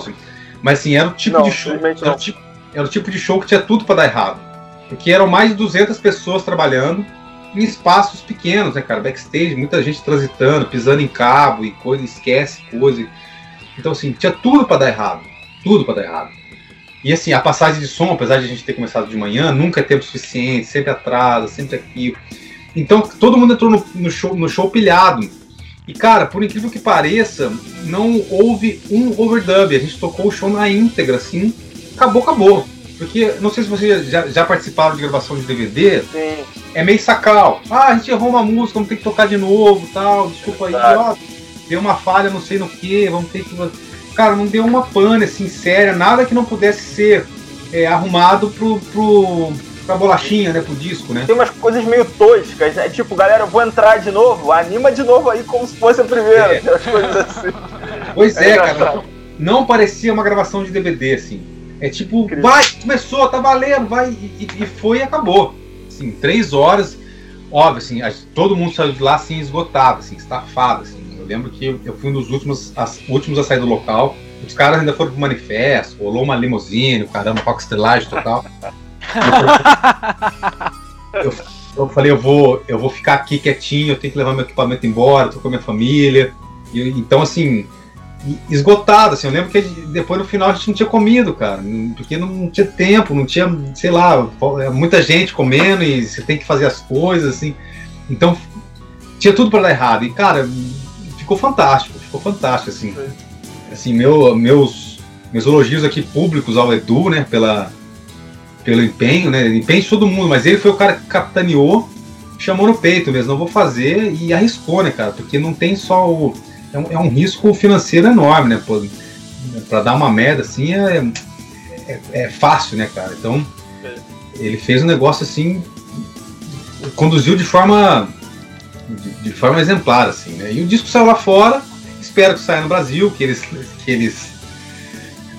mas assim, era o tipo não, de show. Era o tipo, era o tipo de show que tinha tudo para dar errado. Porque eram mais de 200 pessoas trabalhando em espaços pequenos, né, cara? Backstage, muita gente transitando, pisando em cabo e coisa, esquece coisa. Então, assim, tinha tudo para dar errado. Tudo para dar errado. E assim, a passagem de som, apesar de a gente ter começado de manhã, nunca é tempo suficiente, sempre atrasa, sempre aqui. Então, todo mundo entrou no, no, show, no show pilhado. E cara, por incrível que pareça, não houve um overdub. A gente tocou o show na íntegra, assim, acabou, acabou. Porque, não sei se vocês já, já participaram de gravação de DVD. Sim. É meio sacal. Ah, a gente errou uma música, vamos ter que tocar de novo tal. Desculpa aí, ó, deu uma falha, não sei no que, vamos ter que. Cara, não deu uma pane assim, séria, nada que não pudesse ser é, arrumado pro, pro, pra bolachinha, né? Pro disco, né? Tem umas coisas meio toscas, né? Tipo, galera, eu vou entrar de novo, anima de novo aí como se fosse a primeira. É. *laughs* coisas assim. Pois é, é cara. Não parecia uma gravação de DVD, assim. É tipo, Incrível. vai, começou, tá valendo, vai, e, e foi e acabou. Assim, três horas, óbvio, assim, todo mundo saiu de lá assim, esgotado, assim, estafado, assim. Lembro que eu, fui um dos últimos, as, últimos a sair do local. Os caras ainda foram pro manifesto, rolou uma limusine, caramba, com estrelagem total. *laughs* eu, eu, falei, eu vou, eu vou ficar aqui quietinho, eu tenho que levar meu equipamento embora, tô com a minha família. E, então, assim, esgotado, assim, eu lembro que depois no final a gente não tinha comido, cara, porque não tinha tempo, não tinha, sei lá, muita gente comendo e você tem que fazer as coisas, assim, então tinha tudo para dar errado, e cara, ficou fantástico, ficou fantástico, assim, assim, meu, meus, meus elogios aqui públicos ao Edu, né, pela, pelo empenho, né, empenho de todo mundo, mas ele foi o cara que capitaneou, chamou no peito mesmo, não vou fazer, e arriscou, né, cara, porque não tem só o é um, é um risco financeiro enorme, né? Para dar uma merda assim é, é, é, fácil, né, cara? Então ele fez um negócio assim, conduziu de forma de, de, forma exemplar, assim, né? E o disco saiu lá fora, espero que saia no Brasil, que eles que eles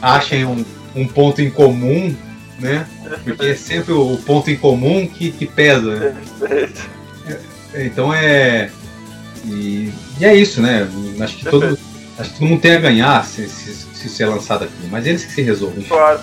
achem um, um ponto em comum, né? Porque é sempre o ponto em comum que, que pesa. Né? Então é e, e é isso, né? Acho que, todo, acho que todo mundo tem a ganhar se, se, se ser lançado aqui, mas eles que se resolvem. Claro.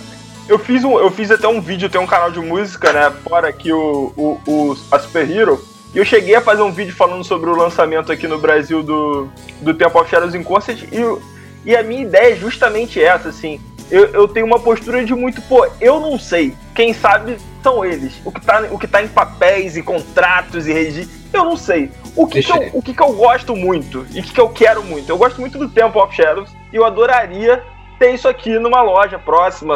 Eu fiz, um, eu fiz até um vídeo, tem um canal de música, né? Fora aqui o, o, o, a Super Hero. E eu cheguei a fazer um vídeo falando sobre o lançamento aqui no Brasil do, do Temple of Shadows in Concert. E, e a minha ideia é justamente essa, assim. Eu, eu tenho uma postura de muito, pô, eu não sei. Quem sabe são eles. O que tá, o que tá em papéis e contratos e registros, eu não sei. O que, que eu, o que, que eu gosto muito e o que, que eu quero muito? Eu gosto muito do Temple of Shadows e eu adoraria ter isso aqui numa loja próxima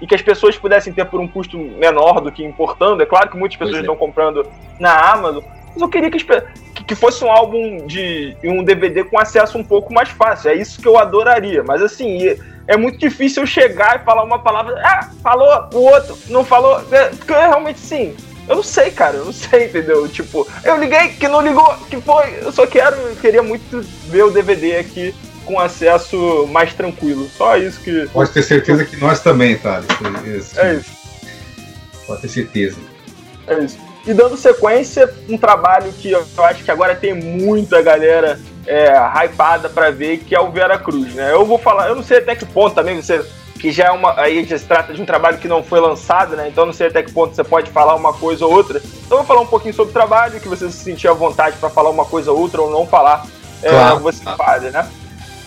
e que as pessoas pudessem ter por um custo menor do que importando. É claro que muitas pessoas é. estão comprando na Amazon, mas eu queria que, que fosse um álbum de um DVD com acesso um pouco mais fácil. É isso que eu adoraria. Mas assim, é muito difícil eu chegar e falar uma palavra. Ah, falou, o outro não falou. É, porque realmente sim eu não sei, cara, eu não sei, entendeu? Tipo, eu liguei, que não ligou, que foi. Eu só quero, eu queria muito ver o DVD aqui com acesso mais tranquilo. Só isso que. Pode ter certeza que nós também, Thales. É isso. Pode ter certeza. É isso. E dando sequência, um trabalho que eu acho que agora tem muita galera é, hypada para ver, que é o Vera Cruz, né? Eu vou falar, eu não sei até que ponto também você que já é uma. Aí já se trata de um trabalho que não foi lançado, né? Então não sei até que ponto você pode falar uma coisa ou outra. Então eu vou falar um pouquinho sobre o trabalho, que você se sentir à vontade para falar uma coisa ou outra ou não falar. É, claro. É, você faz, né?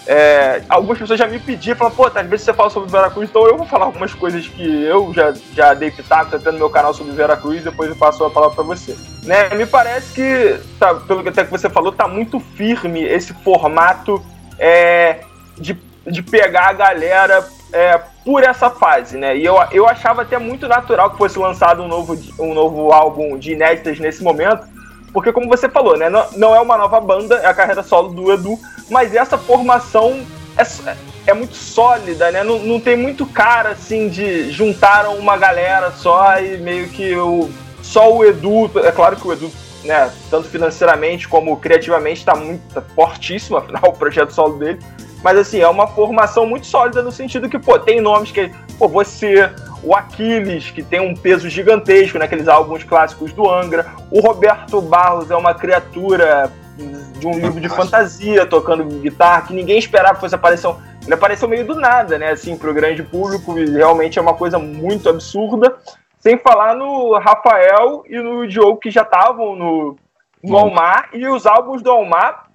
É, algumas pessoas já me pediam, falaram, pô, às vezes você fala sobre Veracruz, então eu vou falar algumas coisas que eu já, já dei pitaco até no meu canal sobre Veracruz, depois eu passo a palavra para você. Né, me parece que, tá, pelo que até que você falou, tá muito firme esse formato é, de, de pegar a galera é, por essa fase, né? E eu, eu achava até muito natural que fosse lançado um novo, um novo álbum de inéditas nesse momento, porque como você falou, né? Não, não é uma nova banda, é a carreira solo do Edu, mas essa formação é, é muito sólida, né? Não, não tem muito cara assim de juntaram uma galera só e meio que o, só o Edu. É claro que o Edu, né, tanto financeiramente como criativamente, está muito tá fortíssimo, *laughs* afinal, o projeto solo dele. Mas assim, é uma formação muito sólida no sentido que, pô, tem nomes que. Pô, você, o Aquiles, que tem um peso gigantesco naqueles álbuns clássicos do Angra. O Roberto Barros é uma criatura de um livro de fantasia, tocando guitarra, que ninguém esperava que fosse aparecer. Ele apareceu meio do nada, né? Assim, pro grande público, e realmente é uma coisa muito absurda. Sem falar no Rafael e no Diogo, que já estavam no, no Almar, e os álbuns do Almar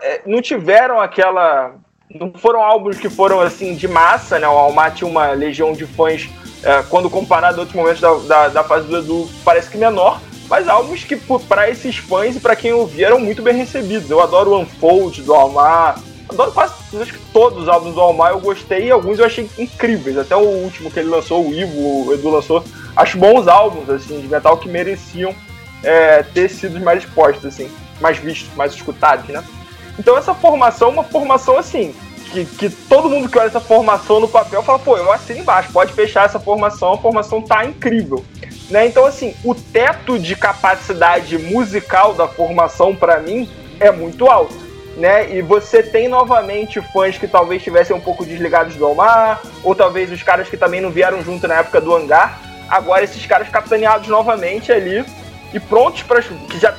é, não tiveram aquela. Não foram álbuns que foram assim de massa, né? O Almar tinha uma legião de fãs, é, quando comparado a outros momentos da, da, da fase do Edu, parece que menor mas álbuns que para esses fãs e para quem ouvia eram muito bem recebidos. Eu adoro o Unfold do Almar, adoro quase acho que todos os álbuns do Almar eu gostei e alguns eu achei incríveis. Até o último que ele lançou, o Ivo, o Edu lançou, acho bons álbuns assim de metal que mereciam é, ter sido mais expostos, assim, mais vistos, mais escutados, né? Então essa formação é uma formação assim, que, que, todo mundo que olha essa formação no papel fala, pô, eu assino embaixo, pode fechar essa formação, a formação tá incrível. Né? Então, assim, o teto de capacidade musical da formação, para mim, é muito alto. Né? E você tem novamente fãs que talvez estivessem um pouco desligados do Omar, ou talvez os caras que também não vieram junto na época do hangar. Agora, esses caras capitaneados novamente ali e prontos para que já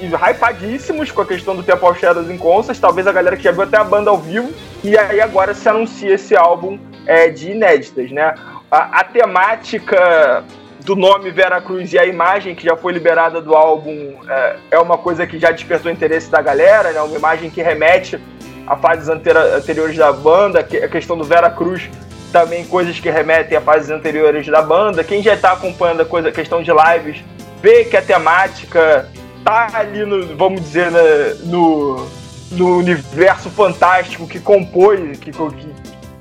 e, e hypadíssimos com a questão do Temple of Shadows em talvez a galera que já viu até a banda ao vivo, e aí agora se anuncia esse álbum é, de inéditas, né? A, a temática do nome Vera Cruz e a imagem que já foi liberada do álbum é, é uma coisa que já despertou interesse da galera, né? Uma imagem que remete a fases anteriores da banda, a questão do Vera Cruz também coisas que remetem a fases anteriores da banda. Quem já está acompanhando a coisa, a questão de lives, vê que a temática tá ali no, vamos dizer, no, no universo fantástico que compôs, que, que,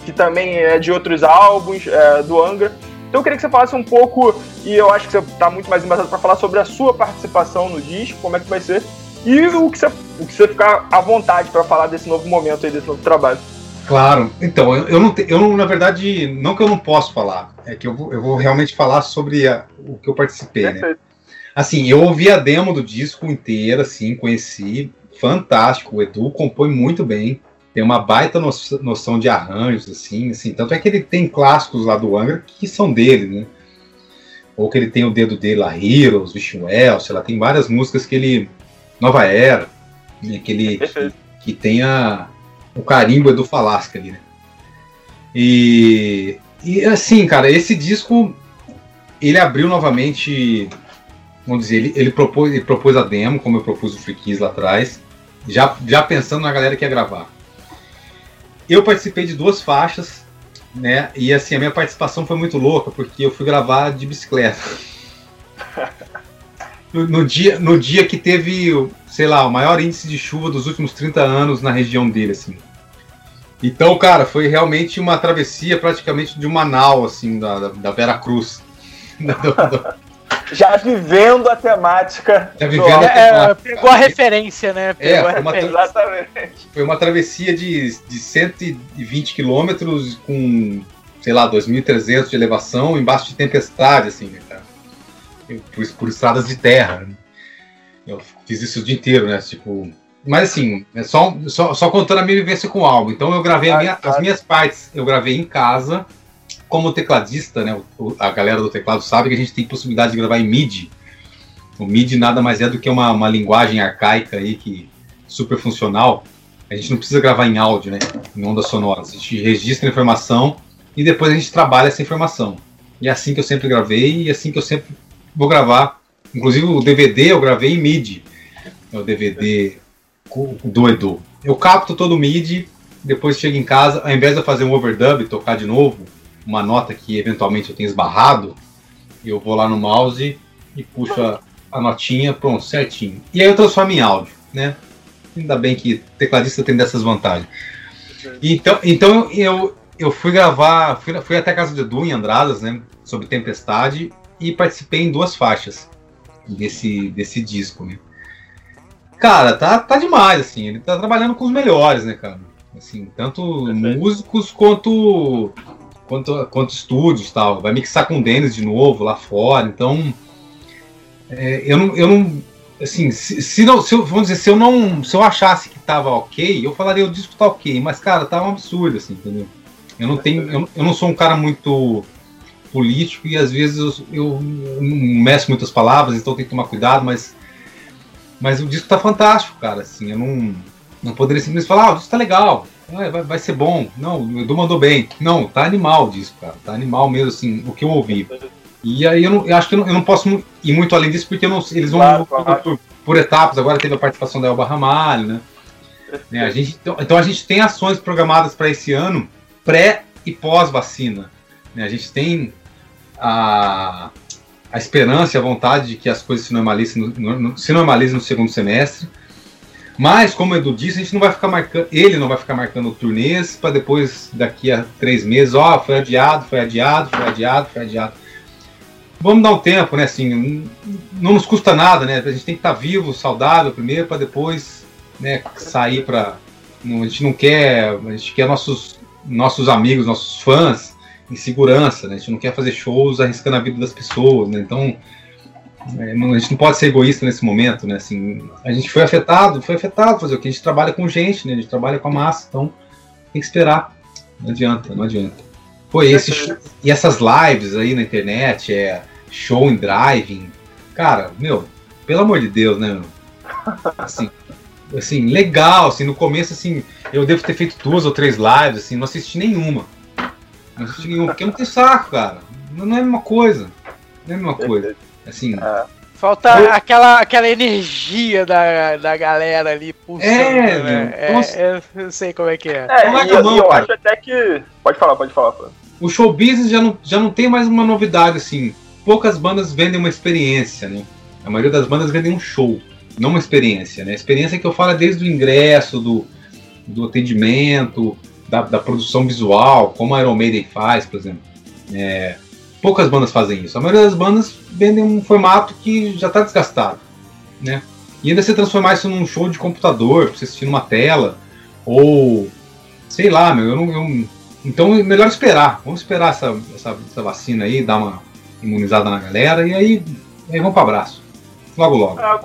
que também é de outros álbuns é, do Angra. Então eu queria que você falasse um pouco, e eu acho que você está muito mais embasado para falar sobre a sua participação no disco, como é que vai ser, e o que você, o que você ficar à vontade para falar desse novo momento aí, desse novo trabalho. Claro, então, eu, eu não, te, eu na verdade, não que eu não posso falar, é que eu vou, eu vou realmente falar sobre a, o que eu participei, né? Perfeito. né? Assim, eu ouvi a demo do disco inteira, assim, conheci, fantástico, o Edu compõe muito bem, tem uma baita noção de arranjos, assim, assim, tanto é que ele tem clássicos lá do Angra que são dele, né? Ou que ele tem o dedo dele lá, Heroes, Vision Well, sei lá, tem várias músicas que ele. Nova Era, né, que ele. Que, que tem a, o carimbo do Falasca ali, né? E. E assim, cara, esse disco ele abriu novamente. Vamos dizer, ele, ele, propôs, ele propôs a demo, como eu propus o Free lá atrás, já, já pensando na galera que ia gravar. Eu participei de duas faixas, né? E assim, a minha participação foi muito louca, porque eu fui gravar de bicicleta. *laughs* No, no, dia, no dia que teve, sei lá, o maior índice de chuva dos últimos 30 anos na região dele, assim. Então, cara, foi realmente uma travessia praticamente de uma nau, assim, da, da, da Vera Cruz. *laughs* já vivendo a temática. Já vivendo a é, temática. É, pegou a referência, né? É, pegou é, foi uma, Exatamente. Foi uma travessia de, de 120 quilômetros com, sei lá, 2.300 de elevação embaixo de tempestade, assim, né, cara? Por, por estradas de terra. Né? Eu fiz isso o dia inteiro, né? Tipo. Mas assim, é só, só, só contando a minha vivência com o álbum. Então eu gravei minha, as minhas partes, eu gravei em casa como tecladista, né, a galera do teclado sabe que a gente tem possibilidade de gravar em MIDI. O MIDI nada mais é do que uma, uma linguagem arcaica aí que super funcional. A gente não precisa gravar em áudio, né, em ondas sonoras. A gente registra a informação e depois a gente trabalha essa informação. E é assim que eu sempre gravei e é assim que eu sempre vou gravar. Inclusive o DVD eu gravei em MIDI. É o DVD do Edu. Eu capto todo o MIDI, depois chego em casa, ao invés de eu fazer um overdub e tocar de novo, uma nota que eventualmente eu tenho esbarrado, eu vou lá no mouse e puxo a, a notinha, pronto, certinho. E aí eu transformo em áudio, né? Ainda bem que tecladista tem dessas vantagens. Então, então eu, eu fui gravar, fui, fui até a casa de Edu em Andradas, né? Sobre Tempestade e participei em duas faixas desse, desse disco, né? Cara, tá, tá demais, assim. Ele tá trabalhando com os melhores, né, cara? Assim, tanto músicos quanto, quanto quanto estúdios tal. Vai mixar com o Dennis de novo lá fora. Então, é, eu não, eu não assim, se, se, não, se eu, vamos dizer, se eu não, se eu achasse que tava ok, eu falaria o disco tá ok, mas cara, tá um absurdo assim, entendeu? Eu não tenho, eu, eu não sou um cara muito político e às vezes eu, eu não meço muitas palavras, então tem que tomar cuidado, mas mas o disco tá fantástico, cara, assim, eu não não poderia simplesmente falar, ah, o disco tá legal, vai, vai ser bom. Não, o Edu mandou bem. Não, tá animal o disco, cara. Tá animal mesmo, assim, o que eu ouvi. E aí eu, não, eu acho que eu não, eu não, posso ir muito além disso, porque não, eles vão claro, claro. Por, por, etapas. Agora teve a participação da Elba Ramalho, né? né a gente, então, então, a gente tem ações programadas para esse ano, pré e pós-vacina. Né? A gente tem a, a esperança e a vontade de que as coisas se normalizem no, no, se normalizem no segundo semestre. Mas, como o Edu disse, a gente não vai ficar marcando, ele não vai ficar marcando turnês para depois, daqui a três meses, ó, oh, foi adiado, foi adiado, foi adiado, foi adiado vamos dar um tempo, né? Assim, não nos custa nada, né? A gente tem que estar vivo, saudável primeiro, para depois né, sair para. A gente não quer. A gente quer nossos, nossos amigos, nossos fãs em segurança, né? A gente não quer fazer shows arriscando a vida das pessoas, né? Então. É, a gente não pode ser egoísta nesse momento, né? Assim, a gente foi afetado, foi afetado fazer o que? A gente trabalha com gente, né? A gente trabalha com a massa, então tem que esperar. Não adianta, não adianta. Pô, e, esse, e essas lives aí na internet, é, show em driving. Cara, meu, pelo amor de Deus, né? Assim, *laughs* assim, legal, assim, no começo, assim, eu devo ter feito duas ou três lives, assim, não assisti nenhuma. Não assisti nenhuma, porque não tem saco, cara. Não é a mesma coisa. Não é a mesma coisa. Assim. É. Falta eu... aquela, aquela energia da, da galera ali pulsando, é, né? É, é, eu sei como é que é. É, e, eu, eu acho até que. Pode falar, pode falar. Pô. O show business já não, já não tem mais uma novidade, assim poucas bandas vendem uma experiência, né? A maioria das bandas vendem um show, não uma experiência, né? A experiência que eu falo é desde o ingresso, do, do atendimento, da, da produção visual, como a Iron Maiden faz, por exemplo. É, poucas bandas fazem isso. A maioria das bandas vendem um formato que já está desgastado, né? E ainda se transformar isso num show de computador, pra você assistir numa tela, ou sei lá, meu, eu não. Eu, então é melhor esperar. Vamos esperar essa, essa, essa vacina aí, dar uma, imunizada na galera, e aí, aí vamos para abraço. Logo, logo. Ah,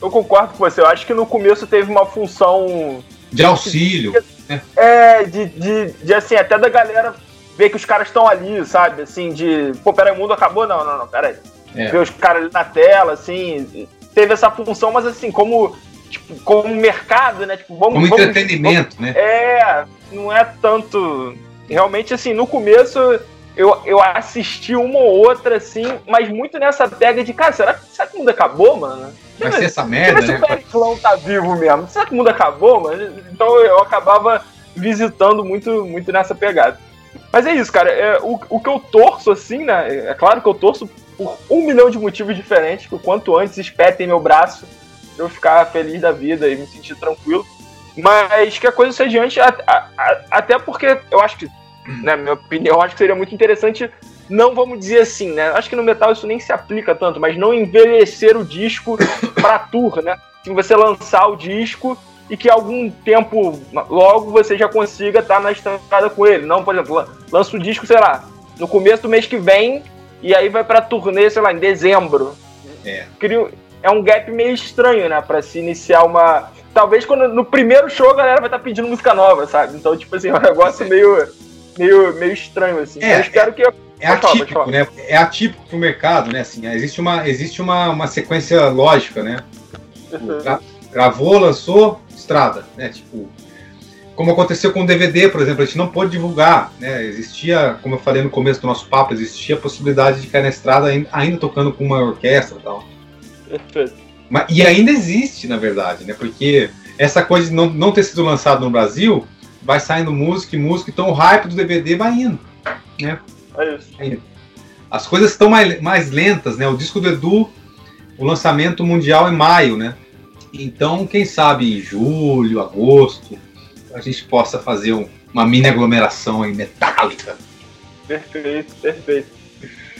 eu concordo com você. Eu acho que no começo teve uma função. De auxílio. De, né? É, de, de, de, assim, até da galera ver que os caras estão ali, sabe? Assim, de. Pô, peraí, o mundo acabou? Não, não, não, peraí. É. Ver os caras ali na tela, assim. Teve essa função, mas assim, como. Tipo, como mercado, né? Tipo, vamos, como vamos, entretenimento, vamos, né? É, não é tanto. Realmente, assim, no começo eu, eu assisti uma ou outra, assim, mas muito nessa pega de, cara, será, será que o mundo acabou, mano? Vai ser essa merda, né? Se o Periclão tá vivo mesmo, será que o mundo acabou, mano? Então eu acabava visitando muito, muito nessa pegada. Mas é isso, cara. É, o, o que eu torço, assim, né? É claro que eu torço por um milhão de motivos diferentes, que o quanto antes espetem meu braço eu ficar feliz da vida e me sentir tranquilo. Mas que a coisa seja adiante, a, a, a, até porque eu acho que na minha opinião, acho que seria muito interessante, não vamos dizer assim, né? Acho que no metal isso nem se aplica tanto, mas não envelhecer o disco pra tour, né? Se você lançar o disco e que algum tempo logo você já consiga estar tá na estrada com ele. Não, por exemplo, lança o disco, sei lá, no começo do mês que vem e aí vai pra turnê, sei lá, em dezembro. É. É um gap meio estranho, né? Pra se iniciar uma. Talvez quando no primeiro show a galera vai estar tá pedindo música nova, sabe? Então, tipo assim, é um negócio meio meio, meio estranho, assim. É, eu espero que. É atípico, falar, né? É atípico pro mercado, né? Assim, existe uma, existe uma, uma sequência lógica, né? Uhum. Gravou, lançou, estrada, né? Tipo, como aconteceu com o DVD, por exemplo, a gente não pôde divulgar, né? Existia, como eu falei no começo do nosso papo, existia a possibilidade de cair na estrada ainda, ainda tocando com uma orquestra e tal. Perfeito. *laughs* Mas, e ainda existe, na verdade, né? Porque essa coisa de não, não ter sido lançado no Brasil vai saindo música e música, então o hype do DVD vai indo, né? É isso. As coisas estão mais, mais lentas, né? O disco do Edu, o lançamento mundial é em maio, né? Então, quem sabe em julho, agosto, a gente possa fazer um, uma mini aglomeração aí metálica. Perfeito, perfeito.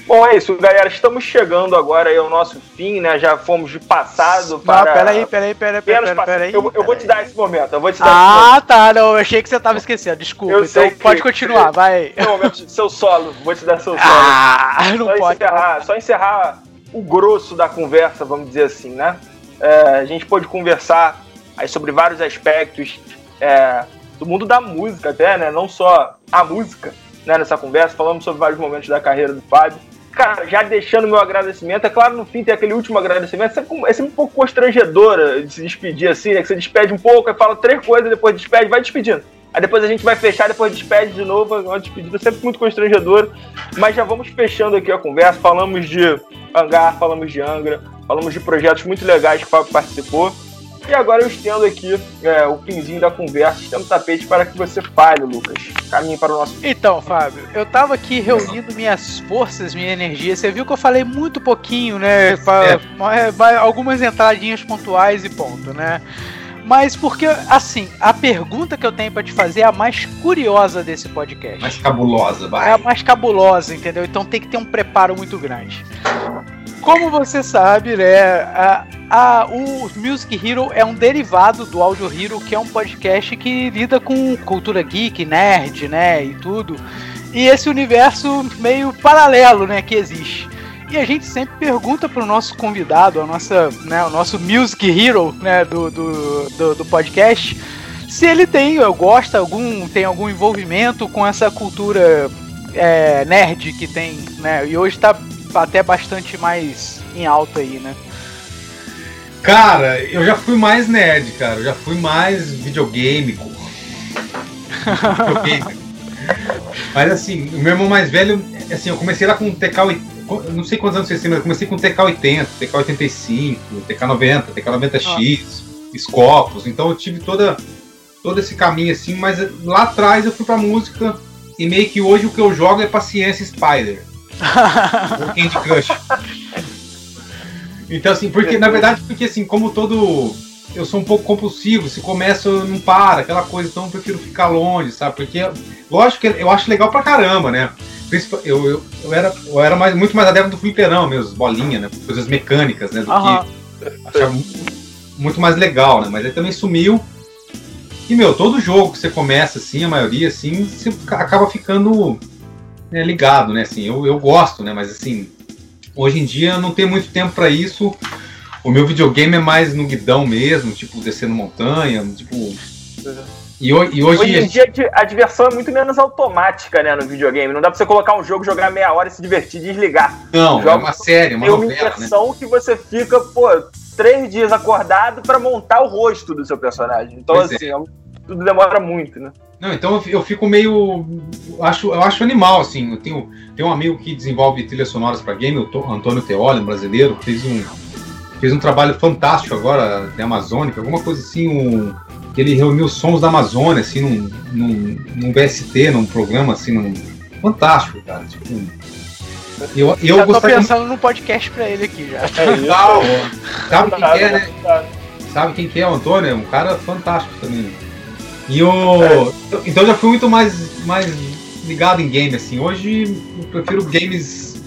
Bom, é isso, galera. Estamos chegando agora ao nosso fim, né? Já fomos de passado para. Não, peraí, peraí, peraí, peraí, peraí. Eu, eu vou te dar esse momento, eu vou te dar Ah, tá, não, eu achei que você tava esquecendo, desculpa. Eu então pode continuar, vai. É momento de seu solo, vou te dar seu solo. Ah, não só pode. Encerrar, só encerrar o grosso da conversa, vamos dizer assim, né? É, a gente pode conversar aí sobre vários aspectos é, do mundo da música até, né? Não só a música, né? Nessa conversa, falamos sobre vários momentos da carreira do Fábio cara, já deixando meu agradecimento, é claro, no fim tem aquele último agradecimento, é sempre um pouco constrangedora de se despedir assim, né? Que você despede um pouco, aí fala três coisas, depois despede, vai despedindo. Aí depois a gente vai fechar, depois despede de novo, é uma despedida sempre muito constrangedora. Mas já vamos fechando aqui a conversa. Falamos de Hangar, falamos de Angra, falamos de projetos muito legais que o Fábio participou. E agora eu estendo aqui é, o pinzinho da conversa, estendo o tapete para que você fale, Lucas. Caminhe para o nosso. Então, Fábio, eu estava aqui reunindo minhas forças, minha energia. Você viu que eu falei muito pouquinho, né? É. Algumas entradinhas pontuais e ponto, né? Mas porque, assim, a pergunta que eu tenho para te fazer é a mais curiosa desse podcast. Mais cabulosa, vai. É a mais cabulosa, entendeu? Então tem que ter um preparo muito grande. Como você sabe, né, a, a, o Music Hero é um derivado do Audio Hero, que é um podcast que lida com cultura geek, nerd, né, e tudo. E esse universo meio paralelo, né, que existe. E a gente sempre pergunta para o nosso convidado, a nossa, né, o nosso Music Hero né, do, do, do, do podcast, se ele tem, gosta algum, tem algum envolvimento com essa cultura é, nerd que tem, né? E hoje está até bastante mais em alta aí, né? Cara, eu já fui mais nerd, cara. Eu já fui mais videogame. *laughs* Mas assim, o meu irmão mais velho, assim, eu comecei lá com TK, não sei quantos anos vocês têm, mas eu comecei com o TK80, TK85, TK90, TK90X, ah. Scopus. Então eu tive toda todo esse caminho assim, mas lá atrás eu fui pra música e meio que hoje o que eu jogo é Paciência Spider. *laughs* Candy Crush. Então, assim, porque, na verdade, porque assim, como todo. Eu sou um pouco compulsivo, se começa, não para, aquela coisa, então eu prefiro ficar longe, sabe? Porque, lógico que eu acho legal pra caramba, né? Eu, eu, eu era, eu era mais, muito mais adepto do fliperão mesmo, bolinha, né? Coisas mecânicas, né? Do uhum. que. Achava muito mais legal, né? Mas ele também sumiu. E, meu, todo jogo que você começa, assim, a maioria, assim, você acaba ficando né, ligado, né? Assim, eu, eu gosto, né? Mas assim, hoje em dia não tenho muito tempo para isso. O meu videogame é mais no guidão mesmo, tipo, descendo montanha, tipo. E, e hoje, hoje em dia a diversão é muito menos automática, né, no videogame. Não dá pra você colocar um jogo, jogar meia hora e se divertir desligar. Não, é uma série, uma tem novela, uma imersão né? que você fica, pô, três dias acordado para montar o rosto do seu personagem. Então, pois assim, é. é tudo demora muito, né? Não, então eu fico meio. Eu acho, eu acho animal, assim. Eu tenho, tenho um amigo que desenvolve trilhas sonoras para game, o Antônio Teoli, um brasileiro, fez um, fez um trabalho fantástico agora da Amazônica, alguma coisa assim, um, ele reuniu os sons da Amazônia, assim, num, num, num VST, num programa, assim, num, fantástico, cara. Tipo, eu, eu já tô pensando num podcast pra ele aqui já. É, Legal. *laughs* Sabe quem é, né? Sabe quem que é o Antônio? É um cara fantástico também. E o. É. Então já fui muito mais, mais ligado em game, assim. Hoje eu prefiro games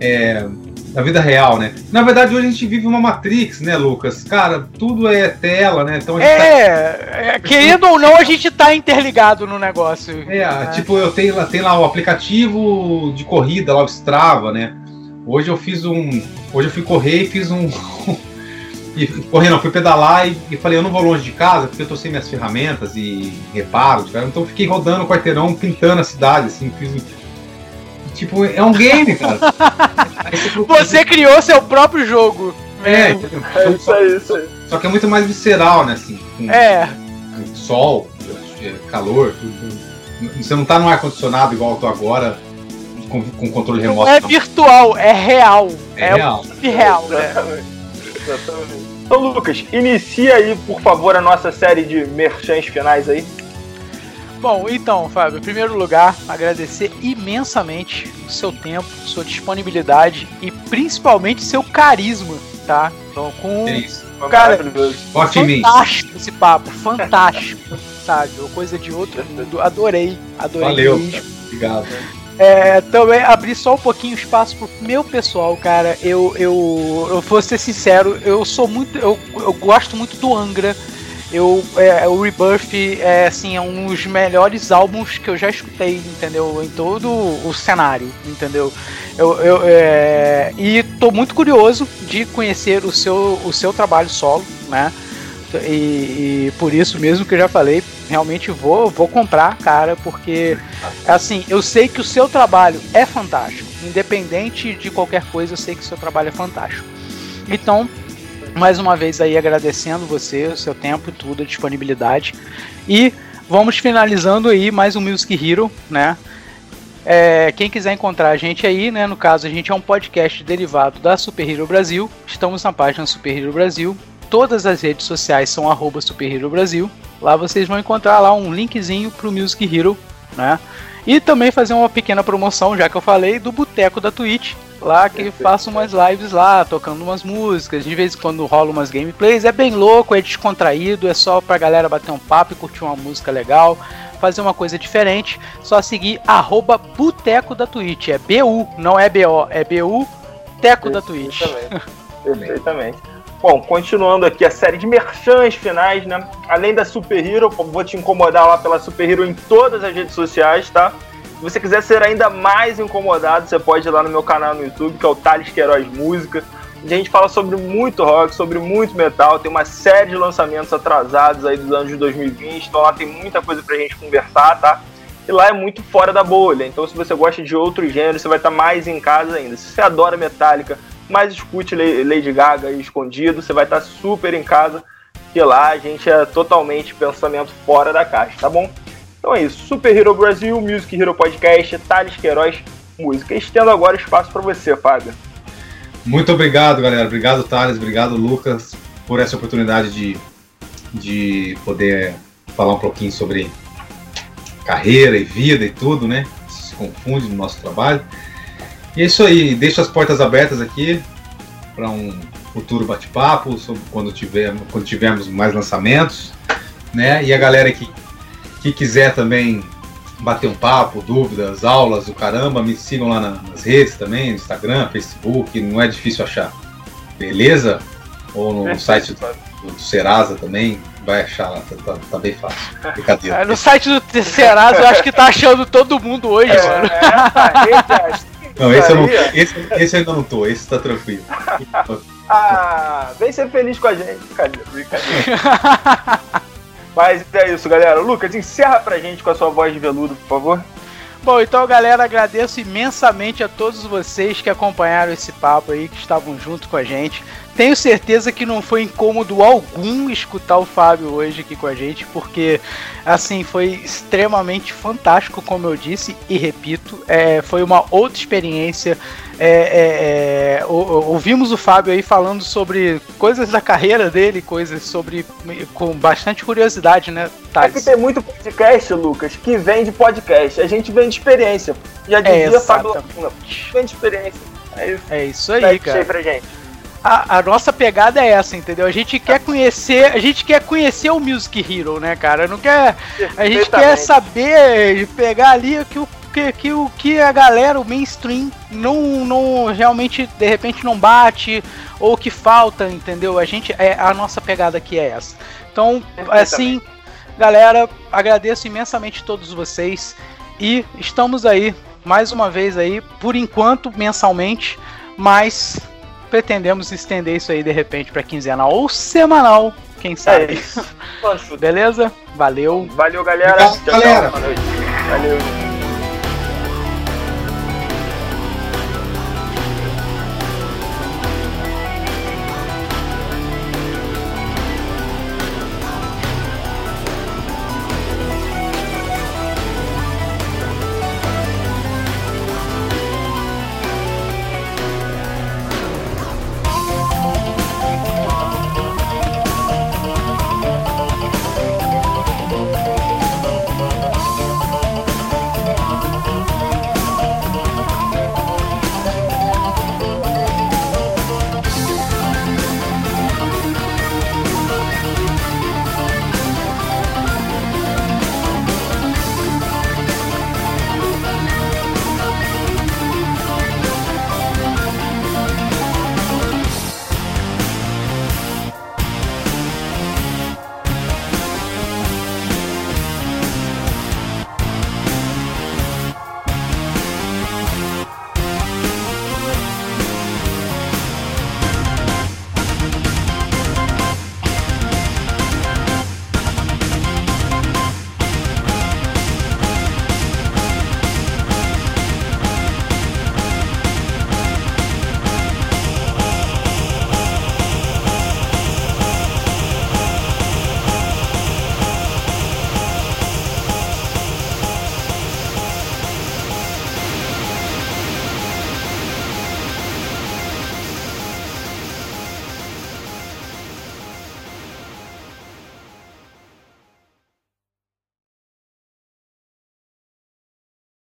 é, da vida real, né? Na verdade, hoje a gente vive uma Matrix, né, Lucas? Cara, tudo é tela, né? Então é, tá... é, querendo ou não, a gente tá interligado no negócio. É, né? tipo, eu tenho lá, tem lá o aplicativo de corrida, lá o Strava, né? Hoje eu fiz um. Hoje eu fui correr e fiz um, *laughs* E correndo, fui pedalar e, e, falei, eu não vou longe de casa porque eu tô sem minhas ferramentas e reparo, então fiquei rodando o quarteirão, pintando a cidade, assim, fiz. Tipo, é um game, cara. *laughs* Você criou seu próprio jogo. É, é isso aí, isso aí. Só que é muito mais visceral, né, assim. Com, é. Com sol, calor, tudo. Você não tá no ar-condicionado igual eu tô agora, com, com controle remoto. Não é não. virtual, é real. É, é real. real, né? Exatamente. Então, Lucas, inicia aí, por favor, a nossa série de merchans finais aí. Bom, então, Fábio, em primeiro lugar, agradecer imensamente o seu tempo, sua disponibilidade e principalmente seu carisma, tá? Então, com. É isso. Cara, fantástico esse papo, fantástico, *laughs* sabe? Uma coisa de outro mundo. Adorei, adorei. Valeu. Mesmo. Obrigado. É, também abrir só um pouquinho espaço pro meu pessoal, cara. Eu, eu, eu vou ser sincero, eu sou muito. Eu, eu gosto muito do Angra. Eu, é, o Rebirth é assim, é um dos melhores álbuns que eu já escutei, entendeu? Em todo o cenário, entendeu? Eu, eu é, e tô muito curioso de conhecer o seu, o seu trabalho solo, né? E, e, por isso mesmo que eu já falei, realmente vou, vou comprar, cara, porque assim, eu sei que o seu trabalho é fantástico. Independente de qualquer coisa, eu sei que o seu trabalho é fantástico. Então, mais uma vez aí agradecendo você, o seu tempo e tudo, a disponibilidade. E vamos finalizando aí mais um Music Hero, né? É, quem quiser encontrar a gente aí, né? No caso, a gente é um podcast derivado da Super Hero Brasil. Estamos na página Super Hero Brasil todas as redes sociais são arroba Super Hero Brasil. Lá vocês vão encontrar lá um linkzinho pro Music Hero, né? E também fazer uma pequena promoção, já que eu falei, do Boteco da Twitch. Lá que faço umas lives lá, tocando umas músicas, de vez em quando rola umas gameplays. É bem louco, é descontraído, é só pra galera bater um papo e curtir uma música legal, fazer uma coisa diferente. Só seguir arroba Boteco da Twitch. É BU, não é BO, é BU Teco da Twitch. Perfeitamente. *laughs* Bom, continuando aqui a série de merchans finais, né? Além da Super Hero, vou te incomodar lá pela Super Hero em todas as redes sociais, tá? Se você quiser ser ainda mais incomodado, você pode ir lá no meu canal no YouTube, que é o Thales Queiroz Música. A gente fala sobre muito rock, sobre muito metal, tem uma série de lançamentos atrasados aí dos anos de 2020, então lá tem muita coisa pra gente conversar, tá? E lá é muito fora da bolha, então se você gosta de outros gêneros, você vai estar mais em casa ainda. Se você adora Metallica, mas escute Lady Gaga escondido, você vai estar super em casa, que lá a gente é totalmente pensamento fora da caixa, tá bom? Então é isso, Super Hero Brasil, Music Hero Podcast, Thales Queiroz, música. Estendo agora espaço para você, Fábio. Muito obrigado, galera. Obrigado, Thales. Obrigado, Lucas, por essa oportunidade de, de poder falar um pouquinho sobre carreira e vida e tudo, né? Se confunde no nosso trabalho. E é isso aí, deixo as portas abertas aqui para um futuro bate-papo sobre quando, tiver, quando tivermos mais lançamentos, né? E a galera que, que quiser também bater um papo, dúvidas, aulas, o caramba, me sigam lá nas redes também, no Instagram, Facebook, não é difícil achar. Beleza? Ou no é, site do, do Serasa também, vai achar lá, tá, tá, tá bem fácil. Brincadeira. *laughs* É, no site do Serasa eu acho que tá achando todo mundo hoje, é, mano. É, *laughs* não, esse, eu não, esse, esse ainda não tô, esse tá tranquilo. *laughs* ah, vem ser feliz com a gente. Brincadeira, brincadeira. *laughs* Mas é isso, galera. Lucas, encerra pra gente com a sua voz de veludo, por favor. Bom, então, galera, agradeço imensamente a todos vocês que acompanharam esse papo aí, que estavam junto com a gente. Tenho certeza que não foi incômodo algum escutar o Fábio hoje aqui com a gente, porque, assim, foi extremamente fantástico, como eu disse e repito. É, foi uma outra experiência é, é, é ouvimos o Fábio aí falando sobre coisas da carreira dele, coisas sobre. com bastante curiosidade, né, Thales? É que tem muito podcast, Lucas, que vem de podcast. A gente vem de experiência. Já é, dizia Fábio vem de experiência. É isso, é isso aí, cara. Pra gente. A, a, nossa pegada é essa, entendeu? A gente quer conhecer, a gente quer conhecer o Music Hero, né, cara? Não quer, a gente quer saber pegar ali que o que, que o que a galera, o mainstream, não, não realmente de repente não bate ou que falta, entendeu? A gente é a nossa pegada aqui é essa. Então, assim, galera, agradeço imensamente todos vocês e estamos aí mais uma vez aí, por enquanto mensalmente, mas pretendemos estender isso aí de repente para quinzenal ou semanal, quem sabe. É *laughs* Beleza? Valeu. Valeu, galera. Obrigado, tchau, galera. Tchau, Valeu.